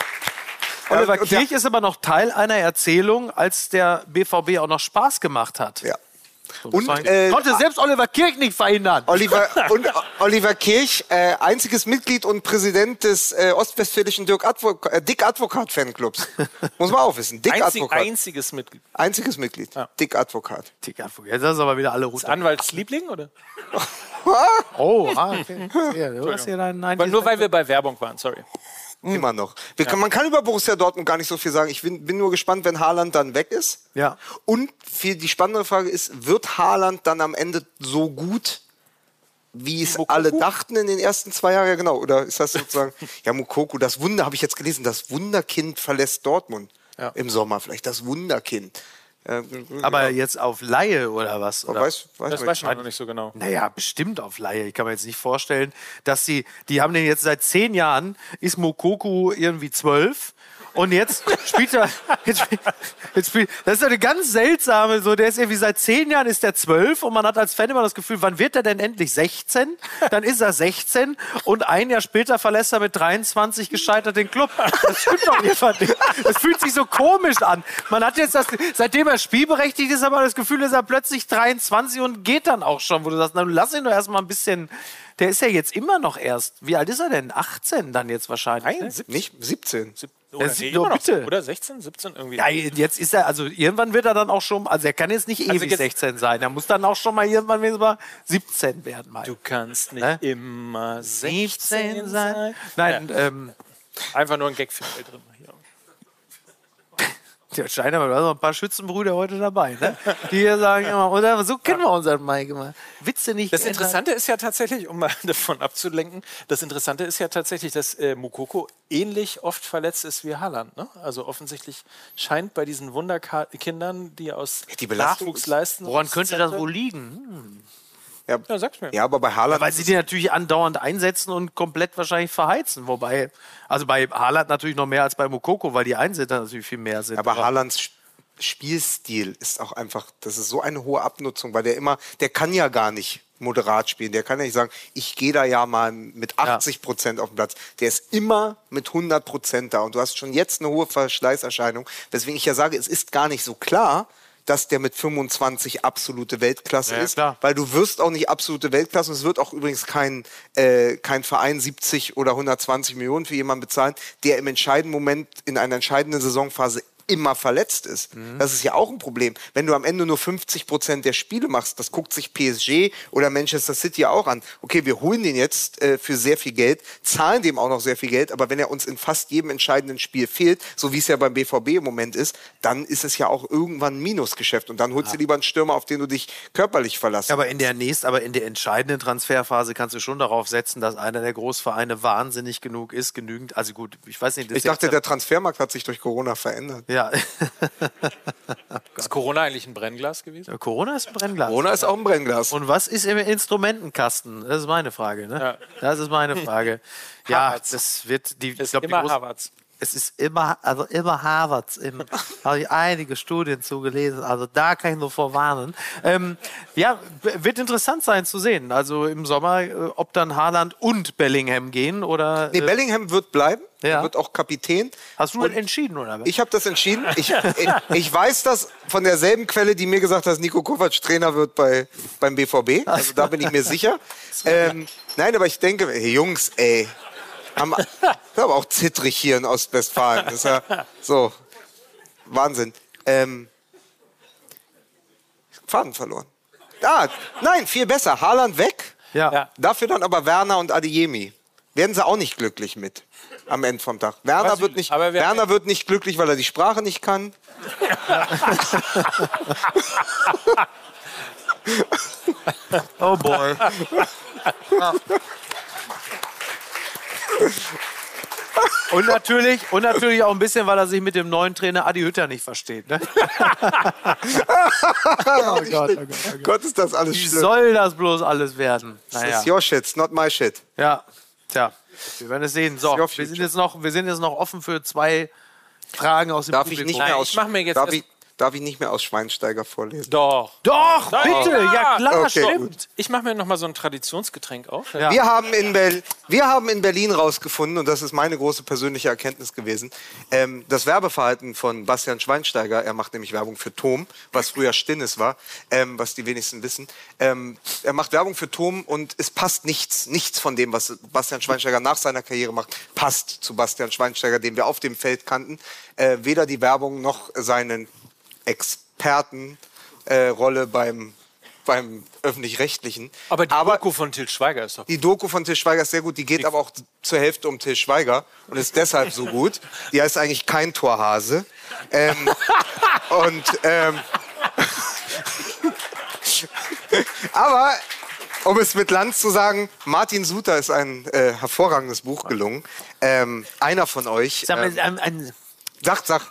Oliver Kirch ist aber noch Teil einer Erzählung, als der BVB auch noch Spaß gemacht hat. Ja. Und, äh, konnte selbst Oliver Kirch nicht verhindern. Oliver, und Oliver Kirch, äh, einziges Mitglied und Präsident des äh, ostwestfälischen Dirk Advo äh, Dick Advokat Fanclubs. Muss man auch wissen. Dick Einzig, Advokat. einziges Mitglied. Einziges Mitglied. Dick Advokat. Digga, Jetzt ist aber wieder alle runter. Anwaltsliebling, oder? Oh, ah, okay. Ja, du hast hier deinen nur weil wir bei Werbung waren, sorry. Immer noch. Wir können, man kann über Borussia Dortmund gar nicht so viel sagen. Ich bin, bin nur gespannt, wenn Haaland dann weg ist. Ja. Und viel, die spannende Frage ist, wird Haaland dann am Ende so gut, wie es alle dachten in den ersten zwei Jahren? Ja, genau. Oder ist das sozusagen, ja, Mukoku, das Wunder, habe ich jetzt gelesen, das Wunderkind verlässt Dortmund. Ja. im Sommer. Vielleicht das Wunderkind. Äh, Aber ja. jetzt auf Laie oder was? Oder? weiß, weiß Das man weiß nicht. man noch nicht so genau. Naja, bestimmt auf Laie. Ich kann mir jetzt nicht vorstellen, dass sie, die haben den jetzt seit zehn Jahren, ist Mokoku irgendwie zwölf. Und jetzt spielt er, jetzt, jetzt spielt, das ist eine ganz seltsame, so, der ist irgendwie seit zehn Jahren ist der zwölf und man hat als Fan immer das Gefühl, wann wird er denn endlich 16? Dann ist er 16 und ein Jahr später verlässt er mit 23 gescheitert den Club. Das stimmt doch nicht. Das fühlt sich so komisch an. Man hat jetzt das, seitdem er spielberechtigt ist, aber das Gefühl, ist er plötzlich 23 und geht dann auch schon, wo du sagst, na, lass ihn doch erstmal ein bisschen, der ist ja jetzt immer noch erst, wie alt ist er denn? 18 dann jetzt wahrscheinlich. Nein, ne? 17. Nicht 17. Oder, Das immer noch. bitte. Oder 16, 17 irgendwie. Ja, jetzt ist er, also irgendwann wird er dann auch schon, also er kann jetzt nicht ewig jetzt- 16 sein. Er muss dann auch schon mal irgendwann mal 17 werden. Mal. Du kannst nicht Hä? immer 16 sein. Nein, ähm, Einfach nur ein Gag für. Hier. Der scheint aber, da sind noch ein paar Schützenbrüder heute dabei, ne? Die hier sagen immer, oder so kennen wir unseren Mike immer. Witze nicht. Das. Interessante ist ja tatsächlich, um mal davon abzulenken, das Interessante ist ja tatsächlich, dass äh, Mukoko ähnlich oft verletzt ist wie Haaland. Ne? Also offensichtlich scheint bei diesen Wunderkindern, die aus Die Nachwuchs leisten. Woran könnte das wohl liegen? Ja, Ja, sag's mir. ja, aber bei Haaland. Weil sie die natürlich andauernd einsetzen und komplett wahrscheinlich verheizen. Wobei, also bei Haaland natürlich noch mehr als bei Mokoko, weil die Einsätze natürlich viel mehr sind. Aber Haalands Sp- Spielstil ist auch einfach, das ist so eine hohe Abnutzung, weil der immer, der kann ja gar nicht moderat spielen. Der kann ja nicht sagen, ich gehe da ja mal mit 80 Prozent auf den Platz. Der ist immer mit 100 Prozent da und du hast schon jetzt eine hohe Verschleißerscheinung. Weswegen ich ja sage, es ist gar nicht so klar, dass der mit 25 absolute Weltklasse Ja, ist, klar. weil du wirst auch nicht absolute Weltklasse und es wird auch übrigens kein, äh, kein Verein 70 oder 120 Millionen für jemanden bezahlen, der im entscheidenden Moment in einer entscheidenden Saisonphase immer verletzt ist. Mhm. Das ist ja auch ein Problem. Wenn du am Ende nur 50 Prozent der Spiele machst, das guckt sich PSG oder Manchester City ja auch an. Okay, wir holen den jetzt äh, für sehr viel Geld, zahlen dem auch noch sehr viel Geld, aber wenn er uns in fast jedem entscheidenden Spiel fehlt, so wie es ja beim BVB im Moment ist, dann ist es ja auch irgendwann ein Minusgeschäft und dann holst du lieber einen Stürmer, auf den du dich körperlich verlassen Aber in der nächst, aber in der entscheidenden Transferphase kannst du schon darauf setzen, dass einer der Großvereine wahnsinnig genug ist, genügend. Also gut, ich weiß nicht. das Ich dachte, der Transfermarkt hat sich durch Corona verändert. ja, Ist Corona eigentlich ein Brennglas gewesen? Corona ist ein Brennglas. Corona ist auch ein Brennglas. Und was ist im Instrumentenkasten? Das ist meine Frage. Ne? Ja. Das ist meine Frage. ja, das wird die. Ich Ist glaub, die immer groß- Harvards. Es ist immer, also immer Harvards. Im, habe ich einige Studien zugelesen. Also da kann ich nur vorwarnen. Ähm, ja, wird interessant sein zu sehen. Also im Sommer, äh, ob dann Haaland und Bellingham gehen oder. Nee, äh, Bellingham wird bleiben, Ja. wird auch Kapitän. hast du Und entschieden oder? Ich habe das entschieden. Ich, ich, ich weiß das von derselben Quelle, die mir gesagt hat, dass Nico Kovac Trainer wird bei, beim BVB. Also da bin ich mir sicher. Ähm, nein, aber ich denke, hey, Jungs, ey, haben, das ist aber auch zittrig hier in Ostwestfalen. Das ist ja so Wahnsinn. Ähm, Faden verloren. Ah, nein, viel besser. Haaland weg. ja. Ja. Dafür dann aber Werner und Adeyemi. Werden sie auch nicht glücklich mit am Ende vom Tag. Werner, Was- wird nicht, aber wer- Werner wird nicht glücklich, weil er die Sprache nicht kann. Oh boy. Und natürlich, und natürlich auch ein bisschen, weil er sich mit dem neuen Trainer Adi Hütter nicht versteht. Ne? oh Gott, Gott, ist das alles Wie schlimm. soll das bloß alles werden? Das Naja. ist your shit, not my shit. Ja, tja, wir werden es sehen. So, wir sind, jetzt noch, wir sind jetzt noch offen für zwei Fragen aus dem Darf ich Publikum. nicht mehr Nein, aus, ich mach mir jetzt darf, ich, darf ich nicht mehr aus Schweinsteiger vorlesen? Doch. Doch, bitte, ja klar, Okay, stimmt. gut. Ich mache mir noch mal so ein Traditionsgetränk auf. Ja. Wir, haben in Berlin, wir haben in Berlin rausgefunden, und das ist meine große persönliche Erkenntnis gewesen, ähm, das Werbeverhalten von Bastian Schweinsteiger, er macht nämlich Werbung für Tom, was früher Stinnes war, ähm, was die wenigsten wissen. Ähm, er macht Werbung für Tom und es passt nichts, nichts von dem, was Bastian Schweinsteiger nach seiner Karriere macht, passt zu Bastian Schweinsteiger, den wir auf dem Feld kannten. Äh, weder die Werbung noch seinen Expertenrolle äh, beim, beim Öffentlich-Rechtlichen. Aber die Doku von Til Schweiger ist doch. Die Doku von Til Schweiger ist sehr gut. Die geht aber auch zur Hälfte um Til Schweiger und ist deshalb so gut. Die heißt eigentlich kein Torhase. Ähm, und ähm, aber um es mit Lanz zu sagen, Martin Suter ist ein äh, hervorragendes Buch gelungen. Ähm, einer von euch. Sag mal, Ähm, ein, ein, sagt, sag.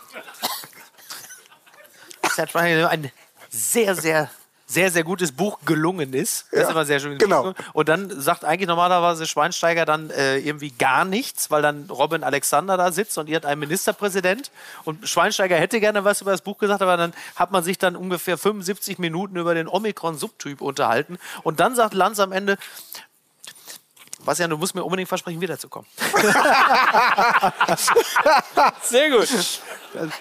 Bastian Schweinsteiger ein sehr, sehr, sehr, sehr gutes Buch gelungen ist. Das ist Ja, immer sehr schön. genau. Und dann sagt eigentlich normalerweise Schweinsteiger dann äh, irgendwie gar nichts, weil dann Robin Alexander da sitzt und ihr hat einen Ministerpräsident. Und Schweinsteiger hätte gerne was über das Buch gesagt, aber dann hat man sich dann ungefähr 75 Minuten über den Omikron-Subtyp unterhalten. Und dann sagt Lanz am Ende, Bastian, du musst mir unbedingt versprechen, wiederzukommen. Sehr gut.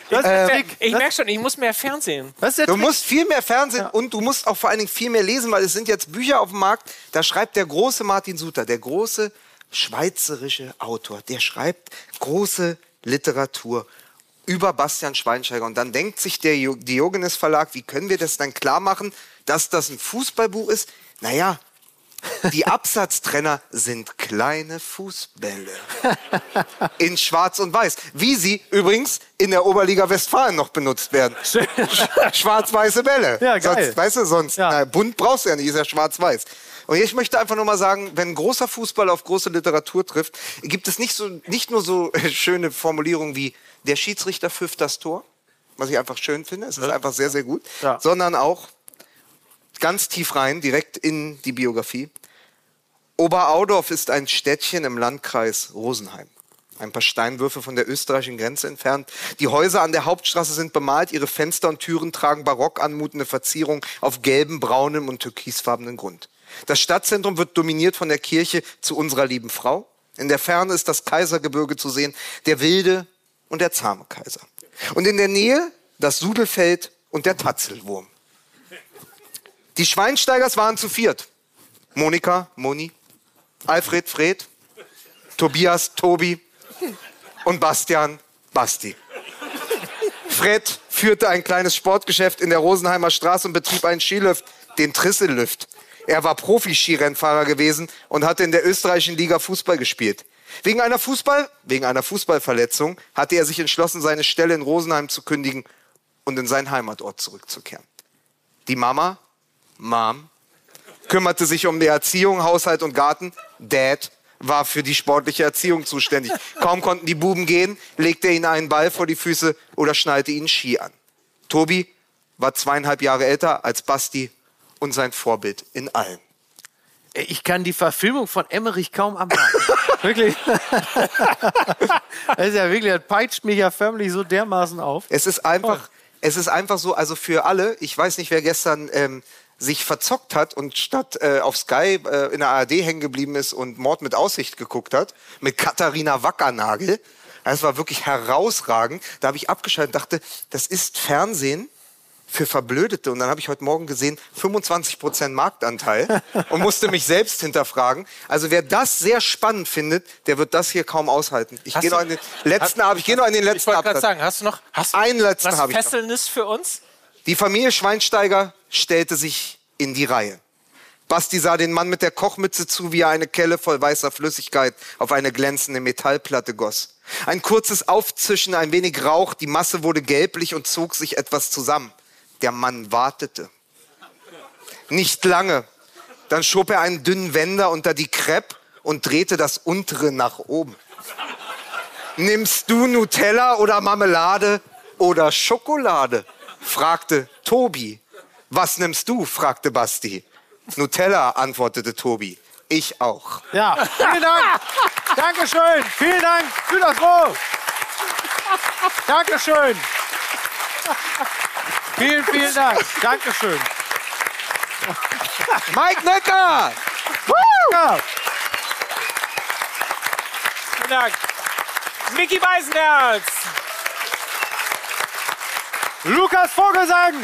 Das Äh, Trick. Ich merke schon, ich muss mehr Fernsehen. Du musst viel mehr Fernsehen und du musst auch vor allen Dingen viel mehr lesen, weil es sind jetzt Bücher auf dem Markt. Da schreibt der große Martin Suter, der große schweizerische Autor, der schreibt große Literatur über Bastian Schweinsteiger. Und dann denkt sich der Diogenes Verlag, wie können wir das dann klar machen, dass das ein Fußballbuch ist? Naja, die Absatztrenner sind kleine Fußbälle. In Schwarz und Weiß. Wie sie übrigens in der Oberliga Westfalen noch benutzt werden. Schwarz-weiße Bälle. Ja, geil. Sonst, weißt du, sonst, Ja. na, bunt brauchst du ja nicht, ist ja schwarz-weiß. Und ich möchte einfach nur mal sagen, wenn großer Fußball auf große Literatur trifft, gibt es nicht, so, nicht nur so schöne Formulierungen wie der Schiedsrichter pfifft das Tor, was ich einfach schön finde, es ist einfach sehr, sehr gut, Ja. sondern auch ganz tief rein, direkt in die Biografie. Oberaudorf ist ein Städtchen im Landkreis Rosenheim. Ein paar Steinwürfe von der österreichischen Grenze entfernt. Die Häuser an der Hauptstraße sind bemalt, ihre Fenster und Türen tragen barock anmutende Verzierung auf gelbem, braunem und türkisfarbenen Grund. Das Stadtzentrum wird dominiert von der Kirche zu unserer lieben Frau. In der Ferne ist das Kaisergebirge zu sehen, der wilde und der zahme Kaiser. Und in der Nähe das Sudelfeld und der Tatzelwurm. Die Schweinsteigers waren zu viert. Monika, Moni, Alfred, Fred, Tobias, Tobi und Bastian, Basti. Fred führte ein kleines Sportgeschäft in der Rosenheimer Straße und betrieb einen Skilift, den Trisselift. Er war Profi-Skirennfahrer gewesen und hatte in der österreichischen Liga Fußball gespielt. Wegen einer Fußball, wegen einer Fußballverletzung hatte er sich entschlossen, seine Stelle in Rosenheim zu kündigen und in seinen Heimatort zurückzukehren. Die Mama, Mom, kümmerte sich um die Erziehung, Haushalt und Garten. Dad war für die sportliche Erziehung zuständig. Kaum konnten die Buben gehen, legte er ihnen einen Ball vor die Füße oder schnallte ihnen Ski an. Tobi war zweieinhalb Jahre älter als Basti und sein Vorbild in allem. Ich kann die Verfilmung von Emmerich kaum abwarten. wirklich. das ist ja wirklich, das peitscht mich ja förmlich so dermaßen auf. Es ist einfach, es ist einfach so, also für alle, ich weiß nicht, wer gestern ähm, sich verzockt hat und statt äh, auf Sky äh, in der ARD hängen geblieben ist und Mord mit Aussicht geguckt hat, mit Katharina Wackernagel. Das war wirklich herausragend. Da habe ich abgeschaltet und dachte, das ist Fernsehen für Verblödete. Und dann habe ich heute Morgen gesehen, 25% Marktanteil und musste mich selbst hinterfragen. Also wer das sehr spannend findet, der wird das hier kaum aushalten. Ich Hast gehe noch in den letzten, Ab- ich gehe noch in den Ich letzten wollte gerade sagen, hast du noch hast Einen letzten was ich. Fesselndes für uns? Die Familie Schweinsteiger stellte sich in die Reihe. Basti sah den Mann mit der Kochmütze zu, wie er eine Kelle voll weißer Flüssigkeit auf eine glänzende Metallplatte goss. Ein kurzes Aufzischen, ein wenig Rauch, die Masse wurde gelblich und zog sich etwas zusammen. Der Mann wartete. Nicht lange. Dann schob er einen dünnen Wender unter die Crepe und drehte das untere nach oben. Nimmst du Nutella oder Marmelade oder Schokolade? Fragte Tobi. Was nimmst du? fragte Basti. Nutella, antwortete Tobi. Ich auch. Ja, vielen Dank. Dankeschön. Vielen Dank. Fühlt euch wohl. Dankeschön. Vielen, vielen Dank. Dankeschön. Mike Necker! Vielen Dank. Mickey Beisenherz. Lukas Vogelsang.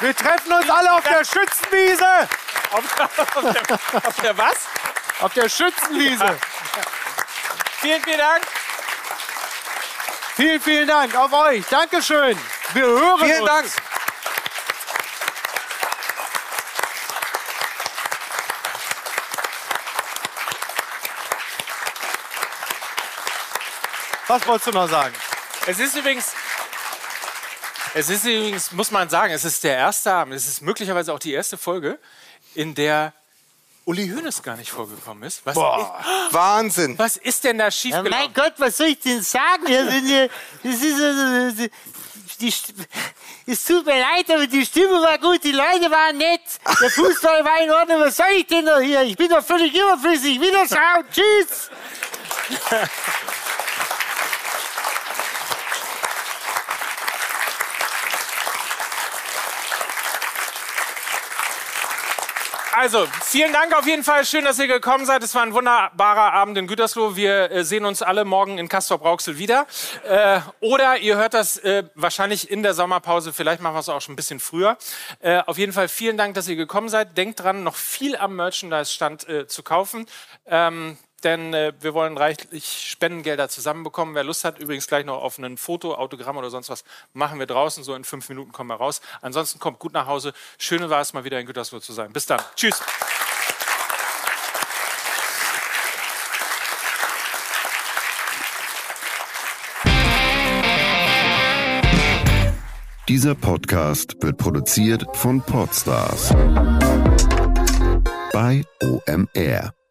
Wir treffen uns alle auf der Schützenwiese. Auf, auf, der, auf der was? Auf der Schützenwiese. Vielen, vielen Dank. Vielen, vielen Dank auf euch. Dankeschön. Wir hören Vielen uns. Dank. Was wolltest du noch sagen? Es ist übrigens, es ist übrigens, muss man sagen, es ist der erste Abend, es ist möglicherweise auch die erste Folge, in der Uli Hoeneß gar nicht vorgekommen ist. Was, Wahnsinn. was ist denn da Ja, schiefgelaufen? mein Gott, was soll ich denn sagen? Ja, Das ist, die, es tut mir leid, aber die Stimmung war gut, die Leute waren nett, der Fußball war in Ordnung. Was soll ich denn noch hier? Ich bin doch völlig überflüssig. Wiederschauen. Tschüss. Also, vielen Dank auf jeden Fall. Schön, dass ihr gekommen seid. Es war ein wunderbarer Abend in Gütersloh. Wir äh, sehen uns alle morgen in Castor-Brauxel wieder. Äh, oder ihr hört das äh, wahrscheinlich in der Sommerpause. Vielleicht machen wir es auch schon ein bisschen früher. Äh, auf jeden Fall vielen Dank, dass ihr gekommen seid. Denkt dran, noch viel am Merchandise-Stand äh, zu kaufen. Ähm, denn äh, wir wollen reichlich Spendengelder zusammenbekommen. Wer Lust hat, übrigens gleich noch auf ein Foto, Autogramm oder sonst was, machen wir draußen. So in fünf Minuten kommen wir raus. Ansonsten kommt gut nach Hause. Schön war es mal wieder in Gütersloh zu sein. Bis dann. Tschüss. Dieser Podcast wird produziert von Podstars bei OMR.